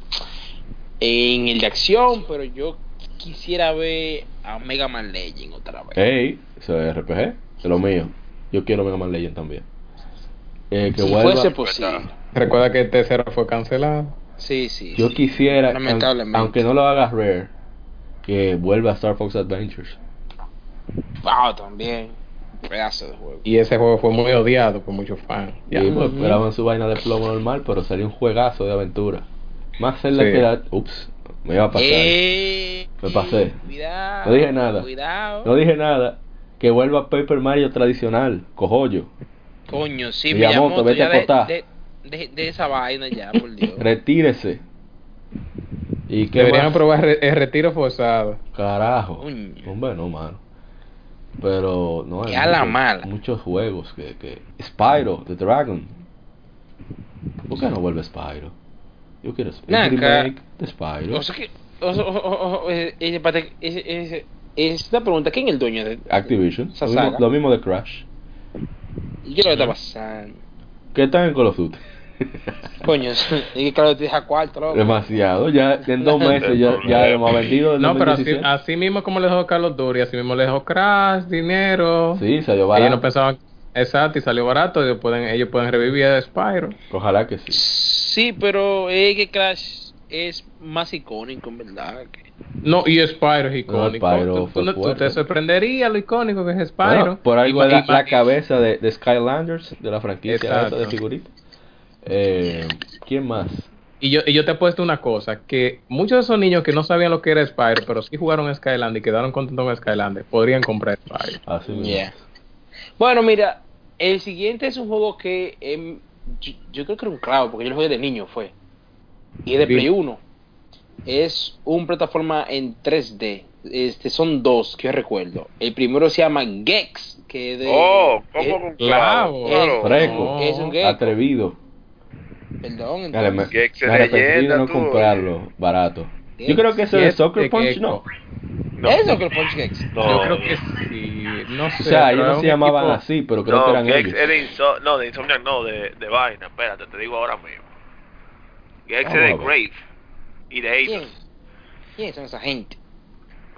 Speaker 3: en el de acción, pero yo quisiera ver a Mega Man Legend otra vez.
Speaker 1: Ey, eso es RPG, es lo mío. Yo quiero Mega Man Legend también. Eh, que
Speaker 3: si
Speaker 1: vuelva.
Speaker 3: fuese posible.
Speaker 2: Recuerda que el tercero fue cancelado.
Speaker 3: Sí, sí.
Speaker 1: Yo
Speaker 3: sí.
Speaker 1: quisiera,
Speaker 3: Lamentablemente.
Speaker 1: aunque no lo haga Rare, que vuelva a Star Fox Adventures.
Speaker 3: Ah, también. Pedazo de juego.
Speaker 2: Y ese juego fue muy odiado por muchos fans.
Speaker 1: Y pues, esperaban su vaina de plomo normal, pero salió un juegazo de aventura. Más la
Speaker 2: Sí.
Speaker 1: que la... Ups, me iba a pasar.
Speaker 3: Eh,
Speaker 1: Me pasé.
Speaker 3: Cuidado.
Speaker 1: No dije nada.
Speaker 3: Cuidado.
Speaker 1: No dije nada. Que vuelva Paper Mario tradicional, cojollo.
Speaker 3: Coño, sí,
Speaker 1: Miyamoto,
Speaker 3: Miyamoto,
Speaker 1: vete a
Speaker 3: de,
Speaker 1: acotar.
Speaker 3: de, de, de esa vaina ya, por Dios.
Speaker 1: Retírese. ¿Y qué
Speaker 2: Deberían
Speaker 1: más?
Speaker 2: probar el retiro forzado.
Speaker 1: Carajo.
Speaker 3: Coño.
Speaker 1: Hombre, no, mano. Pero no hay
Speaker 3: la
Speaker 1: muchos,
Speaker 3: mala.
Speaker 1: muchos juegos que, que... Spyro, The Dragon. ¿Por qué no vuelve Spyro? Yo quiero
Speaker 3: Naca.
Speaker 1: remake de Spyro.
Speaker 3: O sea que, o o- o- o- eh, eh, espérate, es, es, es una pregunta, ¿quién es el dueño de
Speaker 1: Activision. Lo mismo, lo mismo de Crash.
Speaker 3: ¿Y qué es lo que está pasando?
Speaker 1: ¿Qué están en Call of Duty?
Speaker 3: Coño, que claro, te deja cuarto, loco.
Speaker 1: Demasiado. Ya en dos meses ya, ya hemos vendido.
Speaker 2: No, pero así,
Speaker 1: 2017.
Speaker 2: así mismo como le dejó Carlos Duty, así mismo le dejó Crash, dinero.
Speaker 1: Sí, salió
Speaker 2: Ellos
Speaker 1: barato.
Speaker 2: no pensaban, exacto, y salió barato, ellos pueden, ellos pueden revivir a Spyro.
Speaker 1: Ojalá que sí.
Speaker 3: Sí, pero es que Crash es más icónico, en verdad. que-
Speaker 2: No, y Spyro es icónico.
Speaker 1: Spyro
Speaker 2: tú, tú no- tú
Speaker 1: fuerte.
Speaker 2: te sorprendería lo icónico que es Spyro.
Speaker 1: Bueno, por ahí va la, cabeza de, de Skylanders, de la franquicia esa de figuritas. Eh, ¿Quién más?
Speaker 2: Y yo, y yo te he puesto una cosa, que muchos de esos niños que no sabían lo que era Spyro, pero sí jugaron Skyland y quedaron contentos con Skyland, podrían comprar Spyro.
Speaker 1: Así mismo.
Speaker 3: Yeah. Bueno, mira, el siguiente es un juego que em, yo, yo creo que era un clavo, porque yo lo jugué de niño, fue. Y es de
Speaker 2: Sí.
Speaker 3: Play 1. Es un plataforma en 3D. Este, son dos que yo recuerdo. El primero se llama Gex, que es de...
Speaker 4: Oh, ¿cómo con
Speaker 2: clavo.
Speaker 4: claro?
Speaker 1: Fresco.
Speaker 3: Es un gecko.
Speaker 1: Atrevido.
Speaker 3: Perdón,
Speaker 1: Dale, me, me arrepentí de no
Speaker 4: tú,
Speaker 1: comprarlo barato. Yo creo que eso de Soccer Punch, no.
Speaker 4: No,
Speaker 3: que el Punch Gex.
Speaker 4: no,
Speaker 2: yo creo que sí, no sé.
Speaker 1: O sea, ellos
Speaker 2: es
Speaker 1: no se llamaban
Speaker 2: equipo-
Speaker 1: así, pero creo
Speaker 4: no,
Speaker 1: que eran
Speaker 4: Gex
Speaker 1: ellos.
Speaker 4: es de Inso- no, de Insomniac, no, de, de vaina. Espérate, te digo ahora mismo. Gex
Speaker 1: Vamos
Speaker 4: es de. Grave y de. Eidos.
Speaker 3: ¿Quién son esa gente?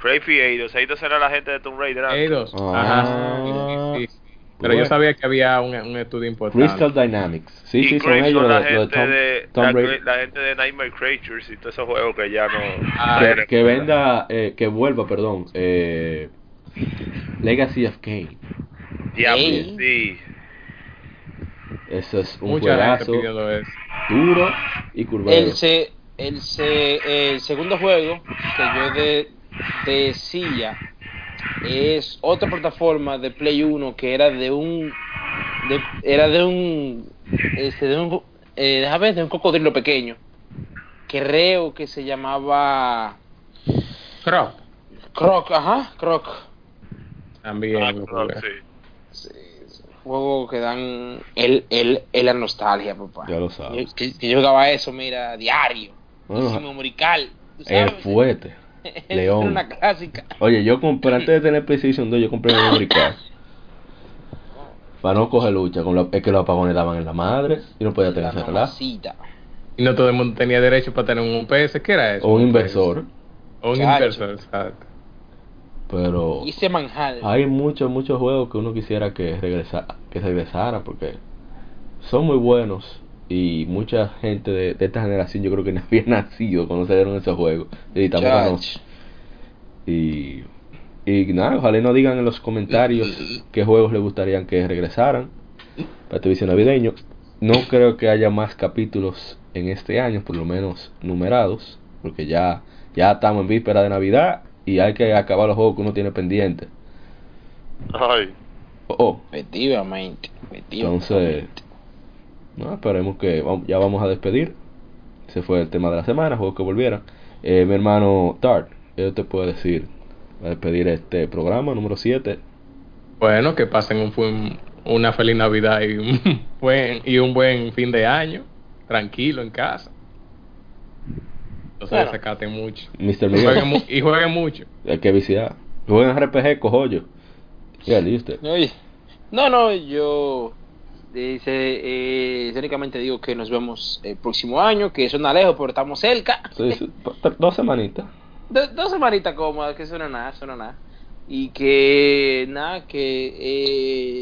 Speaker 4: Grave y Eidos. Eidos era la gente de Tomb Raider.
Speaker 2: Eidos.
Speaker 1: Ah.
Speaker 2: Ajá. Pero
Speaker 1: Bueno.
Speaker 2: yo sabía que había un, un estudio importante.
Speaker 1: Crystal Dynamics. Sí,
Speaker 4: y
Speaker 1: sí, son ellos
Speaker 4: la
Speaker 1: de, lo de
Speaker 4: gente
Speaker 1: Tom,
Speaker 4: de,
Speaker 1: Tom
Speaker 4: la,
Speaker 1: Brady.
Speaker 4: la gente de Nightmare Creatures y todos esos juegos que ya no
Speaker 2: Ah.
Speaker 1: Que venda, eh, que vuelva, perdón. Eh, Legacy of Kane.
Speaker 4: Diablo, sí.
Speaker 1: Eso es un
Speaker 2: Mucha gente
Speaker 1: juegazo
Speaker 2: eso.
Speaker 1: duro y curvero.
Speaker 3: El, se, el, se, el segundo juego que yo de, decía es otra plataforma de Play 1 que era de un de- era de un este, de un eh, déjame de un cocodrilo pequeño creo que se llamaba
Speaker 2: Croc.
Speaker 3: Croc ajá Croc
Speaker 2: También.
Speaker 4: Ah, sí.
Speaker 3: Juego que dan el, el, el la nostalgia papá
Speaker 1: Ya lo sabes.
Speaker 3: Yo- que, que yo jugaba eso mira diario
Speaker 1: Bueno, el
Speaker 3: sabes.
Speaker 1: fuerte.
Speaker 3: Era
Speaker 1: León.
Speaker 3: una clásica.
Speaker 1: Oye, yo compré, antes de tener PlayStation 2, yo compré un memory card. Para no coger lucha, con es que los apagones daban en la madre y no podía tener
Speaker 3: La
Speaker 1: ese relajo.
Speaker 2: Y no todo el mundo tenía derecho para tener un PS. ¿Qué era eso?
Speaker 1: O un inversor.
Speaker 2: O un
Speaker 3: Chacho.
Speaker 2: inversor, exacto.
Speaker 1: Pero
Speaker 3: Y ese manjar.
Speaker 1: hay muchos, muchos juegos que uno quisiera que regresa, que regresara porque son muy buenos y mucha gente de, de esta generación yo creo que no había nacido cuando salieron esos juegos. Y tampoco no. Y, y nada, ojalá nos digan en los comentarios qué juegos les gustaría que regresaran para este vicio navideño. No creo que haya más capítulos en este año, por lo menos numerados, porque ya, ya estamos en víspera de Navidad y hay que acabar los juegos que uno tiene pendientes.
Speaker 4: Ay,
Speaker 1: Oh, oh,
Speaker 3: Efectivamente. efectivamente.
Speaker 1: entonces, no, esperemos que ya vamos a despedir. Ese fue el tema de la semana, juegos que volvieran. Eh, mi hermano Tart, ¿qué te puedo decir? A despedir este programa número 7.
Speaker 2: Bueno, que pasen un, buen- una feliz Navidad y un buen y un buen fin de año, tranquilo en casa. No se
Speaker 3: Claro.
Speaker 2: desacaten mucho.
Speaker 1: Mr.
Speaker 2: Y jueguen, mu- y jueguen mucho.
Speaker 1: hay que visitar. Jueguen RPG, cojollo. Ya.
Speaker 3: Oye, No, no, yo dice, eh, únicamente digo que nos vemos el próximo año, que suena lejos, pero estamos cerca.
Speaker 1: Sí, dos semanitas.
Speaker 3: Do- dos semanitas cómodas, que eso no es nada, eso no es nada. Y que nada, que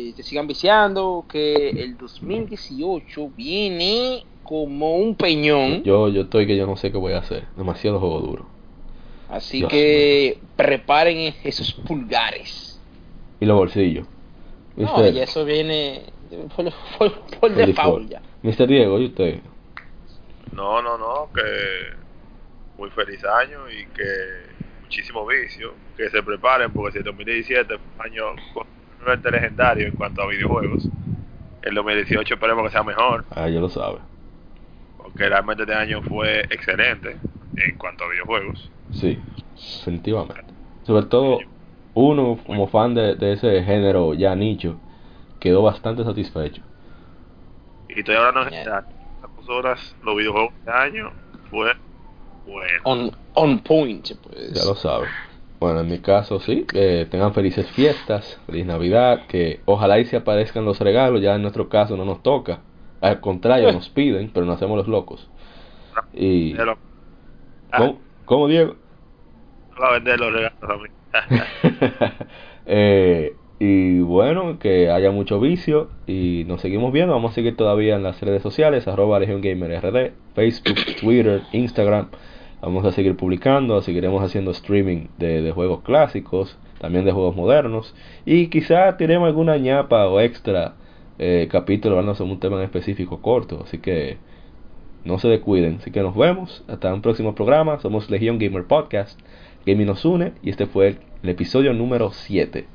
Speaker 3: eh, te sigan viciando, que el 2018 viene como un peñón.
Speaker 1: Yo, yo estoy que yo no sé qué voy a hacer. Demasiado juego duro.
Speaker 3: Así
Speaker 1: Dios
Speaker 3: que preparen esos pulgares.
Speaker 1: Y los bolsillos.
Speaker 3: No, ya eso viene por, por por default
Speaker 1: default.
Speaker 3: ya.
Speaker 1: Mr. Diego, ¿y usted?
Speaker 4: No, no, no, que muy feliz año y que muchísimo vicio, que se preparen porque si el 2017 fue un año completamente legendario en cuanto a videojuegos, el 2018 esperemos que sea mejor,
Speaker 1: Ah, ya lo sabe.
Speaker 4: porque realmente este año fue excelente en cuanto a videojuegos.
Speaker 1: Sí, definitivamente. Sobre todo, uno como fan de, de ese género ya nicho, quedó bastante satisfecho.
Speaker 4: Y estoy hablando en general, las consolas, los videojuegos de año fue bueno.
Speaker 3: On, on point, pues.
Speaker 1: Ya lo sabe. Bueno, en mi caso sí, que tengan felices fiestas, feliz Navidad, que ojalá y se aparezcan los regalos, ya en nuestro caso no nos toca. Al contrario, nos piden, pero no hacemos los locos. Y...
Speaker 4: De lo- Ah,
Speaker 1: ¿Cómo, cómo, Diego?
Speaker 4: va a vender los regalos a mí.
Speaker 1: Eh, y bueno, que haya mucho vicio y nos seguimos viendo. Vamos a seguir todavía en las redes sociales, arroba Gamer RD, Facebook, Twitter, Instagram. Vamos a seguir publicando, seguiremos haciendo streaming de, de juegos clásicos, también de juegos modernos. Y quizá tiremos alguna ñapa o extra eh, capítulo hablando sobre un tema en específico corto. Así que no se descuiden. Así que nos vemos. Hasta un próximo programa. Somos Legion Gamer Podcast. Gaming nos une. Y este fue el, el episodio número 7.